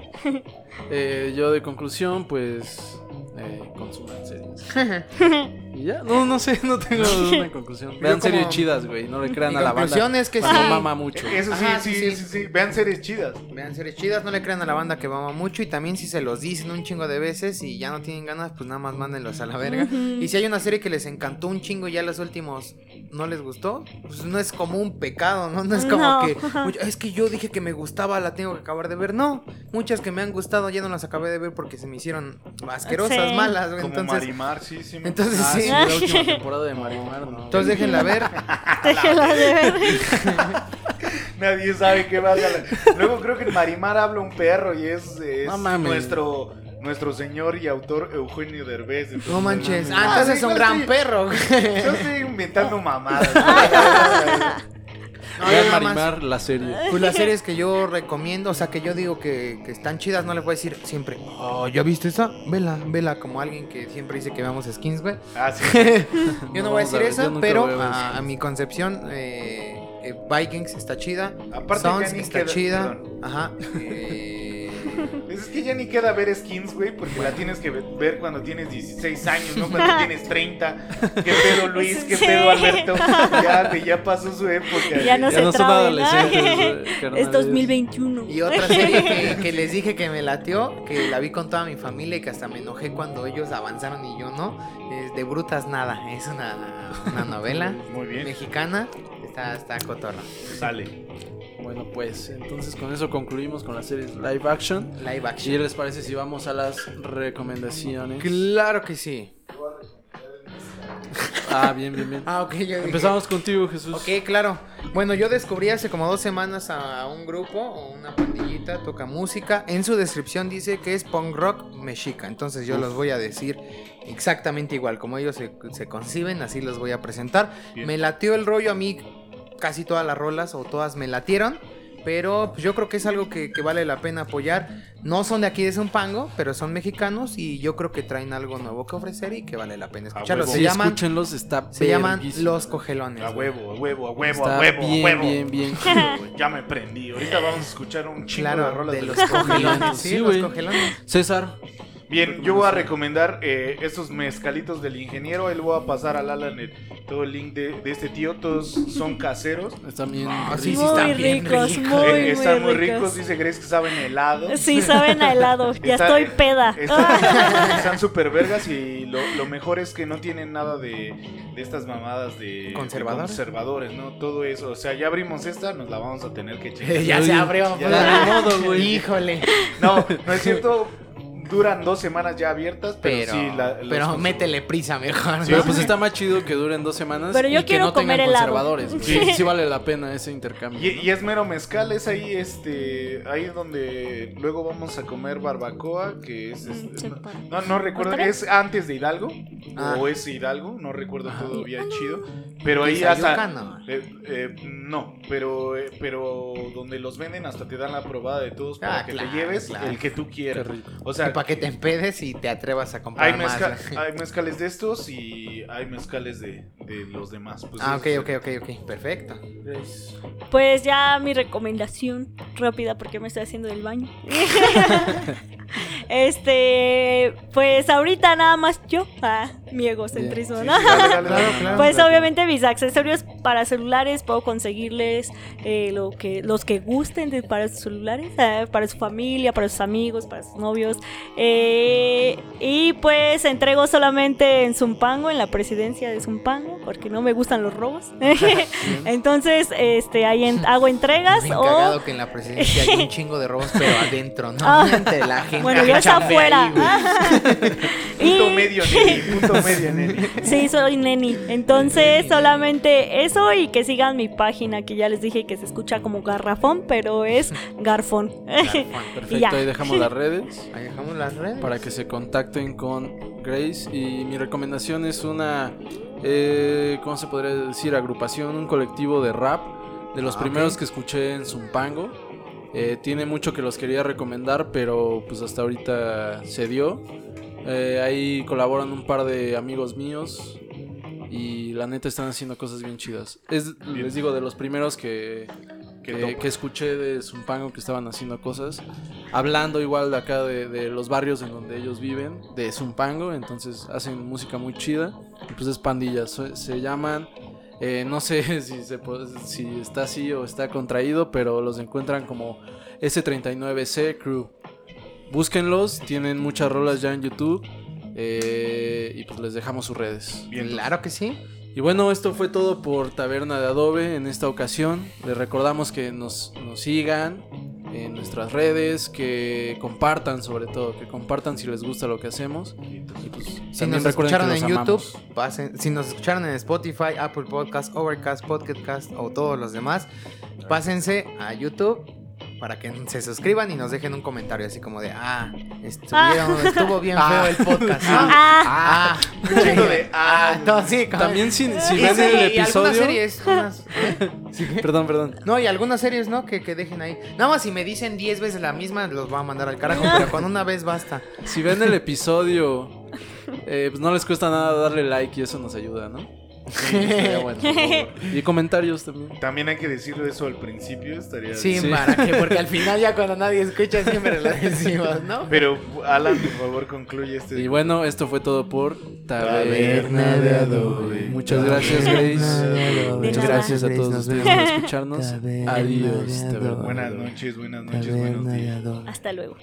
Eh, yo de conclusión, pues. Eh, consuman series. y ya, no, no sé, no tengo una conclusión. Vean como- series chidas, güey. No le crean Mi a la conclusión banda. es que sí. mama mucho. Eso sí, Ajá, sí, sí, sí, sí. sí, Vean series chidas. Vean series chidas, no le crean a la banda que mama mucho y también si se los dicen un chingo de veces y ya no tienen ganas, pues nada más mándenlos a la verga. Y si hay una serie que les encantó un chingo y ya los últimos no les gustó, pues no es como un pecado, ¿no? No es como No. que es que yo dije que me gustaba, la tengo que acabar de ver. No, muchas que me han gustado ya no las acabé de ver porque se me hicieron asquerosas, Sí. malas, güey. Como Entonces, Marimar, sí, sí. me- entonces Ah, sí. Sí, la última temporada de Marimar, no. Entonces déjenla ver. Déjela de ver. Nadie sabe qué va a hacer. Luego creo que en Marimar habla un perro y es, es No mames. nuestro nuestro señor y autor Eugenio Derbez. entonces, No manches. Ah, entonces es un gran perro. Yo estoy inventando mamadas. No, Vean Marimar, la serie. Pues las series que yo recomiendo, o sea, que yo digo que, que están chidas, no les voy a decir siempre, oh, ¿ya viste esa? Vela, vela, como alguien que siempre dice que veamos skins, güey. Ah, sí. Yo no, No, voy a decir verdad, yo eso, pero a, a mi concepción, eh, eh, Vikings está chida, Aparte, Sons está queda- chida, perdón. ajá. eh, Es que ya ni queda ver skins, güey, porque la tienes que ver cuando tienes 16 años, no cuando tienes 30. ¿Qué pedo, Luis? ¿Qué pedo, Alberto? Ya, güey, ya pasó su época. Ya no. Ya se no son adolescentes. Es 2021. y otra serie que, que les dije que me latió, que la vi con toda mi familia y que hasta me enojé cuando ellos avanzaron y yo no, es De Brutas Nada, es una, una novela Muy bien, mexicana, está, está cotorra. sale. Bueno, pues entonces con eso concluimos con las series live action. Live ¿Y action. les parece si vamos a las recomendaciones? Claro que sí. Ah, bien, bien, bien. Ah, ok, dije- Empezamos contigo, Jesús. Ok, claro. Bueno, yo descubrí hace como dos semanas a un grupo o una pandillita, toca música. En su descripción dice que es punk rock mexica. Entonces yo los voy a decir exactamente igual. Como ellos se, se conciben, así los voy a presentar. Bien. Me latió el rollo a mí, casi todas las rolas o todas me latieron. Pero pues, yo creo que es algo que, que vale la pena apoyar. No son de aquí de Zumpango, pero son mexicanos y yo creo que traen algo nuevo que ofrecer y que vale la pena escucharlos. Se Sí, llaman, escúchenlos, está se llaman. Los Cogelones. A huevo, a huevo, a huevo, Está a huevo, bien, a huevo. bien, bien. Ya me prendí. Ahorita vamos a escuchar un chingo de Claro, rolas de de los cogelones. Sí, Sí, los cogelones. César. Bien, yo voy a recomendar eh, estos mezcalitos del ingeniero. Ahí le voy a pasar al Alan el- todo el link de, de este tío. Todos son caseros. Están bien. Ah, sí, sí, muy están bien ricos, ricos. muy, Eh, muy están muy ricos. ricos. Dice Grace que saben helado. Sí, saben a helado. Ya Está- estoy peda. Están están súper vergas y lo, lo mejor es que no tienen nada de, de estas mamadas de de ¿Conservadores? conservadores, ¿no? Todo eso. O sea, ya abrimos esta, nos la vamos a tener que checar. ya se abrió. Ya abrió modo, güey. Híjole. No, no es cierto. Duran dos semanas ya abiertas, pero, Pero, sí. la- los pero métele prisa mejor. Pero ¿no? pues está más chido que duren dos semanas. Pero yo y que quiero no tengan comer helado. conservadores. Sí. Sí. sí vale la pena ese intercambio. Y, ¿no? y es mero mezcal, es ahí, este, ahí donde luego vamos a comer barbacoa, que es, este, Mm, sepa. no, no recuerdo, es antes de Hidalgo, Ah. o es Hidalgo, no recuerdo Ajá. todavía chido, pero ahí hasta, no. eh, eh, no, pero, eh, pero donde los venden hasta te dan la probada de todos para Ah, que claro, te lleves claro. el que tú quieras, o sea, para que te empedes y te atrevas a comprar Hay, más. hay mezcales de estos y hay mezcales de, de los demás. Pues Ah, ok, ok, ok, ok. Perfecto. Pues ya mi recomendación rápida porque me estoy haciendo del baño. este, pues ahorita nada más yo, ah, mi egocentrismo, Sí, ¿no? sí, Claro, claro. Pues obviamente mis accesorios para celulares puedo conseguirles eh, lo que los que gusten de- para sus celulares, eh, para su familia, para sus amigos, para sus novios. Eh, y pues entrego solamente en Zumpango, en la presidencia de Zumpango, porque no me gustan los robos. Entonces, este, ahí en- hago entregas Bien o que en la presidencia hay un chingo de robos, pero adentro, ¿no? Ah. Entre la gente. bueno, yo es chambea ahí, afuera. güey. Punto Y- medio. Punto medio, Neni. Sí, soy neni. Entonces, solamente eso y que sigan mi página, que ya les dije que se escucha como garrafón, pero es garfón. Perfecto, Y ya. ahí dejamos las redes Ahí dejamos las redes. para que se contacten con Grace. Y mi recomendación es una, eh, ¿cómo se podría decir? Agrupación, un colectivo de rap, de los Ah, primeros que escuché en Zumpango. Eh, tiene mucho que los quería recomendar, pero pues hasta ahorita se dio. Eh, ahí colaboran un par de amigos míos y la neta están haciendo cosas bien chidas. Es, les digo, de los primeros que, Que escuché de Zumpango que estaban haciendo cosas. Hablando igual de acá de, de los barrios en donde ellos viven, de Zumpango. Entonces hacen música muy chida. Y pues es pandilla. Se llaman... eh, no sé si, se, si está así o está contraído, pero los encuentran como S39C Crew. Búsquenlos, tienen muchas rolas ya en YouTube. eh, y pues les dejamos sus redes. Bien, Claro que sí. Y bueno, esto fue todo por Taberna de Adobe en esta ocasión. Les recordamos que nos, nos sigan en nuestras redes, que compartan sobre todo, que compartan si les gusta lo que hacemos. Y pues, Si nos escucharon en YouTube, pasen, si nos escucharon en Spotify, Apple Podcast, Overcast, Podcast o todos los demás, pásense a YouTube para que se suscriban y nos dejen un comentario así como de, ah, estuvieron, estuvo bien feo el podcast. ¿no? Ah. ah, Un chingo de, ah, ah, así, como- También si, si ven sí, el episodio... series, unas- ¿eh? Perdón, perdón. No, y algunas series, ¿no? Que, que dejen ahí. Nada más si me dicen 10 veces la misma, los va a mandar al carajo, pero con una vez basta. Si ven el episodio, eh, pues no les cuesta nada darle like y eso nos ayuda, ¿no? Sí, estaría bueno, por favor. Y comentarios también. También hay que decirlo eso al principio, estaría Sí, Sí. para que, porque al final ya cuando nadie escucha siempre lo decimos, ¿no? Pero Alan, por favor, concluye este. Y bueno, esto fue todo por Taberna de Adobe. Muchas gracias, Grace. Muchas gracias a todos ustedes por escucharnos. Adiós. Buenas noches, buenas noches, buenos días. Hasta luego.